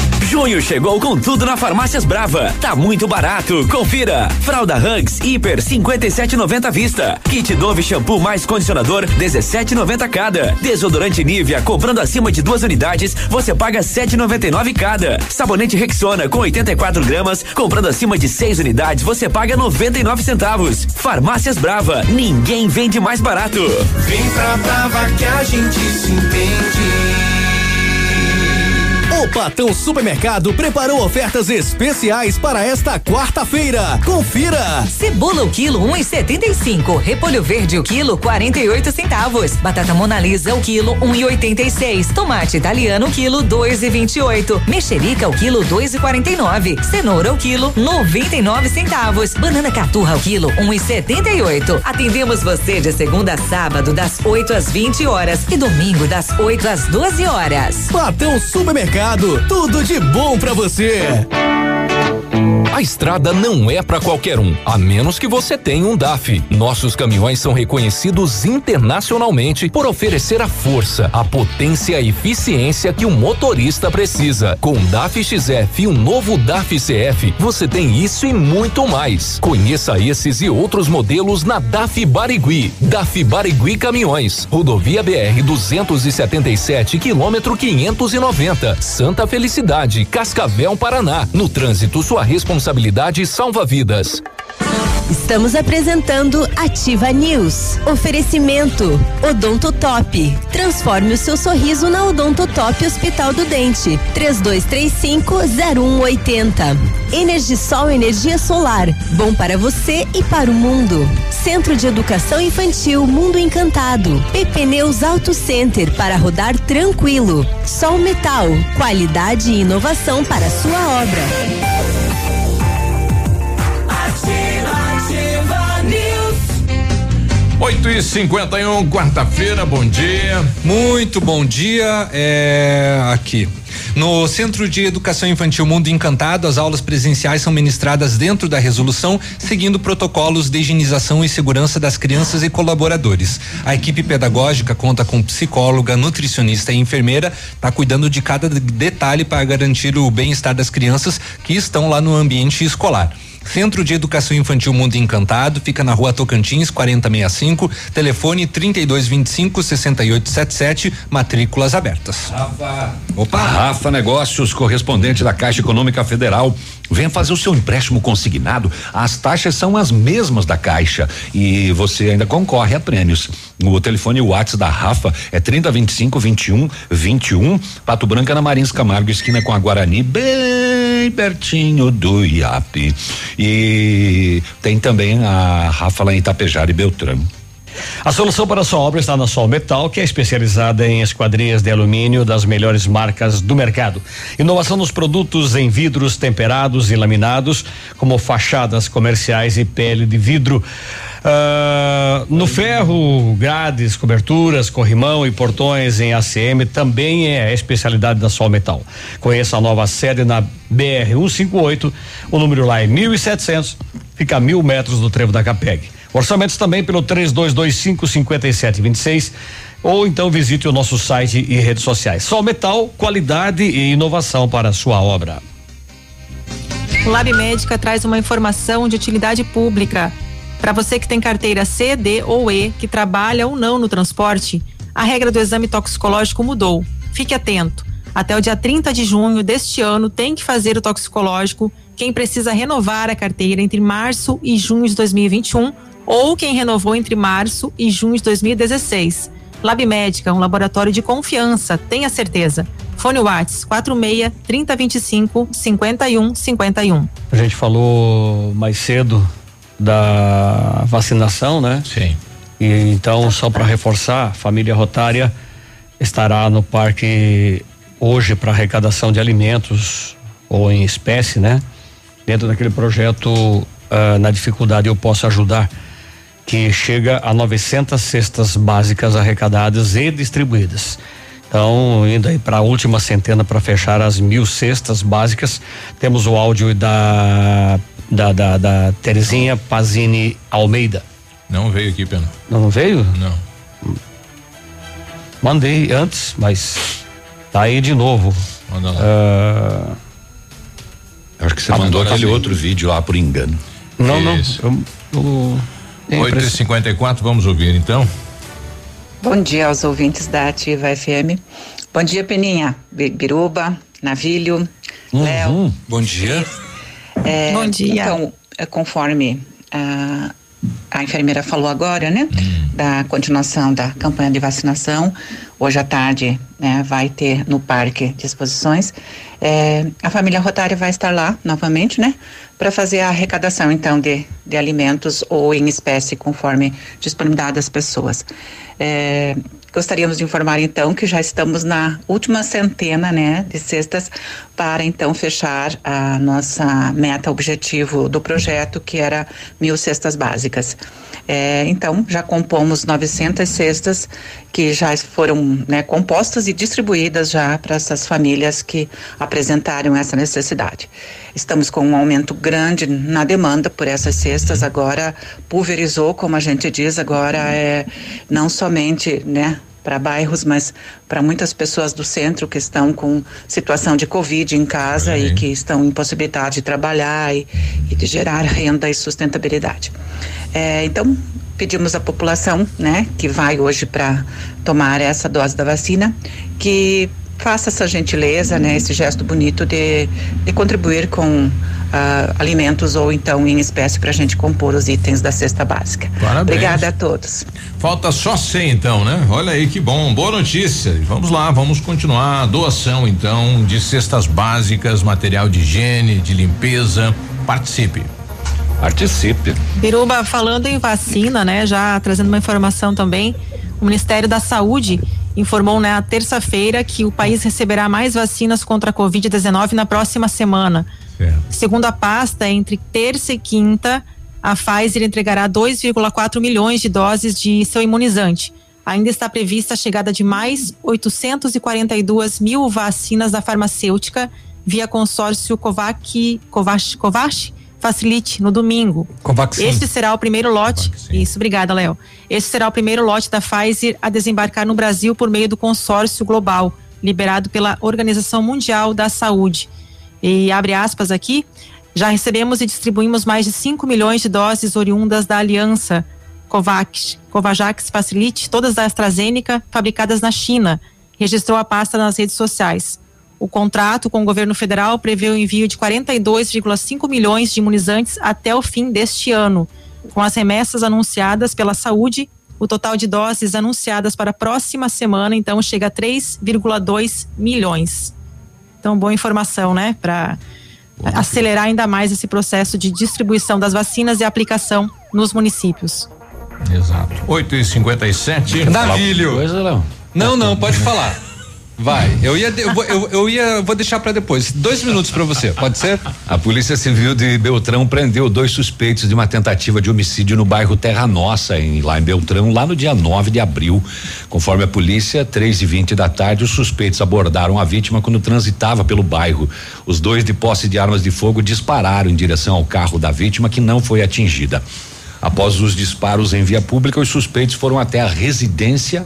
[SPEAKER 53] Junho chegou com tudo na Farmácias Brava. Tá muito barato. Confira. Fralda Hugs Hiper 57,90 à vista. Kit Dove shampoo mais condicionador 17,90 cada. Desodorante Nivea comprando acima de duas unidades você paga 7,99 cada. Sabonete Rexona com 84 gramas comprando acima de seis unidades você paga 99 centavos. Farmácias Brava. Ninguém vende mais barato.
[SPEAKER 54] Vem pra Brava que a gente se entende.
[SPEAKER 55] O Patão Supermercado preparou ofertas especiais para esta quarta-feira. Confira!
[SPEAKER 28] Cebola o quilo 1,75. Repolho verde o quilo 48 centavos. Batata Monalisa o quilo 1,86. Tomate italiano o quilo 2,28. Mexerica o quilo 2,49. Cenoura o quilo 99 centavos. Banana caturra o quilo 1,78. Atendemos você de segunda a sábado das 8 às 20 horas e domingo das 8 às 12 horas.
[SPEAKER 55] Patão Supermercado, tudo de bom pra você.
[SPEAKER 19] A estrada não é para qualquer um, a menos que você tenha um DAF. Nossos caminhões são reconhecidos internacionalmente por oferecer a força, a potência e eficiência que o motorista precisa. Com o DAF XF e um novo DAF CF, você tem isso e muito mais. Conheça esses e outros modelos na DAF Barigui. DAF Barigui Caminhões, Rodovia BR 277, quilômetro 590, Santa Felicidade, Cascavel, Paraná. No trânsito, sua responsabilidade salva vidas.
[SPEAKER 2] Estamos apresentando Ativa News. Oferecimento Odontotop. Transforme o seu sorriso na Odontotop Hospital do Dente. 32350180. Energisol energia solar. Bom para você e para o mundo. Centro de Educação Infantil Mundo Encantado. PP Neus Auto Center para rodar tranquilo. Sol Metal. Qualidade e inovação para sua obra.
[SPEAKER 3] 8 e 51 quarta-feira, bom dia.
[SPEAKER 4] Muito bom dia. É aqui. No Centro de Educação Infantil Mundo Encantado, as aulas presenciais são ministradas dentro da resolução, seguindo protocolos de higienização e segurança das crianças e colaboradores. A equipe pedagógica conta com psicóloga, nutricionista e enfermeira, está cuidando de cada detalhe para garantir o bem-estar das crianças que estão lá no ambiente escolar. Centro de Educação Infantil Mundo Encantado fica na rua Tocantins 4065, telefone 3225 6877, matrículas abertas.
[SPEAKER 5] Rafa. Opa. Rafa Negócios, correspondente da Caixa Econômica Federal. Venha fazer o seu empréstimo consignado. As taxas são as mesmas da Caixa e você ainda concorre a prêmios. O telefone WhatsApp da Rafa é 3025 21 21, Pato Branca na Marins Camargo, esquina com a Guarani, bem pertinho do IAP. E tem também a Rafa lá em Itapejara e Beltrame.
[SPEAKER 7] A solução para a sua obra está na Sol Metal, que é especializada em esquadrias de alumínio das melhores marcas do mercado. Inovação nos produtos em vidros temperados e laminados, como fachadas comerciais e pele de vidro. Uh, no ferro, grades, coberturas, corrimão e portões em ACM também é a especialidade da Sol Metal. Conheça a nova sede na BR 158, o número lá é 1700, fica a mil metros do trevo da Capeg. Orçamentos também pelo 3225 5726 ou então visite o nosso site e redes sociais. Sol Metal, qualidade e inovação para a sua obra.
[SPEAKER 6] Lab Médica traz uma informação de utilidade pública. Para você que tem carteira C, D ou E, que trabalha ou não no transporte, a regra do exame toxicológico mudou. Fique atento. Até o dia 30 de junho deste ano tem que fazer o toxicológico quem precisa renovar a carteira entre março e junho de 2021 ou quem renovou entre março e junho de 2016. Lab Médica, um laboratório de confiança, tenha certeza. Fone Whats 46 3025 5151.
[SPEAKER 7] A gente falou mais cedo da vacinação, né?
[SPEAKER 3] Sim.
[SPEAKER 7] E então, só para reforçar, a família Rotária estará no parque hoje para arrecadação de alimentos ou em espécie, né? Dentro daquele projeto uh, na dificuldade eu posso ajudar que chega a 900 cestas básicas arrecadadas e distribuídas. Então, indo aí para a última centena para fechar as mil cestas básicas, temos o áudio da da, da, da Terezinha Pazini Almeida.
[SPEAKER 3] Não veio aqui, Pena.
[SPEAKER 7] Não veio?
[SPEAKER 3] Não.
[SPEAKER 7] Mandei antes, mas tá aí de novo.
[SPEAKER 3] Manda lá.
[SPEAKER 7] Uh,
[SPEAKER 5] Acho que você mandou aquele outro vídeo lá por engano.
[SPEAKER 7] Não,
[SPEAKER 3] Isso.
[SPEAKER 7] não. Eu, eu,
[SPEAKER 3] 8 e 54 vamos ouvir então.
[SPEAKER 56] Bom dia aos ouvintes da Ativa FM. Bom dia, Peninha, Biruba, Navilho,
[SPEAKER 4] Uhum.
[SPEAKER 56] Léo.
[SPEAKER 4] Bom dia.
[SPEAKER 56] É,
[SPEAKER 6] Bom dia.
[SPEAKER 56] Então, é, conforme a, a enfermeira falou agora, né? Da continuação da campanha de vacinação, hoje à tarde né, vai ter no parque de exposições. É, a família Rotária vai estar lá novamente, né? Para fazer a arrecadação, então, de, de alimentos ou em espécie, conforme disponibilidade das pessoas. É, Gostaríamos de informar então que já estamos na última centena, né, de cestas para então fechar a nossa meta objetivo do projeto, que era mil cestas básicas. É, então já compomos 900 cestas que já foram né, compostas e distribuídas já para essas famílias que apresentaram essa necessidade. Estamos com um aumento grande na demanda por essas cestas. Agora pulverizou, como a gente diz, agora é não somente, né, para bairros, mas para muitas pessoas do centro que estão com situação de Covid em casa e que estão impossibilitadas de trabalhar e, e de gerar renda e sustentabilidade. É, então, pedimos à população, né, que vai hoje para tomar essa dose da vacina, que faça essa gentileza, né, esse gesto bonito de, de contribuir com ah, alimentos ou então em espécie para a gente compor os itens da cesta básica.
[SPEAKER 3] Parabéns.
[SPEAKER 56] Obrigada a todos.
[SPEAKER 3] Falta só 100 então, né? Olha aí que bom, boa notícia. Vamos lá, vamos continuar a doação então de cestas básicas, material de higiene, de limpeza. Participe.
[SPEAKER 5] Participe.
[SPEAKER 6] Biruba, falando em vacina, né? Já trazendo uma informação também, o Ministério da Saúde informou na né, terça-feira que o país receberá mais vacinas contra a Covid-19 na próxima semana. Segundo a pasta, entre terça e quinta a Pfizer entregará 2,4 milhões de doses de seu imunizante. Ainda está prevista a chegada de mais 842 mil vacinas da farmacêutica via consórcio Covac, Covax, Covax Facilite no domingo. Este será o primeiro lote. Isso, obrigada, Léo. Este será o primeiro lote da Pfizer a desembarcar no Brasil por meio do consórcio global, liberado pela Organização Mundial da Saúde. E abre aspas aqui. Já recebemos e distribuímos mais de 5 milhões de doses oriundas da aliança Covax, Covajax Facilite, todas da AstraZeneca, fabricadas na China, registrou a pasta nas redes sociais. O contrato com o governo federal prevê o envio de 42,5 milhões de imunizantes até o fim deste ano. Com as remessas anunciadas pela saúde, o total de doses anunciadas para a próxima semana, então, chega a 3,2 milhões. Então, boa informação, né? Para acelerar ainda mais esse processo de distribuição das vacinas e aplicação nos municípios.
[SPEAKER 3] Exato. 8 e 57
[SPEAKER 4] Navilho.
[SPEAKER 5] Coisa, Léo.
[SPEAKER 4] Não, não, pode falar. Vai, eu ia, eu, vou- eu, eu ia, vou deixar pra depois. Dois minutos pra você, pode ser?
[SPEAKER 5] A Polícia Civil de Beltrão prendeu dois suspeitos de uma tentativa de homicídio no bairro Terra Nossa, em, lá em Beltrão, lá no dia 9 de abril. Conforme a polícia, três e vinte da tarde, os suspeitos abordaram a vítima quando transitava pelo bairro. Os dois, de posse de armas de fogo, dispararam em direção ao carro da vítima, que não foi atingida. Após os disparos em via pública, os suspeitos foram até a residência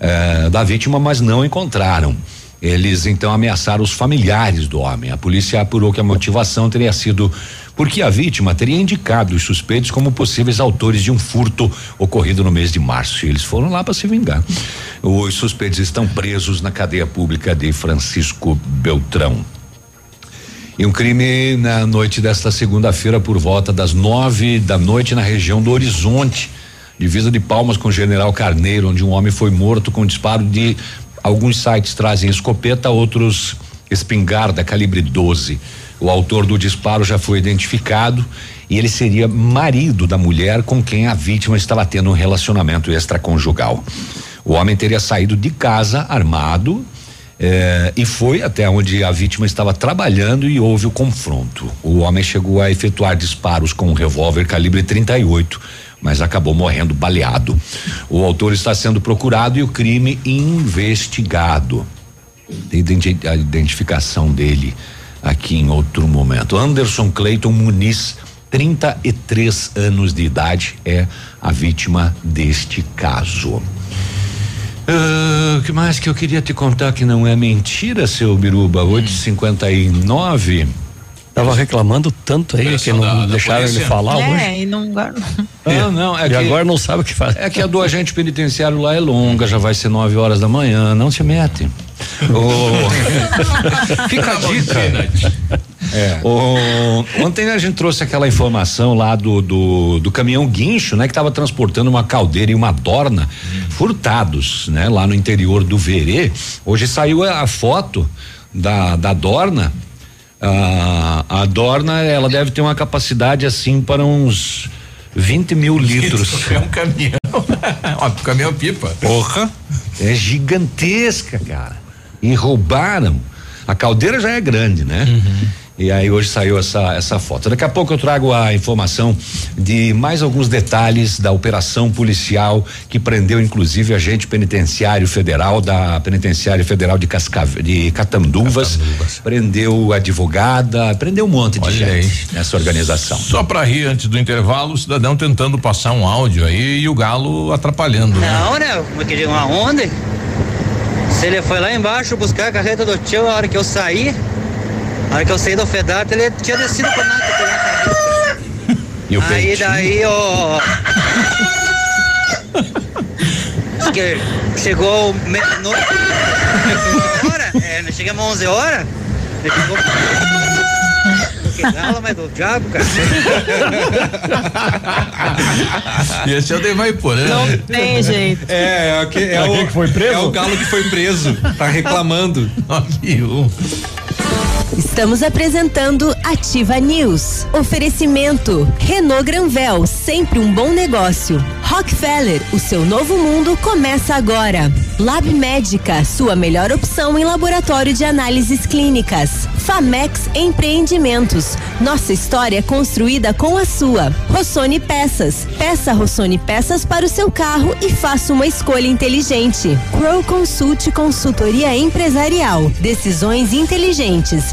[SPEAKER 5] eh, da vítima, mas não encontraram. Eles então ameaçaram os familiares do homem. A polícia apurou que a motivação teria sido porque a vítima teria indicado os suspeitos como possíveis autores de um furto ocorrido no mês de março. E eles foram lá para se vingar. Os suspeitos estão presos na cadeia pública de Francisco Beltrão. E um crime na noite desta segunda-feira, por volta das nove da noite, na região do Horizonte, divisa de Palmas com General Carneiro, onde um homem foi morto com disparo de. Alguns sites trazem escopeta, outros espingarda calibre 12. O autor do disparo já foi identificado e ele seria marido da mulher com quem a vítima estava tendo um relacionamento extraconjugal. O homem teria saído de casa armado eh, e foi até onde a vítima estava trabalhando e houve o confronto. O homem chegou a efetuar disparos com um revólver calibre 38, mas acabou morrendo baleado. O autor está sendo procurado e o crime investigado. A identificação dele aqui em outro momento. Anderson Cleiton Muniz, 33 anos de idade, é a vítima deste caso. Ah, O que mais que eu queria te contar que não é mentira, seu Biruba? 859.
[SPEAKER 7] Tava reclamando tanto aí que não deixaram ele falar hoje.
[SPEAKER 6] É, e não.
[SPEAKER 5] Ah, não, é
[SPEAKER 7] e
[SPEAKER 5] que-
[SPEAKER 7] agora não sabe o que faz.
[SPEAKER 5] É que a do agente penitenciário lá é longa, já vai ser 9 horas da manhã, não se mete. Ô, Fica a dica. É. Ontem a gente trouxe aquela informação lá do, do, do caminhão guincho, né? Que estava transportando uma caldeira e uma dorna furtados, né? Lá no interior do Verê. Hoje saiu a, a foto da, da dorna. Ah, a dorna, ela deve ter uma capacidade assim para uns 20 mil litros.
[SPEAKER 3] É um caminhão. um caminhão pipa.
[SPEAKER 5] Porra. É gigantesca, cara. E roubaram. A caldeira já é grande, né? E aí hoje saiu essa essa foto. Daqui a pouco eu trago a informação de mais alguns detalhes da operação policial que prendeu inclusive agente penitenciário federal da penitenciária federal de Cascave, de Catanduvas, prendeu advogada, prendeu um monte de gente nessa organização.
[SPEAKER 3] Só pra rir antes do intervalo, o cidadão tentando passar um áudio aí e o galo atrapalhando. né?
[SPEAKER 57] Não, né? Como é que digo, aonde? Se ele foi lá embaixo buscar a carreta do tio, a hora que eu saí, a hora que eu saí do Fedato, ele tinha descido por nada.
[SPEAKER 5] E o
[SPEAKER 57] Aí
[SPEAKER 5] peitinho?
[SPEAKER 57] daí, ó. Chegou me, no, hora, é, nós chegamos às 11 horas, ele ficou. Que galo, mas do diabo, cara.
[SPEAKER 3] E esse é o Devaiporã.
[SPEAKER 6] Não tem jeito.
[SPEAKER 4] É, é, o que- é
[SPEAKER 7] Aquele
[SPEAKER 4] o,
[SPEAKER 7] que foi preso?
[SPEAKER 4] é o galo que foi preso. Tá reclamando.
[SPEAKER 2] Estamos apresentando Ativa News. Oferecimento Renault Granvel, sempre um bom negócio. Rockefeller, o seu novo mundo começa agora. Lab Médica, sua melhor opção em laboratório de análises clínicas. Famex Empreendimentos. Nossa história construída com a sua. Rossoni Peças. Peça Rossoni Peças para o seu carro e faça uma escolha inteligente. Crow Consult Consultoria Empresarial. Decisões inteligentes.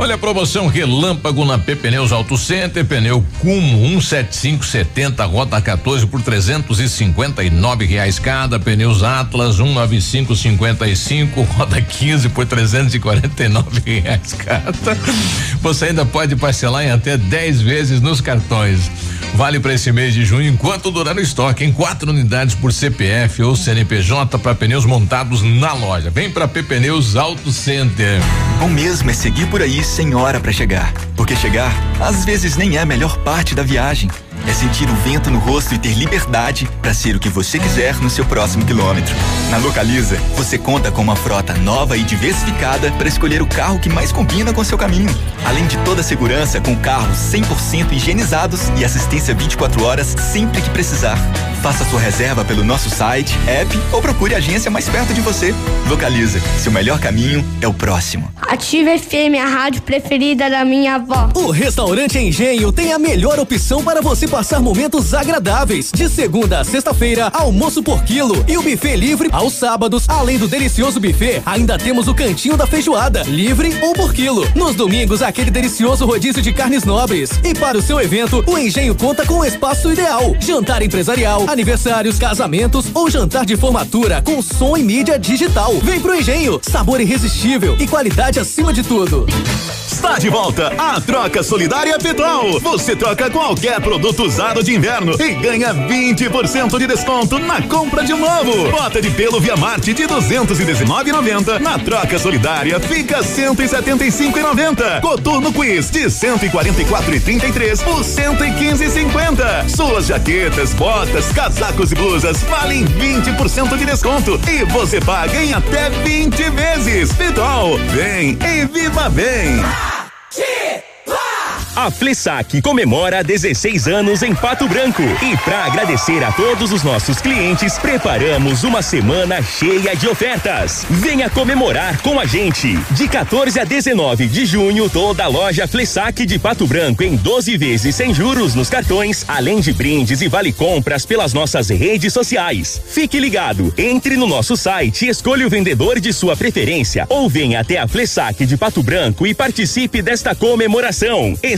[SPEAKER 3] Olha a promoção Relâmpago na P Pneus Auto Center, pneu Cumo 17570, rota 14 por 359 reais cada, pneus Atlas 19555, roda 15 por 349 reais cada. Você ainda pode parcelar em até 10 vezes nos cartões. Vale para esse mês de junho enquanto durar o estoque em quatro unidades por CPF ou CNPJ para pneus montados na loja. Vem para P Pneus Auto Center.
[SPEAKER 58] Bom mesmo é seguir por aí sem hora para chegar. Porque chegar, às vezes, nem é a melhor parte da viagem. É sentir o vento no rosto e ter liberdade para ser o que você quiser no seu próximo quilômetro. Na Localiza, você conta com uma frota nova e diversificada para escolher o carro que mais combina com seu caminho. Além de toda a segurança com carros 100% higienizados e assistência 24 horas sempre que precisar. Faça sua reserva pelo nosso site, app ou procure a agência mais perto de você. Localiza, seu melhor caminho é o próximo.
[SPEAKER 59] Ative FM, a rádio preferida da minha avó.
[SPEAKER 55] O restaurante Engenho tem a melhor opção para você passar momentos agradáveis. De segunda a sexta-feira, almoço por quilo e o buffet livre aos sábados. Além do delicioso buffet, ainda temos o cantinho da feijoada, livre ou por quilo. Nos domingos, aquele delicioso rodízio de carnes nobres. E para o seu evento, o Engenho conta com o espaço ideal: jantar empresarial, aniversários, casamentos ou jantar de formatura com som e mídia digital. Vem pro Engenho, sabor irresistível e qualidade acima de tudo.
[SPEAKER 10] Está de volta a troca solidária Pitol. Você troca qualquer produto usado de inverno e ganha 20% de desconto na compra de novo. Bota de pelo Via Marte de 219,90. Na troca solidária fica 175,90. Coturno Quiz de 144,33 por 115,50. Suas jaquetas, botas, casacos e blusas valem 20% de desconto e você paga em até 20 vezes. Pitol, vem e viva bem.
[SPEAKER 13] A Flessac comemora 16 anos em Pato Branco e para agradecer a todos os nossos clientes, preparamos uma semana cheia de ofertas. Venha comemorar com a gente. De 14 a 19 de junho, toda a loja Flessac de Pato Branco em 12 vezes sem juros nos cartões, além de brindes e vale compras pelas nossas redes sociais. Fique ligado, entre no nosso site, escolha o vendedor de sua preferência ou venha até a Flessac de Pato Branco e participe desta comemoração.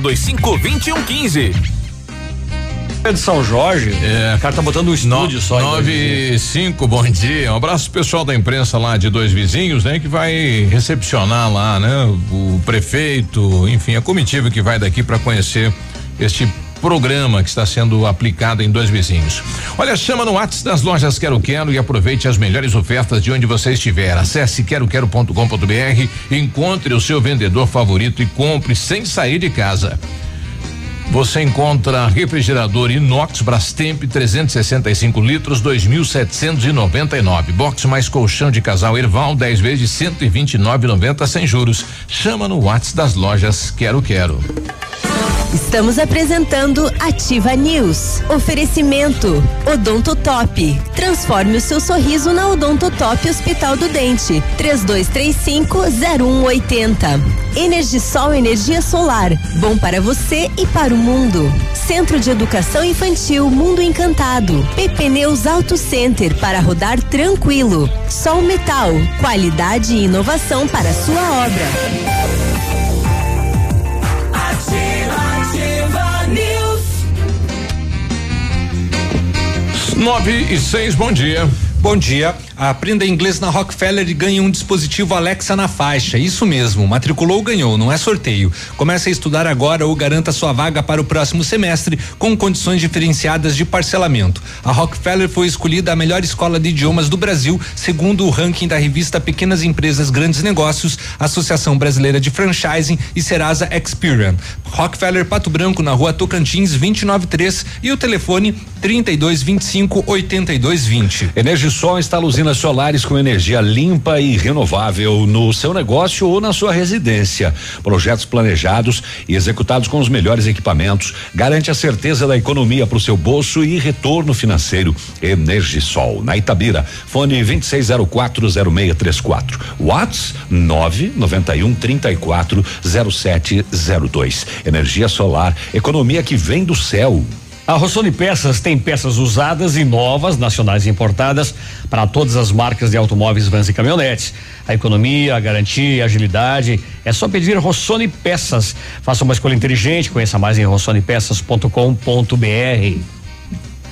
[SPEAKER 19] 3025 2115.
[SPEAKER 7] É de São Jorge.
[SPEAKER 3] É.
[SPEAKER 7] O cara tá botando um estúdio só. em
[SPEAKER 3] Nove e cinco, bom dia. Um abraço pro pessoal da imprensa lá de dois vizinhos, né? Que vai recepcionar lá, né? O prefeito, enfim, a comitiva que vai daqui para conhecer este programa que está sendo aplicado em dois vizinhos. Olha, chama no WhatsApp das lojas Quero Quero e aproveite as melhores ofertas de onde você estiver. Acesse queroquero.com.br, encontre o seu vendedor favorito e compre sem sair de casa. Você encontra refrigerador inox Brastemp 365 litros 2.799. Box mais colchão de casal Erval 10 vezes 129,90 sem juros. Chama no WhatsApp das lojas Quero Quero.
[SPEAKER 2] Estamos apresentando Ativa News. Oferecimento Odonto Top. Transforme o seu sorriso na Odonto Top Hospital do Dente. 3235-0180. Energisol energia solar. Bom para você e para o mundo. Centro de Educação Infantil Mundo Encantado. PP Neus Auto Center para rodar tranquilo. Sol Metal. Qualidade e inovação para sua obra.
[SPEAKER 3] Nove e seis, bom dia.
[SPEAKER 4] Bom dia. Aprenda inglês na Rockefeller e ganhe um dispositivo Alexa na faixa. Isso mesmo. Matriculou, ganhou. Não é sorteio. Comece a estudar agora ou garanta sua vaga para o próximo semestre com condições diferenciadas de parcelamento. A Rockefeller foi escolhida a melhor escola de idiomas do Brasil, segundo o ranking da revista Pequenas Empresas Grandes Negócios, Associação Brasileira de Franchising e Serasa Experian. Rockefeller Pato Branco na rua Tocantins 293 e o telefone 3225 8220.
[SPEAKER 5] Energisol instala usinas solares com energia limpa e renovável no seu negócio ou na sua residência. Projetos planejados e executados com os melhores equipamentos garante a certeza da economia para o seu bolso e retorno financeiro. Energisol na Itabira. Fone 26040634. Whats 991 34 0702. Energia solar, economia que vem do céu.
[SPEAKER 7] A Rossoni Peças tem peças usadas e novas, nacionais e importadas, para todas as marcas de automóveis, vans e caminhonetes. A economia, a garantia a agilidade é só pedir Rossoni Peças. Faça uma escolha inteligente, conheça mais em rossonipeças.com.br.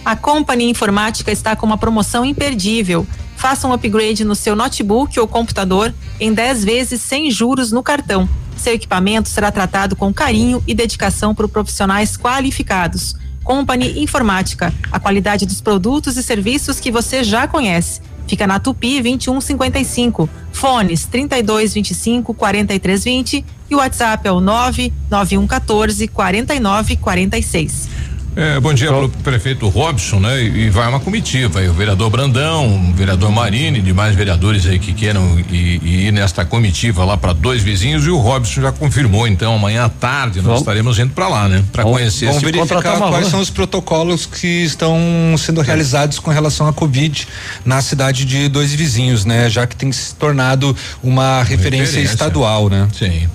[SPEAKER 6] A Company Informática está com uma promoção imperdível. Faça um upgrade no seu notebook ou computador em 10 vezes sem juros no cartão. Seu equipamento será tratado com carinho e dedicação por profissionais qualificados. Company Informática, a qualidade dos produtos e serviços que você já conhece. Fica na Tupi 2155, fones 3225 4320 e o WhatsApp é o 99114 4946.
[SPEAKER 3] É, bom dia pro prefeito Robson, né? E, e vai uma comitiva, o vereador Brandão, o vereador Marini, demais vereadores aí que queiram ir, ir nesta comitiva lá para dois vizinhos e o Robson já confirmou, então amanhã à tarde nós
[SPEAKER 4] Vamos.
[SPEAKER 3] estaremos indo para lá, né? Para conhecer
[SPEAKER 4] Vamos verificar quais são os protocolos que estão sendo realizados com relação à Covid na cidade de dois vizinhos, né? Já que tem se tornado uma referência,
[SPEAKER 3] Referência.
[SPEAKER 4] estadual, né?
[SPEAKER 3] Sim.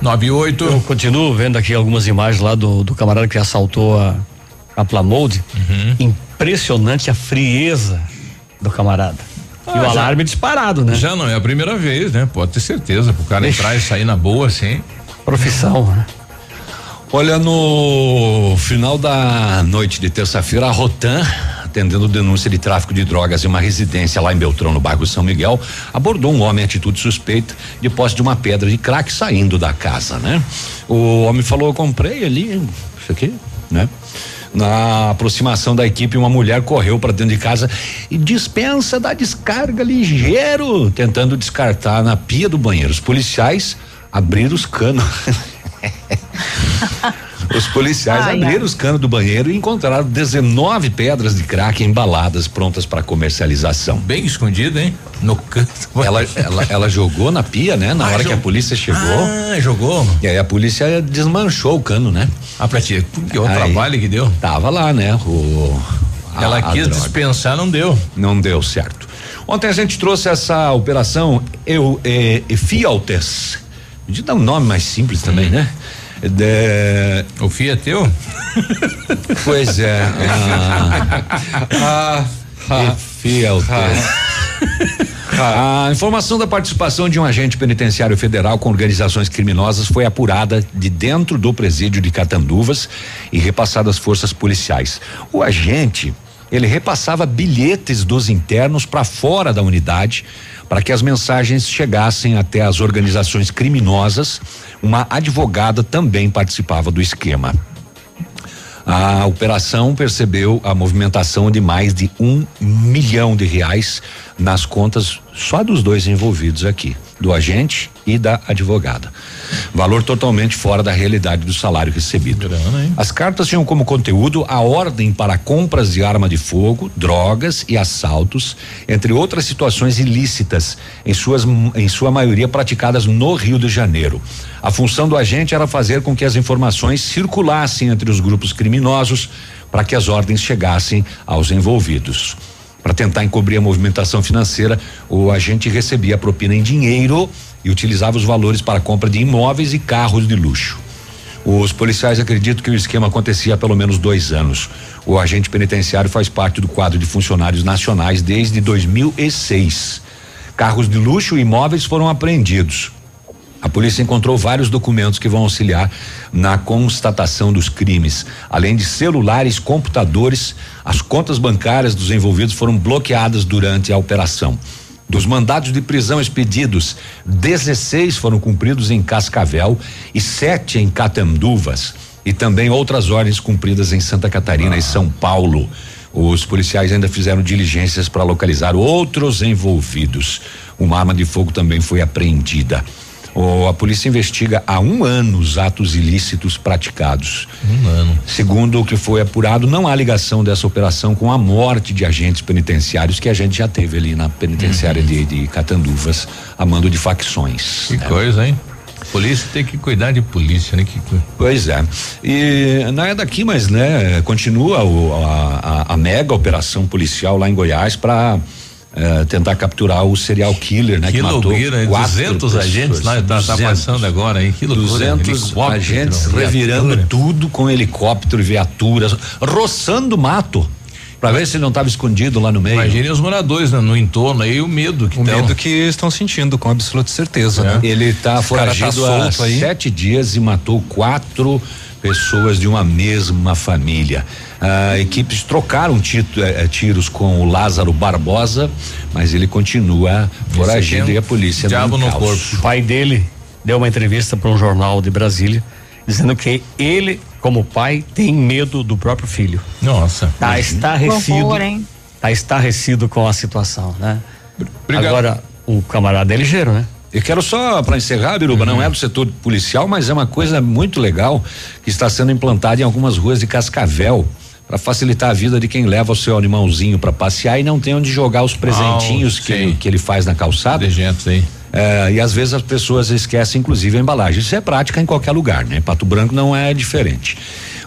[SPEAKER 3] 98.
[SPEAKER 7] Eu continuo vendo aqui algumas imagens lá do, do camarada que assaltou a, a Plamold.
[SPEAKER 3] Uhum.
[SPEAKER 7] Impressionante a frieza do camarada. e o
[SPEAKER 3] Ah, já-
[SPEAKER 7] alarme disparado, né?
[SPEAKER 3] Já não é a primeira vez, né? Pode ter certeza. Pro cara entrar e sair na boa, assim.
[SPEAKER 7] Profissão, né?
[SPEAKER 5] Olha, no final da noite de terça-feira, a Rotan, atendendo denúncia de tráfico de drogas em uma residência lá em Beltrão, no bairro São Miguel, abordou um homem em atitude suspeita de posse de uma pedra de crack saindo da casa, né? O homem falou: eu comprei ali, isso aqui, né? Na aproximação da equipe, uma mulher correu para dentro de casa e dispensa da descarga ligeiro, tentando descartar na pia do banheiro. Os policiais abriram os canos. Os policiais
[SPEAKER 60] Ai,
[SPEAKER 5] abriram
[SPEAKER 60] ai.
[SPEAKER 5] os canos do banheiro e encontraram 19 pedras de crack embaladas prontas para comercialização.
[SPEAKER 3] Bem escondida, hein? No canto.
[SPEAKER 5] Ela, ela, ela jogou na pia, né? Na
[SPEAKER 3] Ah,
[SPEAKER 5] hora que a polícia chegou.
[SPEAKER 3] Ah, jogou.
[SPEAKER 5] E aí a polícia desmanchou o cano, né?
[SPEAKER 3] Ah, pra ti, que o trabalho que deu?
[SPEAKER 5] Tava lá, né? O, a-
[SPEAKER 3] Ela quis dispensar, não deu.
[SPEAKER 5] Não deu certo. Ontem a gente trouxe essa operação Eu eh, Fialtes. De dar um nome mais simples também, né? De...
[SPEAKER 3] O FIA é teu?
[SPEAKER 5] Pois é. Ah, ah, Fialtes. A informação da participação de um agente penitenciário federal com organizações criminosas foi apurada de dentro do presídio de Catanduvas e repassada às forças policiais. O agente, ele repassava bilhetes dos internos para fora da unidade para que as mensagens chegassem até as organizações criminosas. Uma advogada também participava do esquema. A operação percebeu a movimentação de mais de um milhão de reais nas contas só dos dois envolvidos aqui, do agente e da advogada. Valor totalmente fora da realidade do salário recebido. As cartas tinham como conteúdo a ordem para compras de arma de fogo, drogas e assaltos, entre outras situações ilícitas, em, suas, em sua maioria praticadas no Rio de Janeiro. A função do agente era fazer com que as informações circulassem entre os grupos criminosos para que as ordens chegassem aos envolvidos. Para tentar encobrir a movimentação financeira, o agente recebia a propina em dinheiro e utilizava os valores para a compra de imóveis e carros de luxo. Os policiais acreditam que o esquema acontecia há pelo menos dois anos. O agente penitenciário faz parte do quadro de funcionários nacionais desde 2006. Carros de luxo e imóveis foram apreendidos. A polícia encontrou vários documentos que vão auxiliar na constatação dos crimes. Além de celulares, computadores, as contas bancárias dos envolvidos foram bloqueadas durante a operação. Dos mandados de prisão expedidos, 16 foram cumpridos em Cascavel e sete em Catanduvas. E também outras ordens cumpridas em Santa Catarina e São Paulo. Os policiais ainda fizeram diligências para localizar outros envolvidos. Uma arma de fogo também foi apreendida. O, a polícia investiga há um ano os atos ilícitos praticados.
[SPEAKER 3] Um ano.
[SPEAKER 5] Segundo o que foi apurado, não há ligação dessa operação com a morte de agentes penitenciários que a gente já teve ali na penitenciária de, de Catanduvas, a mando de facções.
[SPEAKER 3] Que
[SPEAKER 5] né?
[SPEAKER 3] coisa, hein? Polícia tem que cuidar de polícia, né? Que
[SPEAKER 5] Pois é. E não é daqui, mas né, continua o- a, a- a mega operação policial lá em Goiás para tentar capturar o serial killer, né?
[SPEAKER 3] Que
[SPEAKER 5] matou
[SPEAKER 3] loucura, hein?
[SPEAKER 5] quatro
[SPEAKER 3] 200
[SPEAKER 5] pessoas.
[SPEAKER 3] agentes lá, tá, tá
[SPEAKER 5] 200.
[SPEAKER 3] passando agora, hein? Que loucura.
[SPEAKER 5] 200
[SPEAKER 3] helicóptero,
[SPEAKER 5] agentes
[SPEAKER 3] viatura.
[SPEAKER 5] revirando tudo com helicóptero e viaturas, roçando mato, para ver se ele não estava escondido lá no meio.
[SPEAKER 3] Imagine os moradores né, no entorno aí, o medo que
[SPEAKER 4] O
[SPEAKER 3] tão.
[SPEAKER 4] medo que estão sentindo, com absoluta certeza, né?
[SPEAKER 5] Ele está
[SPEAKER 4] tá
[SPEAKER 5] foragido há
[SPEAKER 4] solto aí.
[SPEAKER 5] sete dias e matou quatro pessoas de uma mesma família. Ah, equipes trocaram tito- eh, eh, tiros com o Lázaro Barbosa, mas ele continua foragido e a polícia
[SPEAKER 7] diabo
[SPEAKER 5] no
[SPEAKER 7] corpo. O pai dele deu uma entrevista para um jornal de Brasília dizendo que ele, como pai, tem medo do próprio filho.
[SPEAKER 3] Nossa.
[SPEAKER 7] Tá estarrecido.
[SPEAKER 6] Horror, hein?
[SPEAKER 7] Tá estarrecido com a situação, né?
[SPEAKER 5] Obrigado.
[SPEAKER 7] Agora, o camarada é ligeiro, né?
[SPEAKER 5] Eu quero só, para encerrar, Biruba, não é do setor policial, mas é uma coisa muito legal que está sendo implantada em algumas ruas de Cascavel para facilitar a vida de quem leva o seu animalzinho para passear e não tem onde jogar os presentinhos
[SPEAKER 3] Ah,
[SPEAKER 5] que, ele, que ele faz na calçada.
[SPEAKER 3] aí.
[SPEAKER 5] É, e às vezes as pessoas esquecem, inclusive, a embalagem. Isso é prática em qualquer lugar, né? Pato Branco não é diferente.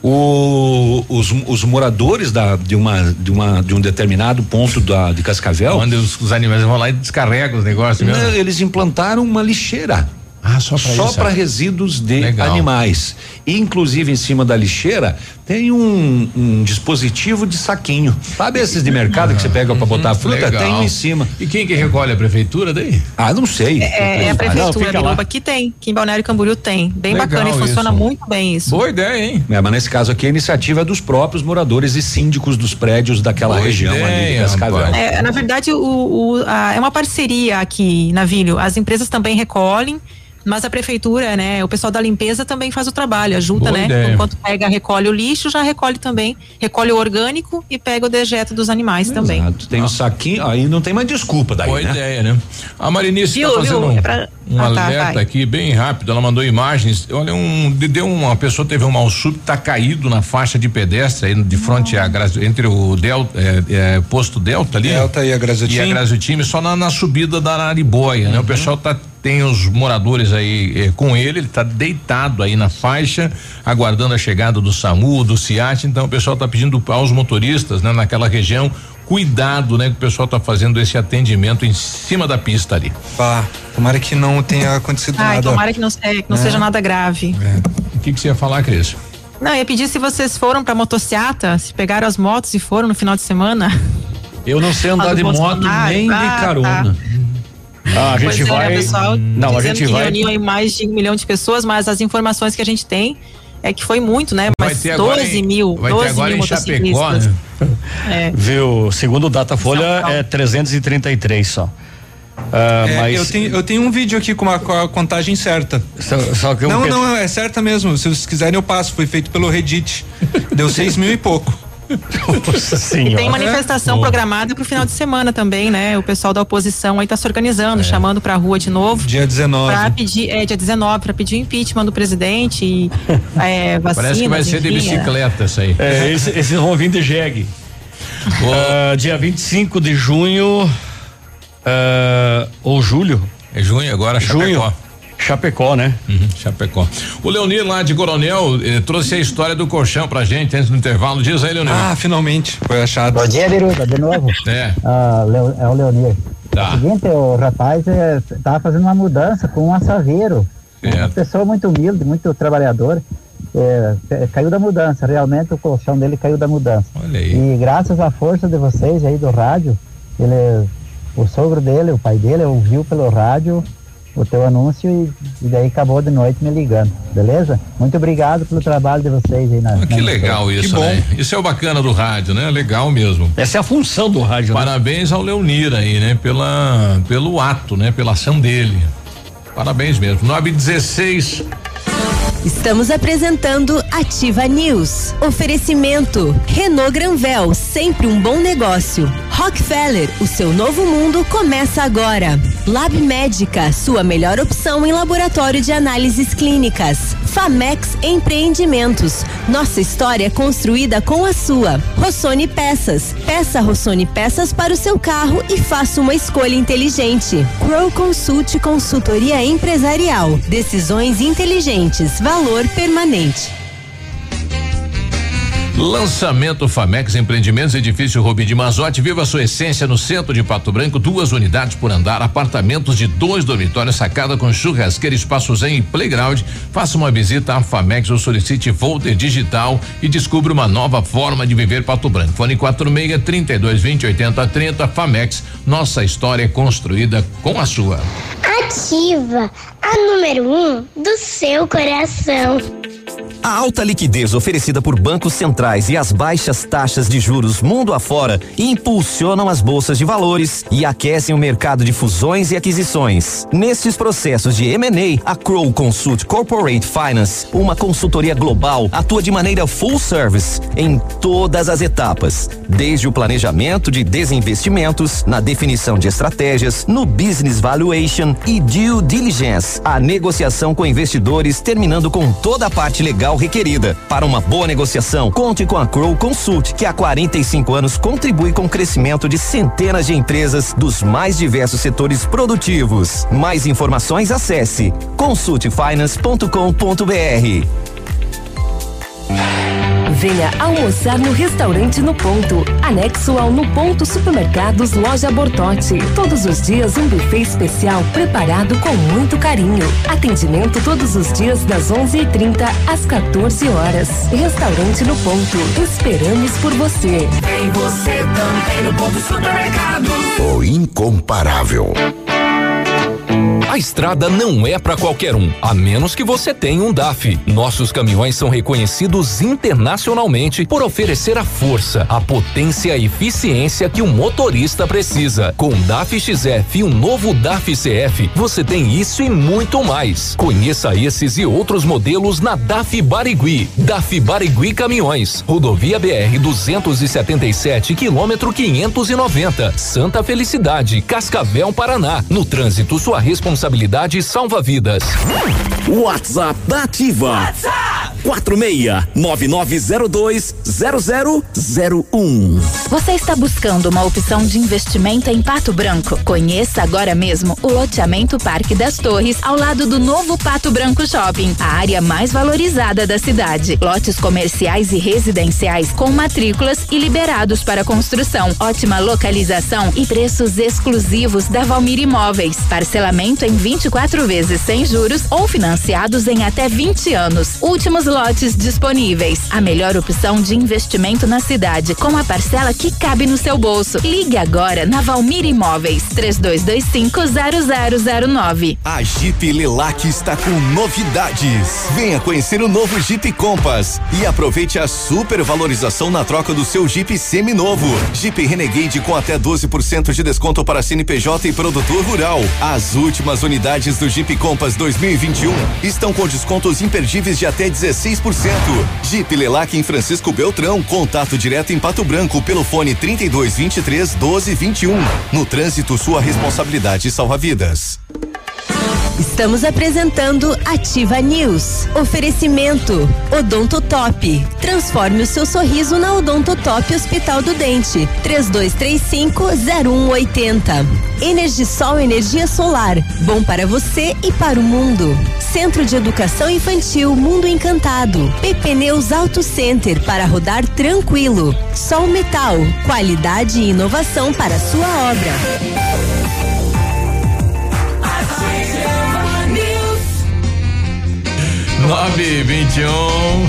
[SPEAKER 5] O- os, os moradores da, de, uma, de, uma, de um determinado ponto da, de Cascavel.
[SPEAKER 3] Onde os, os animais vão lá e descarregam os negócios mesmo.
[SPEAKER 5] Não, eles implantaram uma lixeira.
[SPEAKER 3] Ah, só
[SPEAKER 5] para
[SPEAKER 3] ah.
[SPEAKER 5] resíduos de
[SPEAKER 3] Legal.
[SPEAKER 5] animais. E, inclusive, em cima da lixeira tem um, um dispositivo de saquinho. Sabe esses de mercado que você pega para botar fruta?
[SPEAKER 3] Legal.
[SPEAKER 5] Tem um em cima.
[SPEAKER 3] E quem que recolhe a prefeitura daí?
[SPEAKER 5] Ah, não sei.
[SPEAKER 6] É, é a prefeitura, Biruba, aqui tem. Aqui em Balneário Camboriú tem. Bem
[SPEAKER 5] Legal
[SPEAKER 6] bacana e funciona
[SPEAKER 5] isso.
[SPEAKER 6] muito bem isso.
[SPEAKER 3] Boa ideia, hein?
[SPEAKER 5] É, mas nesse caso aqui a iniciativa é dos próprios moradores e síndicos dos prédios daquela
[SPEAKER 3] Boa
[SPEAKER 5] região ali de
[SPEAKER 3] ideia,
[SPEAKER 5] Cascavel.
[SPEAKER 6] É, na verdade, o, o- a- é uma parceria aqui na Vilho. As empresas também recolhem, mas a prefeitura, né, o pessoal da limpeza também faz o trabalho, ajuda,
[SPEAKER 5] Boa
[SPEAKER 6] né?
[SPEAKER 5] ideia.
[SPEAKER 6] Enquanto pega, recolhe o lixo, já recolhe também, recolhe o orgânico e pega o dejeto dos animais também.
[SPEAKER 5] Exato. Tem um saquinho, aí não tem mais desculpa daí,
[SPEAKER 3] Boa
[SPEAKER 5] né?
[SPEAKER 3] ideia, né? A Marinice
[SPEAKER 6] Viu,
[SPEAKER 3] está fazendo
[SPEAKER 6] viu? É pra-
[SPEAKER 3] um
[SPEAKER 6] Ah, tá,
[SPEAKER 3] alerta
[SPEAKER 6] vai.
[SPEAKER 3] aqui bem rápido. Ela mandou imagens. Olha, um, de- deu uma pessoa teve um mal súbito, tá caído na faixa de pedestre aí de frente à Grazi- entre o Delta, é, é, posto Delta ali.
[SPEAKER 4] Delta e a Graziotin.
[SPEAKER 3] E a Graziotin, só na, na subida da Araribóia, né? O pessoal tá tem os moradores aí eh, com ele, ele tá deitado aí na faixa, aguardando a chegada do SAMU, do CIAT, então o pessoal tá pedindo aos motoristas, né, naquela região, cuidado, né, que o pessoal tá fazendo esse atendimento em cima da pista ali.
[SPEAKER 4] Pá, tomara que não tenha acontecido
[SPEAKER 6] Ai,
[SPEAKER 4] nada.
[SPEAKER 6] tomara que não, se- que não
[SPEAKER 4] É.
[SPEAKER 6] seja nada grave.
[SPEAKER 3] O que que você ia falar, Cris?
[SPEAKER 6] Não, eu ia pedir se vocês foram pra motociata, se pegaram as motos e foram no final de semana.
[SPEAKER 5] Eu não sei andar de moto nem de
[SPEAKER 6] Ah,
[SPEAKER 5] carona.
[SPEAKER 7] Ah, a
[SPEAKER 6] Pois
[SPEAKER 7] gente
[SPEAKER 6] é,
[SPEAKER 7] vai.
[SPEAKER 6] pessoal
[SPEAKER 7] não, a gente
[SPEAKER 6] que
[SPEAKER 7] vai.
[SPEAKER 6] reuniam aí mais de um milhão de pessoas, mas as informações que a gente tem é que foi muito, né?
[SPEAKER 3] Vai
[SPEAKER 6] Mas
[SPEAKER 3] ter
[SPEAKER 6] 12
[SPEAKER 3] agora em-
[SPEAKER 6] mil,
[SPEAKER 3] vai ter
[SPEAKER 6] 12
[SPEAKER 3] agora
[SPEAKER 6] mil
[SPEAKER 3] em Chapecó,
[SPEAKER 6] motociclistas.
[SPEAKER 3] né?
[SPEAKER 6] É.
[SPEAKER 7] Viu? Segundo o Datafolha, é 333 só. Ah,
[SPEAKER 4] É,
[SPEAKER 7] mas
[SPEAKER 4] eu, tenho, eu tenho um vídeo aqui com, uma, com a contagem certa.
[SPEAKER 7] Só, só que eu
[SPEAKER 4] não,
[SPEAKER 7] penso-
[SPEAKER 4] não, é certa mesmo. Se vocês quiserem, eu passo. Foi feito pelo Reddit. Deu seis mil e pouco.
[SPEAKER 7] Nossa
[SPEAKER 6] E
[SPEAKER 7] senhora.
[SPEAKER 6] tem manifestação
[SPEAKER 4] Boa.
[SPEAKER 6] programada pro final de semana também, né? O pessoal da oposição aí tá se organizando, chamando pra rua de novo.
[SPEAKER 4] Dia 19.
[SPEAKER 6] Pra pedir, é, dia 19, pra pedir o impeachment do presidente e é, vacinas,
[SPEAKER 3] Parece que vai ser de
[SPEAKER 6] enfim, é.
[SPEAKER 3] bicicleta isso aí.
[SPEAKER 7] É, esse- esses vão vir de jegue. Ah, dia 25 de junho. ah, ou julho.
[SPEAKER 3] É junho agora, Chapecó.
[SPEAKER 7] Junho. Chapecó, né?
[SPEAKER 3] Uhum, Chapecó. O Leonir lá de Coronel eh, trouxe a história do colchão pra gente antes do intervalo. Diz aí, Leonir.
[SPEAKER 4] Ah, finalmente. Foi achado.
[SPEAKER 60] Bom dia, Biruta, de novo.
[SPEAKER 3] É.
[SPEAKER 60] Ah, Leo- é o Leonir.
[SPEAKER 3] Tá.
[SPEAKER 60] É o seguinte, o rapaz estava fazendo uma mudança com um assaveiro. Uma
[SPEAKER 3] Certo.
[SPEAKER 60] pessoa muito humilde, muito trabalhador. É, é, caiu da mudança, realmente o colchão dele caiu da mudança.
[SPEAKER 3] Olha aí.
[SPEAKER 60] E graças à força de vocês aí do rádio, ele, o sogro dele, o pai dele, ouviu pelo rádio o teu anúncio e, e, daí acabou de noite me ligando, beleza? Muito obrigado pelo trabalho de vocês aí na.
[SPEAKER 3] Ah, que
[SPEAKER 60] na
[SPEAKER 3] legal isso, né? Isso é o bacana do rádio, né? Legal mesmo.
[SPEAKER 7] Essa é a função do rádio.
[SPEAKER 3] Né? Parabéns né? ao Leonir aí, né? Pela, pelo ato, né? Pela ação dele. Parabéns mesmo. 916
[SPEAKER 2] Estamos apresentando Ativa News. Oferecimento Renault Granvel, sempre um bom negócio. Rockefeller, o seu novo mundo começa agora. Lab Médica, sua melhor opção em laboratório de análises clínicas. Famex Empreendimentos, nossa história é construída com a sua. Rossoni Peças, peça Rossoni Peças para o seu carro e faça uma escolha inteligente. Crow Consult Consultoria Empresarial, decisões inteligentes valor permanente.
[SPEAKER 3] Lançamento Famex Empreendimentos, edifício Rubi de Mazote. Viva a sua essência no centro de Pato Branco. Duas unidades por andar, apartamentos de dois dormitórios, sacada com churrasqueira, espaço zen e playground. Faça uma visita à Famex ou solicite Volter Digital e descubra uma nova forma de viver Pato Branco. Fone 46 32 20 80 30. Famex, nossa história é construída com a sua.
[SPEAKER 61] Ativa a número um do seu coração.
[SPEAKER 17] A alta liquidez oferecida por bancos centrais e as baixas taxas de juros mundo afora impulsionam as bolsas de valores e aquecem o mercado de fusões e aquisições. Nestes processos de M&A, a Crow Consult Corporate Finance, uma consultoria global, atua de maneira full service em todas as etapas, desde o planejamento de desinvestimentos, na definição de estratégias, no business valuation e due diligence, a negociação com investidores, terminando com toda a parte legal requerida. Para uma boa negociação, conte com a Crow Consult, que há 45 anos contribui com o crescimento de centenas de empresas dos mais diversos setores produtivos. Mais informações acesse consultfinance.com.br.
[SPEAKER 2] Venha almoçar no restaurante No Ponto, anexo ao No Ponto Supermercados Loja Bortote. Todos os dias um buffet especial preparado com muito carinho. Atendimento todos os dias das 11:30 às 14 horas. Restaurante No Ponto. Esperamos por você.
[SPEAKER 62] Tem você também no Ponto Supermercados.
[SPEAKER 12] O incomparável.
[SPEAKER 19] A estrada não é para qualquer um, a menos que você tenha um DAF. Nossos caminhões são reconhecidos internacionalmente por oferecer a força, a potência e eficiência que o um motorista precisa. Com o DAF XF e um novo DAF CF, você tem isso e muito mais. Conheça esses e outros modelos na DAF Barigui. DAF Barigui Caminhões, Rodovia BR 277, quilômetro 590, Santa Felicidade, Cascavel, Paraná. No trânsito, sua responsabilidade responsabilidade salva vidas.
[SPEAKER 63] WhatsApp da Ativa. WhatsApp 4699020001.
[SPEAKER 16] Você está buscando uma opção de investimento em Pato Branco? Conheça agora mesmo o loteamento Parque das Torres, ao lado do novo Pato Branco Shopping, a área mais valorizada da cidade. Lotes comerciais e residenciais com matrículas e liberados para construção. Ótima localização e preços exclusivos da Valmir Imóveis. Parcelamento em 24 vezes sem juros ou financiados em até 20 anos. Últimos lotes disponíveis. A melhor opção de investimento na cidade, com a parcela que cabe no seu bolso. Ligue agora na Valmir Imóveis, 32250009.
[SPEAKER 10] A Jeep Lelac está com novidades. Venha conhecer o novo Jeep Compass e aproveite a super valorização na troca do seu Jeep seminovo. Jeep Renegade com até 12% de desconto para CNPJ e produtor rural. As últimas unidades do Jeep Compass 2021 estão com descontos imperdíveis de até 16%. Jeep Lelac em Francisco Beltrão, contato direto em Pato Branco pelo fone 32 23 12 21. No trânsito, sua responsabilidade salva vidas.
[SPEAKER 2] Estamos apresentando Ativa News. Oferecimento Odontotop. Transforme o seu sorriso na Odontotop Hospital do Dente. 3235-0180. Energisol Energia Solar. Bom para você e para o mundo. Centro de Educação Infantil Mundo Encantado. PP Neus Auto Center para rodar tranquilo. Sol Metal. Qualidade e inovação para sua obra.
[SPEAKER 3] 9 21 bom.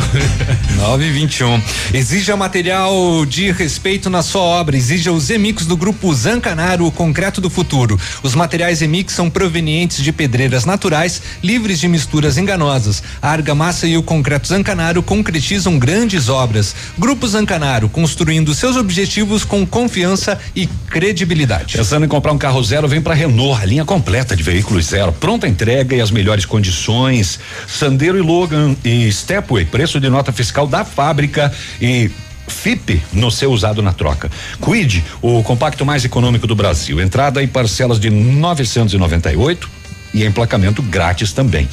[SPEAKER 4] 9 e 21. Exija material de respeito na sua obra. Exija os Emix do grupo Zancanaro, o concreto do futuro. Os materiais Emix são provenientes de pedreiras naturais, livres de misturas enganosas. A argamassa e o concreto Zancanaro concretizam grandes obras. Grupo Zancanaro, construindo seus objetivos com confiança e credibilidade.
[SPEAKER 5] Pensando em comprar um carro zero, vem para Renault, a linha completa de veículos zero, pronta entrega e as melhores condições. Sandero e Logan e Stepway, preço de nota fiscal da fábrica e FIP no seu usado na troca. Quid, o compacto mais econômico do Brasil. Entrada em parcelas de 998 e emplacamento grátis também.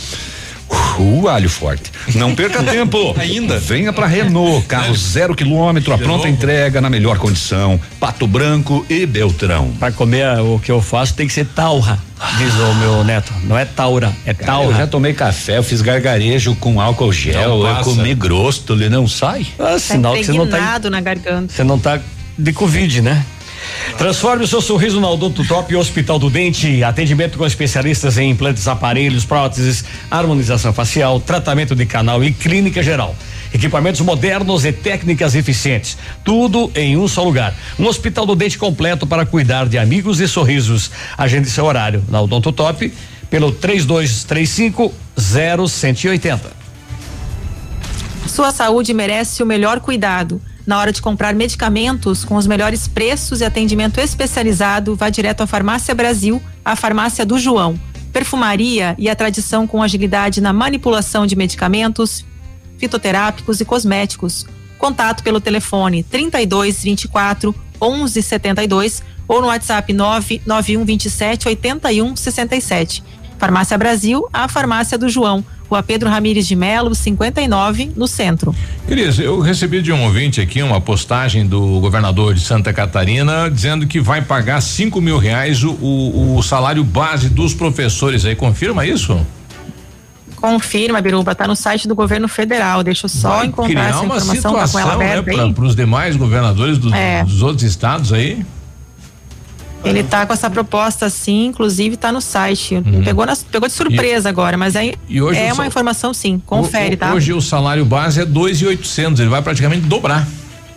[SPEAKER 5] Uh, alho forte. Não perca tempo.
[SPEAKER 4] Ainda?
[SPEAKER 5] Venha para Renault, carro zero quilômetro, a
[SPEAKER 7] De
[SPEAKER 5] pronta
[SPEAKER 7] novo?
[SPEAKER 5] entrega na melhor condição. Pato Branco e Beltrão.
[SPEAKER 7] Para comer o que eu faço tem que ser taura, diz o meu neto. Não é taura, é
[SPEAKER 5] Cara, eu
[SPEAKER 7] taura.
[SPEAKER 5] já tomei café, eu fiz gargarejo com álcool gel, eu comi grosso, ele não sai.
[SPEAKER 7] Ah,
[SPEAKER 6] Tá
[SPEAKER 7] sinal que você não tá
[SPEAKER 6] impregnado na garganta.
[SPEAKER 7] Você não tá de Covid, né? Transforme o seu sorriso na Odonto Top Hospital do Dente. Atendimento com especialistas em implantes, aparelhos, próteses, harmonização facial, tratamento de canal e clínica geral. Equipamentos modernos e técnicas eficientes. Tudo em um só lugar. Um hospital do dente completo para cuidar de amigos e sorrisos. Agende seu horário na Odonto Top pelo 3235 0180.
[SPEAKER 6] Sua saúde merece o melhor cuidado. Na hora de comprar medicamentos com os melhores preços e atendimento especializado, vá direto à Farmácia Brasil, a farmácia do João. Perfumaria e a tradição com agilidade na manipulação de medicamentos, fitoterápicos e cosméticos. Contato pelo telefone 32 24 11 72 ou no WhatsApp 991 27 81 67. Farmácia Brasil, a farmácia do João. Rua Pedro Ramires de Melo, 59, no centro.
[SPEAKER 3] Cris, eu recebi de um ouvinte aqui uma postagem do governador de Santa Catarina dizendo que vai pagar cinco mil reais o, o, o salário base dos professores aí. Confirma isso?
[SPEAKER 6] Confirma, Biruba, tá no site do governo federal. Deixa eu só
[SPEAKER 3] Vai
[SPEAKER 6] encontrar essa
[SPEAKER 3] uma
[SPEAKER 6] informação, tá com ela
[SPEAKER 3] situação, né,
[SPEAKER 6] aberta aí.
[SPEAKER 3] para os demais governadores do-
[SPEAKER 6] É.
[SPEAKER 3] dos outros estados aí.
[SPEAKER 6] Ele tá com essa proposta sim, inclusive tá no site.
[SPEAKER 3] Uhum.
[SPEAKER 6] Pegou, nas- pegou de surpresa agora, mas
[SPEAKER 3] e
[SPEAKER 6] é
[SPEAKER 3] o
[SPEAKER 6] uma
[SPEAKER 3] sal-
[SPEAKER 6] informação sim, confere,
[SPEAKER 3] O- o-
[SPEAKER 6] tá?
[SPEAKER 3] Hoje o salário base é dois e oitocentos, ele vai praticamente dobrar,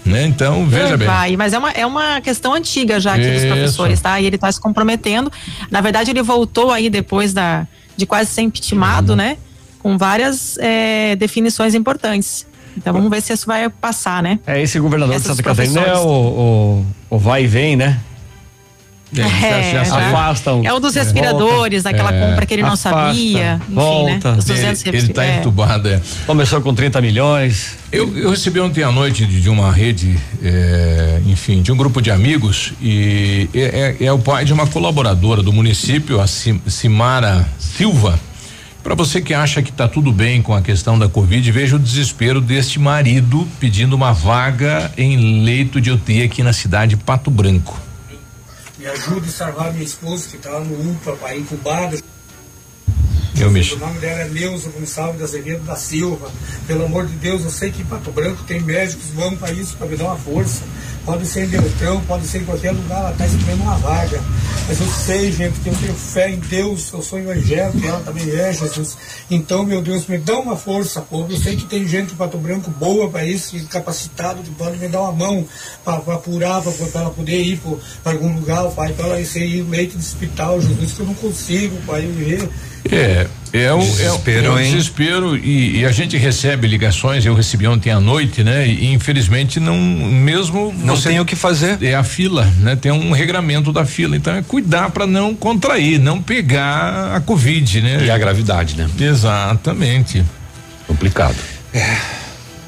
[SPEAKER 3] né? Então, veja bem.
[SPEAKER 6] Vai, mas é uma, é uma questão antiga já aqui dos
[SPEAKER 3] Isso.
[SPEAKER 6] professores, tá? E ele tá se comprometendo. Na verdade, ele voltou aí depois da, de quase ser
[SPEAKER 3] Uhum.
[SPEAKER 6] impeachmentado, né? Com várias eh, definições importantes. Então vamos ver se isso vai passar, né?
[SPEAKER 7] É esse governador
[SPEAKER 6] Essas
[SPEAKER 7] de Santa Catarina é o, o, o vai e vem, né?
[SPEAKER 6] É, já-
[SPEAKER 7] afastam.
[SPEAKER 6] é o dos respiradores,
[SPEAKER 7] volta.
[SPEAKER 6] aquela compra que ele não sabia, enfim,
[SPEAKER 7] volta.
[SPEAKER 6] né? Os 200
[SPEAKER 3] Ele, ele tá
[SPEAKER 6] é.
[SPEAKER 3] entubado, é.
[SPEAKER 7] Começou com 30 milhões.
[SPEAKER 3] Eu, eu recebi ontem à noite de, de uma rede, é, enfim, de um grupo de amigos e é, é- é o pai de uma colaboradora do município, a Sim- Simara Silva. Para você que acha que está tudo bem com a questão da Covid, veja o desespero deste marido pedindo uma vaga em leito de UTI aqui na cidade de Pato Branco.
[SPEAKER 64] Me ajude a salvar minha esposa que está lá no UPA, para incubada.
[SPEAKER 3] Eu me
[SPEAKER 64] O nome dela é Neuza Gonçalves de Azevedo da Silva. Pelo amor de Deus, eu sei que em Pato Branco tem médicos, vamos para isso, para me dar uma força. Pode ser em Beltrão, pode ser em qualquer lugar, ela está esperando uma vaga. Mas eu sei, gente, que eu tenho fé em Deus, eu sou evangélico, ela também é, Jesus. Então, meu Deus, me dá uma força, povo. Eu sei que tem gente em Pato Branco boa para isso, capacitado, que pode me dar uma mão para apurar, para ela poder ir para algum lugar, pai, para ela ir leite de hospital, Jesus, que eu não consigo, pai, viver.
[SPEAKER 3] É, é o
[SPEAKER 4] Desespero,
[SPEAKER 3] é, o- é o
[SPEAKER 4] hein?
[SPEAKER 3] desespero e, e a gente recebe ligações, eu recebi ontem à noite, né? E infelizmente não, mesmo
[SPEAKER 4] Não tem o que fazer.
[SPEAKER 3] É a fila, né? Tem um regramento da fila, então é cuidar para não contrair, não pegar a covid, né?
[SPEAKER 5] E a gravidade, né?
[SPEAKER 3] Exatamente.
[SPEAKER 5] Complicado.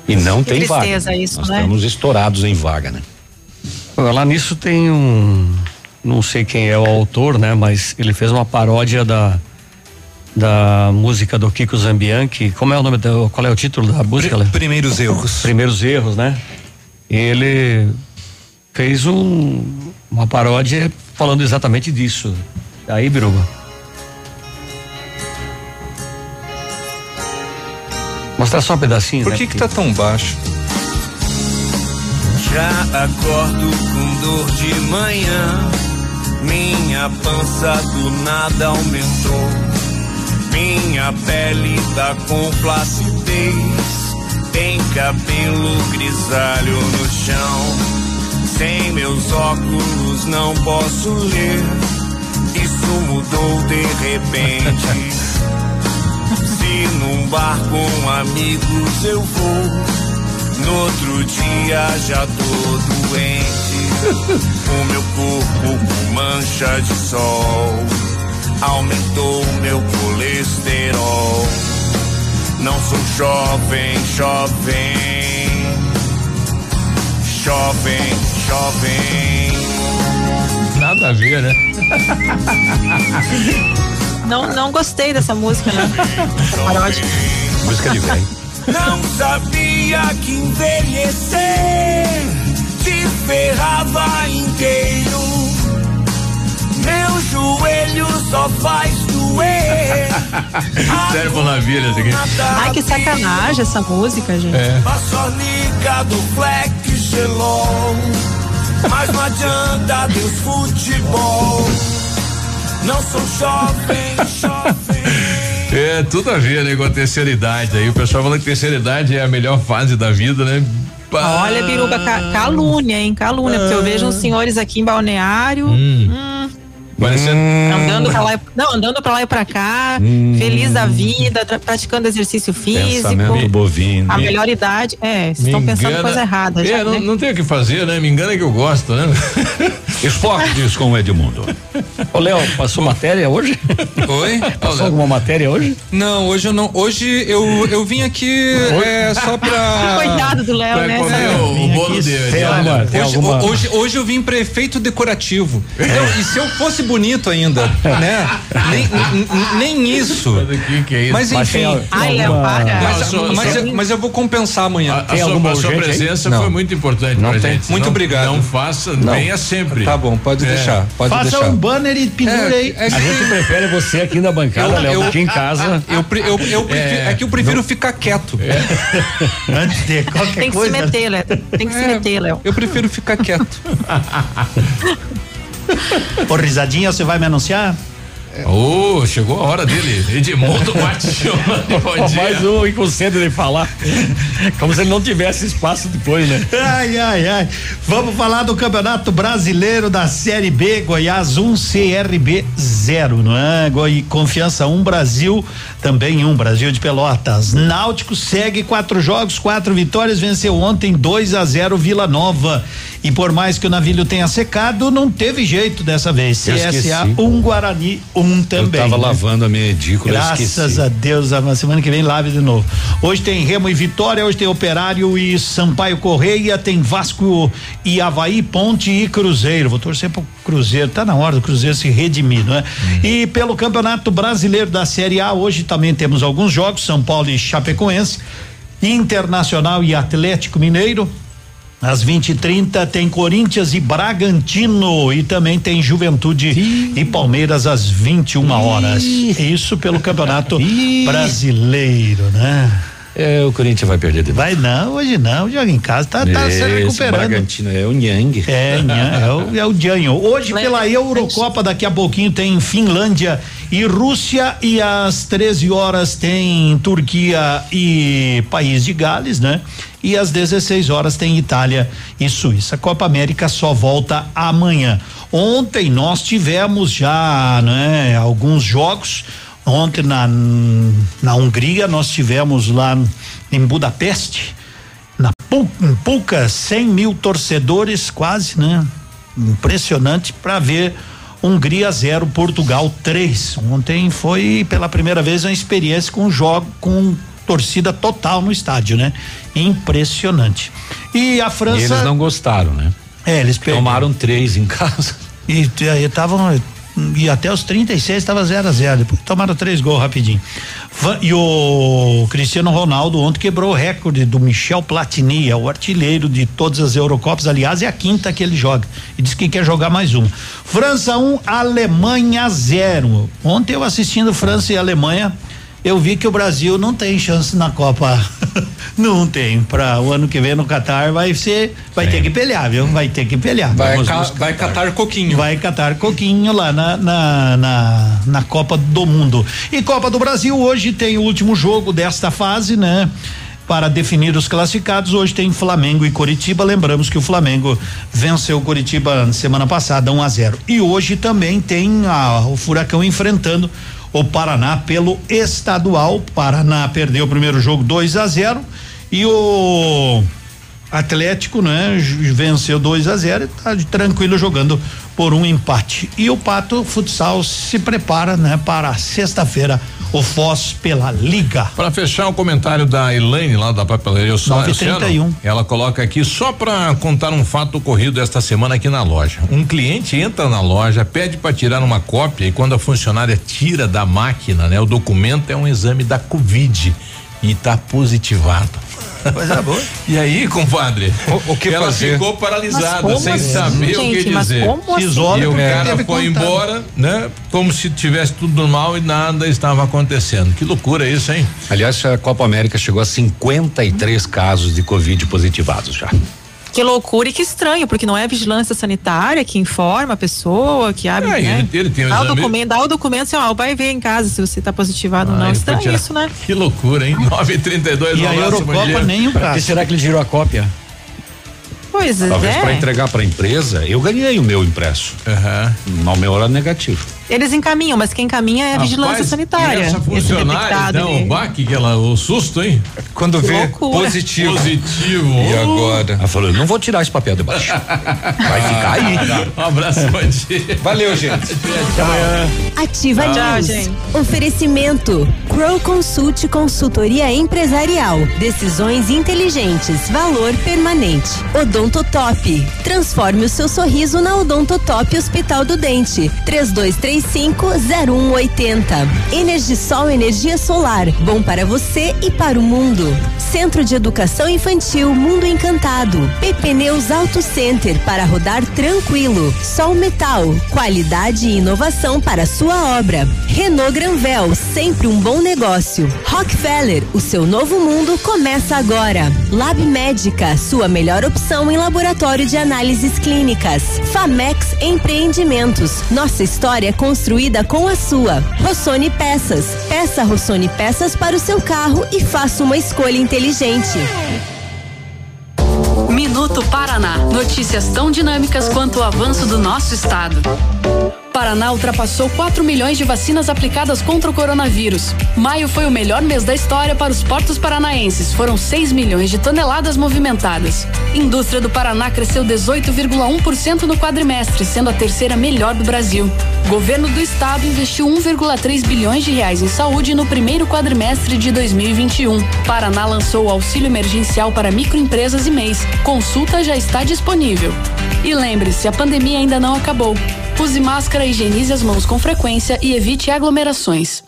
[SPEAKER 5] E não
[SPEAKER 6] Que
[SPEAKER 5] tem vaga.
[SPEAKER 6] tristeza isso,
[SPEAKER 5] Nós
[SPEAKER 6] né?
[SPEAKER 5] estamos estourados em vaga, né?
[SPEAKER 7] Lá nisso tem um. Não sei quem é o autor, né? Mas ele fez uma paródia da. Da música do Kiko Zambianchi. Como é o nome da. Qual é o título da música?
[SPEAKER 4] Primeiros erros.
[SPEAKER 7] Primeiros erros, né? Ele fez um, uma paródia falando exatamente disso. Aí, Biruba. Mostrar só um pedacinho,
[SPEAKER 4] Por
[SPEAKER 7] né?
[SPEAKER 4] que que tá tão baixo?
[SPEAKER 65] Já acordo com dor de manhã. Minha pança do nada aumentou. Minha pele tá com flacidez. Tem cabelo grisalho no chão. Sem meus óculos não posso ler. Isso mudou de repente. Se num bar com amigos eu vou, no outro dia já tô doente. O meu corpo com mancha de sol aumentou meu colesterol. Não sou jovem, jovem, jovem, jovem.
[SPEAKER 3] Nada a ver, né?
[SPEAKER 6] Não, não gostei dessa música, né? Paródia.
[SPEAKER 5] Música de velho.
[SPEAKER 65] Não sabia que envelhecer te ferrava inteiro. Joelho só faz doer.
[SPEAKER 3] Sério, isso aqui.
[SPEAKER 6] Ai, que sacanagem essa música, gente.
[SPEAKER 3] É.
[SPEAKER 65] Passolica do Fleck Gelol. Mas não adianta Deus futebol. Não sou jovem, jovem.
[SPEAKER 3] É, tudo a ver, né, com a terceira idade aí. O pessoal fala que terceira idade é a melhor fase da vida, né? Pá.
[SPEAKER 6] Olha, Biruba, ca- calúnia, hein? Calúnia, porque eu vejo uns senhores aqui em balneário.
[SPEAKER 3] Hum.
[SPEAKER 6] hum,
[SPEAKER 3] Parecendo.
[SPEAKER 6] andando pra lá, e- não, andando pra lá e pra cá, feliz da vida, tra- praticando exercício físico.
[SPEAKER 5] Pensamento bovino.
[SPEAKER 6] A melhor idade, é, vocês estão pensando
[SPEAKER 3] engana-
[SPEAKER 6] coisa errada.
[SPEAKER 3] É,
[SPEAKER 6] já,
[SPEAKER 3] não,
[SPEAKER 6] né?
[SPEAKER 3] não tem o que fazer, né? Me engana que eu gosto, né?
[SPEAKER 5] Esportes com o Edmundo.
[SPEAKER 7] Ô, Léo, passou matéria hoje?
[SPEAKER 4] Oi?
[SPEAKER 7] Passou alguma matéria hoje?
[SPEAKER 4] Não, hoje eu não. Hoje eu, eu vim aqui é, só pra.
[SPEAKER 6] Coitado do Léo, né?
[SPEAKER 3] comer o, o bolo dele.
[SPEAKER 7] Tem tem
[SPEAKER 4] Hoje,
[SPEAKER 7] alguma-
[SPEAKER 4] hoje, hoje eu vim prefeito decorativo. Não, e se eu fosse bonito ainda, né? Nem, nem isso.
[SPEAKER 3] Mas o que que é isso?
[SPEAKER 4] Mas
[SPEAKER 7] Mas tem
[SPEAKER 4] enfim.
[SPEAKER 7] al-
[SPEAKER 6] Ai, Léo,
[SPEAKER 7] alguma-
[SPEAKER 6] para.
[SPEAKER 4] Mas,
[SPEAKER 3] Não,
[SPEAKER 4] mas
[SPEAKER 3] só-
[SPEAKER 4] eu, mas eu vou compensar amanhã.
[SPEAKER 3] A, a
[SPEAKER 7] Tem
[SPEAKER 3] sua,
[SPEAKER 7] alguma
[SPEAKER 3] a sua presença
[SPEAKER 4] Não.
[SPEAKER 3] foi muito importante
[SPEAKER 4] Não
[SPEAKER 3] pra
[SPEAKER 4] tem.
[SPEAKER 3] gente.
[SPEAKER 4] Muito
[SPEAKER 3] Não-
[SPEAKER 4] obrigado.
[SPEAKER 3] Não faça, venha sempre.
[SPEAKER 4] Tá bom, pode
[SPEAKER 3] É.
[SPEAKER 4] deixar. Pode
[SPEAKER 66] Faça
[SPEAKER 4] deixar.
[SPEAKER 66] um banner e pendura aí.
[SPEAKER 4] É, é
[SPEAKER 7] A gente prefere você aqui na bancada,
[SPEAKER 4] Eu-
[SPEAKER 7] Léo,
[SPEAKER 4] eu-
[SPEAKER 7] aqui em casa.
[SPEAKER 4] eu, pre- eu, eu prefiro, é, que eu prefiro ficar quieto.
[SPEAKER 66] Antes de qualquer
[SPEAKER 6] Tem que
[SPEAKER 66] coisa.
[SPEAKER 6] se meter, Léo. Tem que se
[SPEAKER 4] É,
[SPEAKER 6] meter, Léo.
[SPEAKER 4] Eu prefiro ficar quieto.
[SPEAKER 66] Ô, risadinha, você vai me anunciar?
[SPEAKER 3] Ô, chegou a hora dele. Edmundo bom dia.
[SPEAKER 7] Mais um inconsciente de falar. Como se ele não tivesse espaço depois, né?
[SPEAKER 66] Ai, ai, ai. Vamos falar do Campeonato Brasileiro da Série B, Goiás 1, CRB 0, não é? Goi, Confiança 1, Brasil também 1, Brasil de Pelotas. Náutico segue quatro jogos, quatro vitórias, venceu ontem 2 a 0 Vila Nova. E por mais que o navio tenha secado, não teve jeito dessa vez. CSA
[SPEAKER 5] esqueci.
[SPEAKER 66] 1, Guarani 1 também.
[SPEAKER 5] eu tava
[SPEAKER 66] né?
[SPEAKER 5] lavando a minha edícula,
[SPEAKER 66] Graças a Deus, a semana que vem lave de novo. Hoje tem Remo e Vitória, hoje tem Operário e Sampaio Correia, tem Vasco e Havaí, Ponte e Cruzeiro. Vou torcer pro Cruzeiro, tá na hora do Cruzeiro se redimir, não é? E pelo Campeonato Brasileiro da Série A, hoje também temos alguns jogos, São Paulo e Chapecoense, Internacional e Atlético Mineiro, às 20 e 30 tem Corinthians e Bragantino e também tem Juventude e Palmeiras às 21 horas. Isso pelo Campeonato Brasileiro, né?
[SPEAKER 5] É, o Corinthians vai perder de novo.
[SPEAKER 66] Vai não, hoje não, joga em casa, tá, tá se
[SPEAKER 5] Esse
[SPEAKER 66] recuperando.
[SPEAKER 5] Bragantino é o Nhang.
[SPEAKER 66] É, é, o, é o Janho. Hoje pela Eurocopa, daqui a pouquinho tem Finlândia e Rússia e às 13 horas tem Turquia e País de Gales, né? E às 16 horas tem Itália e Suíça. A Copa América só volta amanhã. Ontem nós tivemos já, né, alguns jogos. Ontem na na Hungria nós tivemos lá em Budapeste na Pul- em poucas 100 mil torcedores, quase, né? Impressionante para ver Hungria 0, Portugal 3. Ontem foi pela primeira vez uma experiência com jogo com torcida total no estádio, né? Impressionante. E a França.
[SPEAKER 5] E eles não gostaram, né?
[SPEAKER 66] É, eles perderam.
[SPEAKER 5] Tomaram três em casa.
[SPEAKER 66] E aí estavam. E até os 36 estava 0 a 0 Depois tomaram três gols rapidinho. E o Cristiano Ronaldo ontem quebrou o recorde do Michel Platini, é o artilheiro de todas as Eurocopas. Aliás, é a quinta que ele joga. E diz que quer jogar mais uma. França 1, um, Alemanha 0. Ontem eu assistindo França e Alemanha, eu vi que o Brasil não tem chance na Copa. não tem. Para o ano que vem no Catar vai ser. Vai ter que pelear, viu? Vai ter que pelear.
[SPEAKER 4] Vai,
[SPEAKER 66] Vamos
[SPEAKER 4] ca-
[SPEAKER 66] buscar.
[SPEAKER 4] vai catar coquinho.
[SPEAKER 66] Vai catar coquinho lá na, na, na, na Copa do Mundo. E Copa do Brasil, hoje tem o último jogo desta fase, né? para definir os classificados. Hoje tem Flamengo e Coritiba. Lembramos que o Flamengo venceu o Coritiba semana passada 1 um a 0. E hoje também tem a, o Furacão enfrentando o Paraná pelo estadual. Paraná perdeu o primeiro jogo 2 a 0 e o Atlético, né, venceu 2 a 0 e tá tranquilo jogando por um empate. E o Pato Futsal se prepara, né, para sexta-feira o Foz pela Liga.
[SPEAKER 3] Para fechar o comentário da Elaine lá da papelaria só
[SPEAKER 66] 931.
[SPEAKER 3] Ela coloca aqui só para contar um fato ocorrido esta semana aqui na loja. Um cliente entra na loja, pede para tirar uma cópia e quando a funcionária tira da máquina, né, o documento é um exame da Covid e está positivado.
[SPEAKER 66] Coisa boa.
[SPEAKER 3] E aí, compadre?
[SPEAKER 5] O, o que
[SPEAKER 3] Ela
[SPEAKER 5] fazer?
[SPEAKER 3] ficou paralisada, sem
[SPEAKER 6] assim?
[SPEAKER 3] saber
[SPEAKER 6] Gente,
[SPEAKER 3] o que
[SPEAKER 6] mas
[SPEAKER 3] dizer.
[SPEAKER 6] como assim?
[SPEAKER 66] Isola
[SPEAKER 3] E o cara foi
[SPEAKER 66] contato.
[SPEAKER 3] embora, né? Como se tivesse tudo normal e nada estava acontecendo. Que loucura isso, hein?
[SPEAKER 5] Aliás, a Copa América chegou a 53 casos de Covid positivados já.
[SPEAKER 6] Que loucura e que estranho, porque não é a vigilância sanitária que informa a pessoa, que abre,
[SPEAKER 3] É,
[SPEAKER 6] né?
[SPEAKER 3] ele- ele tem o
[SPEAKER 6] dá o
[SPEAKER 3] exame-
[SPEAKER 6] documento, dá o documento, assim, ó, vai ver em casa se você tá positivado ou
[SPEAKER 3] Ah,
[SPEAKER 6] não.
[SPEAKER 3] ele foi
[SPEAKER 6] Estranho
[SPEAKER 3] tirar-
[SPEAKER 6] isso, né?
[SPEAKER 3] Que loucura, hein? 932
[SPEAKER 66] E a Eurocopa nem o caso.
[SPEAKER 7] será que ele girou a cópia?
[SPEAKER 6] Pois é.
[SPEAKER 5] Talvez para entregar para a empresa, eu ganhei o meu impresso. No meu era negativo.
[SPEAKER 6] Eles encaminham, mas quem encaminha é a vigilância sanitária.
[SPEAKER 3] E essa funcionária, então,
[SPEAKER 6] ali.
[SPEAKER 3] o baque, que ela, o susto, hein?
[SPEAKER 5] Quando
[SPEAKER 6] Que
[SPEAKER 5] vê
[SPEAKER 6] loucura.
[SPEAKER 5] positivo.
[SPEAKER 3] Positivo.
[SPEAKER 5] E agora? Ela falou, não vou tirar esse papel de baixo. Vai ficar aí.
[SPEAKER 3] Um abraço, bom dia.
[SPEAKER 5] Valeu, gente.
[SPEAKER 3] Até amanhã.
[SPEAKER 2] Ativa
[SPEAKER 6] Tchau,
[SPEAKER 2] News.
[SPEAKER 6] gente.
[SPEAKER 2] Oferecimento. Crow Consult Consultoria Empresarial. Decisões inteligentes. Valor permanente. Odontotop. Transforme o seu sorriso na Odontotop Hospital do Dente. 3235-0180. Energisol Energia Solar. Bom para você e para o mundo. Centro de Educação Infantil Mundo Encantado. PP Neus Auto Center para rodar tranquilo. Sol Metal. Qualidade e inovação para sua obra. Renault Granvel. Sempre um bom negócio. Rockefeller. O seu novo mundo começa agora. Lab Médica. Sua melhor opção em laboratório de análises clínicas. Famex Empreendimentos. Nossa história é construída com a sua. Rossoni Peças. Peça Rossoni Peças para o seu carro e faça uma escolha inteligente.
[SPEAKER 67] Minuto Paraná. Notícias tão dinâmicas quanto o avanço do nosso estado. Paraná ultrapassou 4 milhões de vacinas aplicadas contra o coronavírus. Maio foi o melhor mês da história para os portos paranaenses. Foram 6 milhões de toneladas movimentadas. Indústria do Paraná cresceu 18,1% no quadrimestre, sendo a terceira melhor do Brasil. Governo do estado investiu 1,3 bilhões de reais em saúde no primeiro quadrimestre de 2021. Paraná lançou o auxílio emergencial para microempresas e MEIs. Consulta já está disponível. E lembre-se, a pandemia ainda não acabou. Use máscara, higienize as mãos com frequência e evite aglomerações.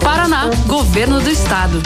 [SPEAKER 67] Paraná, Governo do Estado.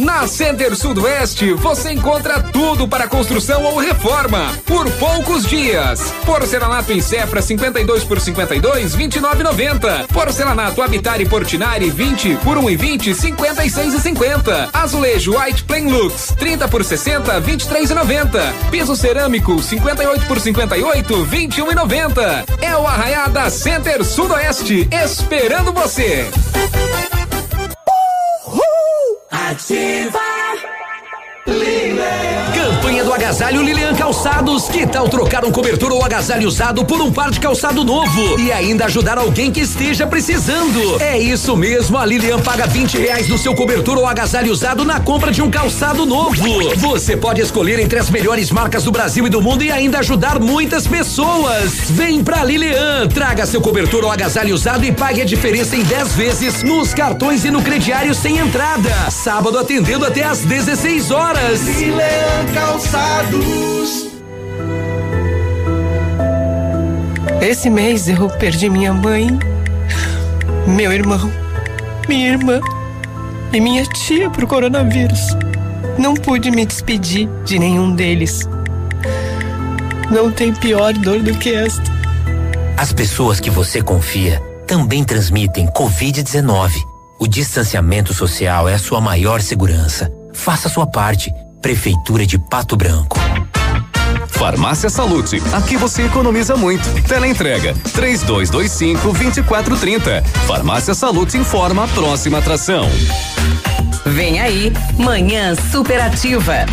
[SPEAKER 68] Na Center Sudoeste você encontra tudo para construção ou reforma por poucos dias. Porcelanato em Cepra 52 por 52 29,90. Porcelanato Habitat e Portinari 20 por 1,20 56,50. Azulejo White Plain Lux 30 por 60 23,90. Piso cerâmico 58 por 58 21,90. É o Arraiá da Center Sudoeste esperando você.
[SPEAKER 69] Ativa.
[SPEAKER 70] Agasalho Lilian Calçados. Que tal trocar um cobertor ou agasalho usado por um par de calçado novo e ainda ajudar alguém que esteja precisando? É isso mesmo, a Lilian paga 20 reais no seu cobertor ou agasalho usado na compra de um calçado novo. Você pode escolher entre as melhores marcas do Brasil e do mundo e ainda ajudar muitas pessoas. Vem pra Lilian, traga seu cobertor ou agasalho usado e pague a diferença em 10 vezes nos cartões e no crediário sem entrada. Sábado atendendo até às 16 horas.
[SPEAKER 69] Lilian Calçados.
[SPEAKER 71] Esse mês eu perdi minha mãe, meu irmão, minha irmã e minha tia pro coronavírus. Não pude me despedir de nenhum deles. Não tem pior dor do que esta.
[SPEAKER 72] As pessoas que você confia também transmitem Covid-19. O distanciamento social é a sua maior segurança. Faça a sua parte. Prefeitura de Pato Branco.
[SPEAKER 19] Farmácia Salute, aqui você economiza muito. Teleentrega 3225 2430. Farmácia Salute informa a próxima atração.
[SPEAKER 28] Vem aí, Manhã Superativa.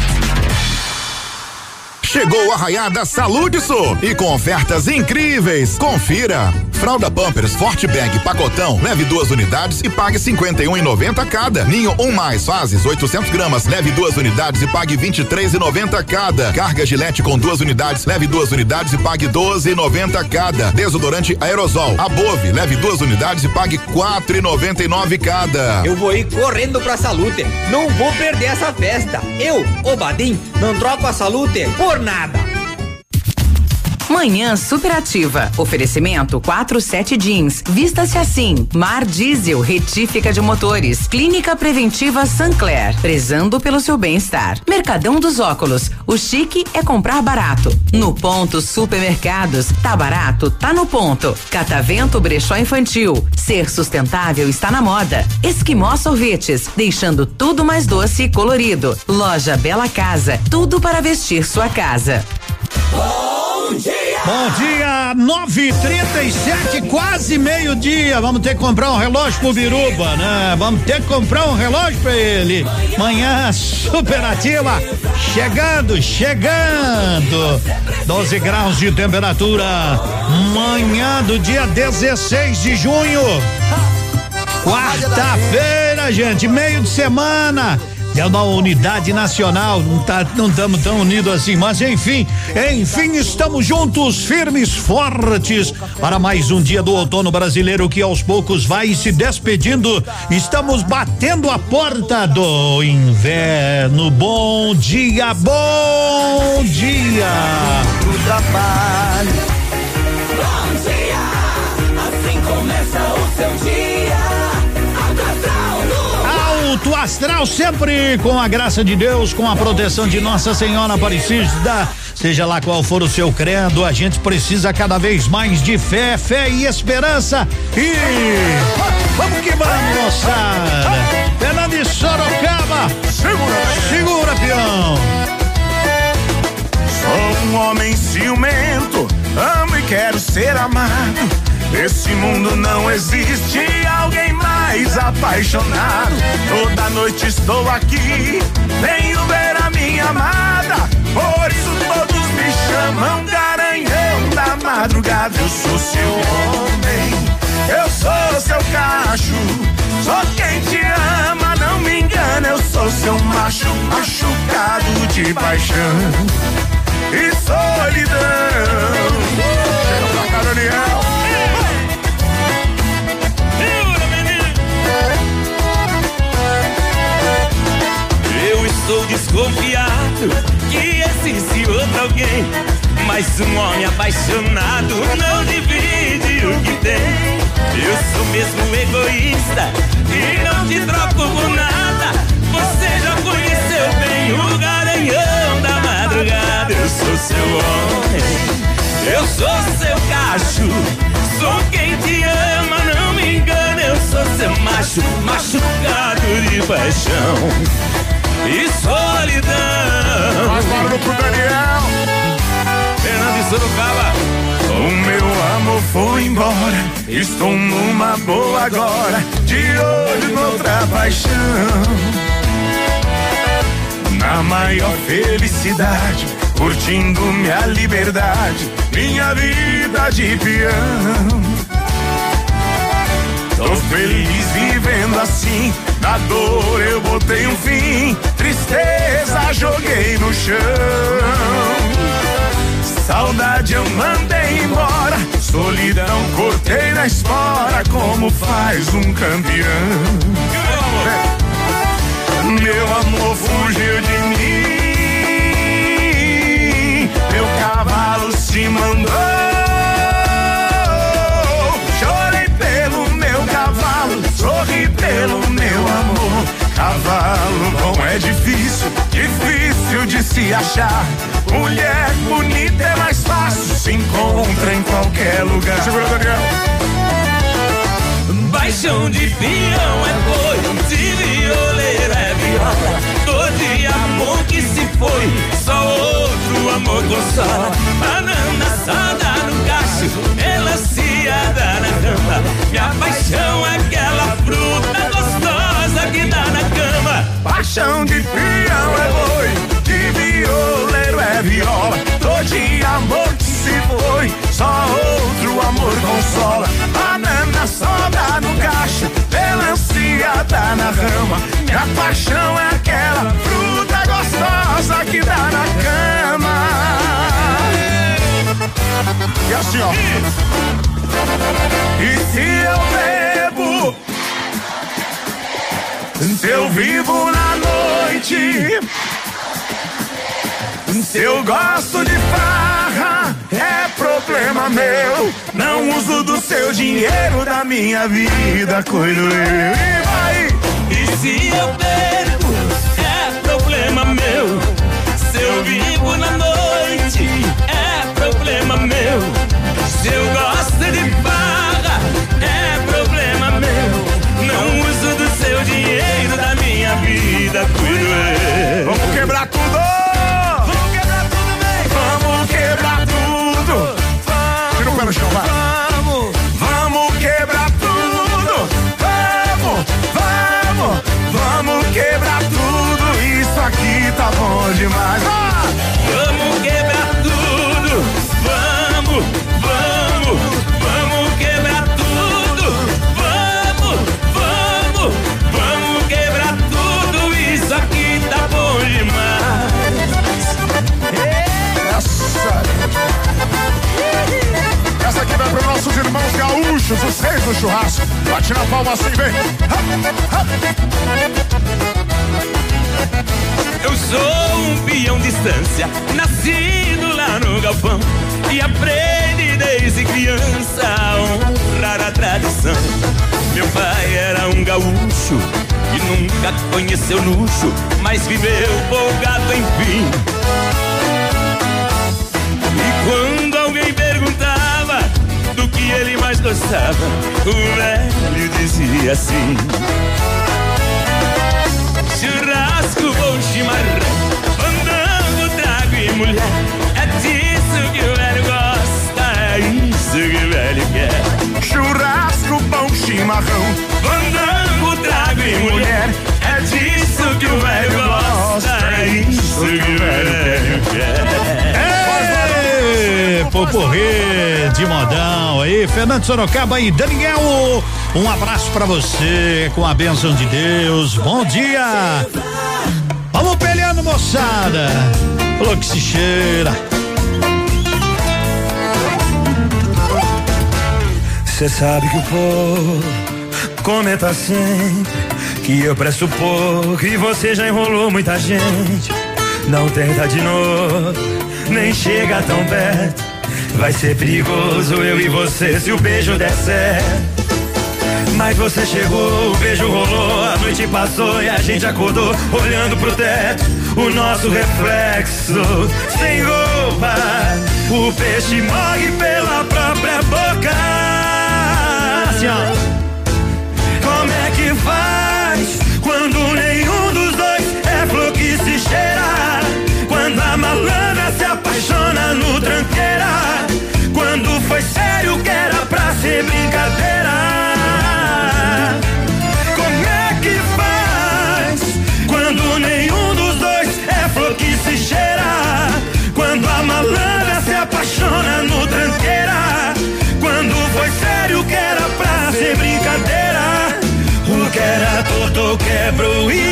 [SPEAKER 10] Chegou a raiada Saúde Sul e com ofertas incríveis. Confira. Fralda Pampers Forte Bag Pacotão, leve duas unidades e pague 51,90 cada. Ninho um mais fases 800 gramas, leve duas unidades e pague 23,90 cada. Carga Gilete com duas unidades, leve duas unidades e pague 12,90 cada. Desodorante Aerosol Above, leve duas unidades e pague 4,99 cada.
[SPEAKER 73] Eu vou ir correndo pra Salute. Não vou perder essa festa. Eu, o Badim, não troco a Salute por nada.
[SPEAKER 28] Manhã Superativa. Oferecimento 47 Jeans. Vista-se assim. Mar Diesel, retífica de motores. Clínica Preventiva Sancler. Prezando pelo seu bem-estar. Mercadão dos Óculos. O chique é comprar barato. No ponto Supermercados. Tá barato? Tá no ponto. Catavento Brechó Infantil. Ser sustentável está na moda. Esquimó Sorvetes. Deixando tudo mais doce e colorido. Loja Bela Casa. Tudo para vestir sua casa.
[SPEAKER 66] Bom dia! Bom dia, 9:37, quase meio-dia. Vamos ter que comprar um relógio pro Biruba, né? Vamos ter que comprar um relógio pra ele. Manhã superativa, chegando, chegando. 12 graus de temperatura. Manhã do dia 16 de junho. Quarta-feira, gente, meio de semana. É uma unidade nacional, não tá, não estamos tão unidos assim, mas enfim, enfim, estamos juntos, firmes, fortes, para mais um dia do outono brasileiro que aos poucos vai se despedindo. Estamos batendo a porta do inverno. Bom dia, bom dia.
[SPEAKER 69] Trabalho. Bom dia, assim começa o seu dia.
[SPEAKER 66] Astral sempre com a graça de Deus, com a proteção de Nossa Senhora Aparecida. Seja lá qual for o seu credo, a gente precisa cada vez mais de fé, fé e esperança. E vamos que vamos, moçada. Fernando de Sorocaba. Segura, segura, peão.
[SPEAKER 69] Sou um homem ciumento, amo e quero ser amado. Nesse mundo não existe alguém mais apaixonado. Toda noite estou aqui, venho ver a minha amada. Por isso todos me chamam garanhão da madrugada. Eu sou seu homem, eu sou seu cacho. Só quem te ama, não me engana. Eu sou seu macho machucado de paixão e solidão. Chega pra cá, Daniel.
[SPEAKER 65] Estou desconfiado que existe outro alguém. Mas um homem apaixonado não divide o que tem. Eu sou mesmo egoísta e não te troco por nada. Você já conheceu bem o garanhão da madrugada. Eu sou seu homem, eu sou seu cacho. Sou quem te ama, não me engana. Eu sou seu macho, machucado de paixão e solidão.
[SPEAKER 69] Mais barulho pro Daniel.
[SPEAKER 65] Fernando de Sorocaba.
[SPEAKER 69] O meu amor foi embora, estou numa boa agora, de olho noutra paixão. Na maior felicidade, curtindo minha liberdade, minha vida de peão. Tô feliz vivendo assim, na dor eu botei um fim, tristeza joguei no chão. Saudade eu mandei embora, solidão cortei na espora, como faz um campeão. Meu amor fugiu de mim, meu cavalo se mandou. Cavalo bom é difícil, difícil de se achar. Mulher bonita é mais fácil, se encontra em qualquer lugar. Segura, Daniel.
[SPEAKER 65] Paixão de peão é boi, de violeira é viola. Todo amor que se foi, só outro amor amor consola. Banana assada no cacho, melanciada na cama. Minha paixão é aquela fruta gostosa que dá na cama.
[SPEAKER 69] Paixão de peão é boi, de violeiro é viola. De amor que se foi, só outro amor consola. Banana sobra no cacho, melanciada na rama. Minha paixão é aquela fruta gostosa que dá na cama. E assim, ó. E se eu bebo? Se eu vivo na noite, se eu gosto de farra, é problema meu. Não uso do seu dinheiro, da minha vida, cuido eu. E vai!
[SPEAKER 65] E se eu bebo, é problema meu. Se eu vivo na noite, é problema meu. Se eu gosto
[SPEAKER 69] Quebrar tudo! Gaúchos, os seis do churrasco. Bate na palma assim, vem!
[SPEAKER 65] Eu sou um peão distância, nascido lá no galpão e aprendi desde criança a honrar a tradição. Meu pai era um gaúcho que nunca conheceu luxo, mas viveu folgado enfim. Ele mais gostava, o velho dizia assim. Churrasco, bom chimarrão, fandango, trago e mulher. É disso que o velho gosta, é isso que o velho quer.
[SPEAKER 69] Churrasco, pão, chimarrão,
[SPEAKER 65] fandango, trago e mulher. É disso que o velho gosta, é isso que o velho quer.
[SPEAKER 66] Ê, Poporrê de modão aí, Fernando Sorocaba e Daniel. Um abraço pra você, com a bênção de Deus. Bom dia! Vamos peleando, moçada! Falou que se cheira.
[SPEAKER 69] Cê sabe que o povo comenta sempre que eu presto pouco e você já enrolou muita gente. Não tenta de novo, nem chega tão perto. Vai ser perigoso eu e você se o beijo der certo. Mas você chegou, o beijo rolou, a noite passou e a gente acordou olhando pro teto. O nosso reflexo, sem roupa, o peixe morre pela própria boca. Assim. Como é que faz quando nenhum dos dois é flor que se cheira? Quando a malandra se apaixona no tranqueira? Brincadeira? Como é que faz quando nenhum dos dois é flor que se cheira? Quando a malandra se apaixona no tranqueira? Quando foi sério que era pra ser brincadeira? O que era torto quebra o.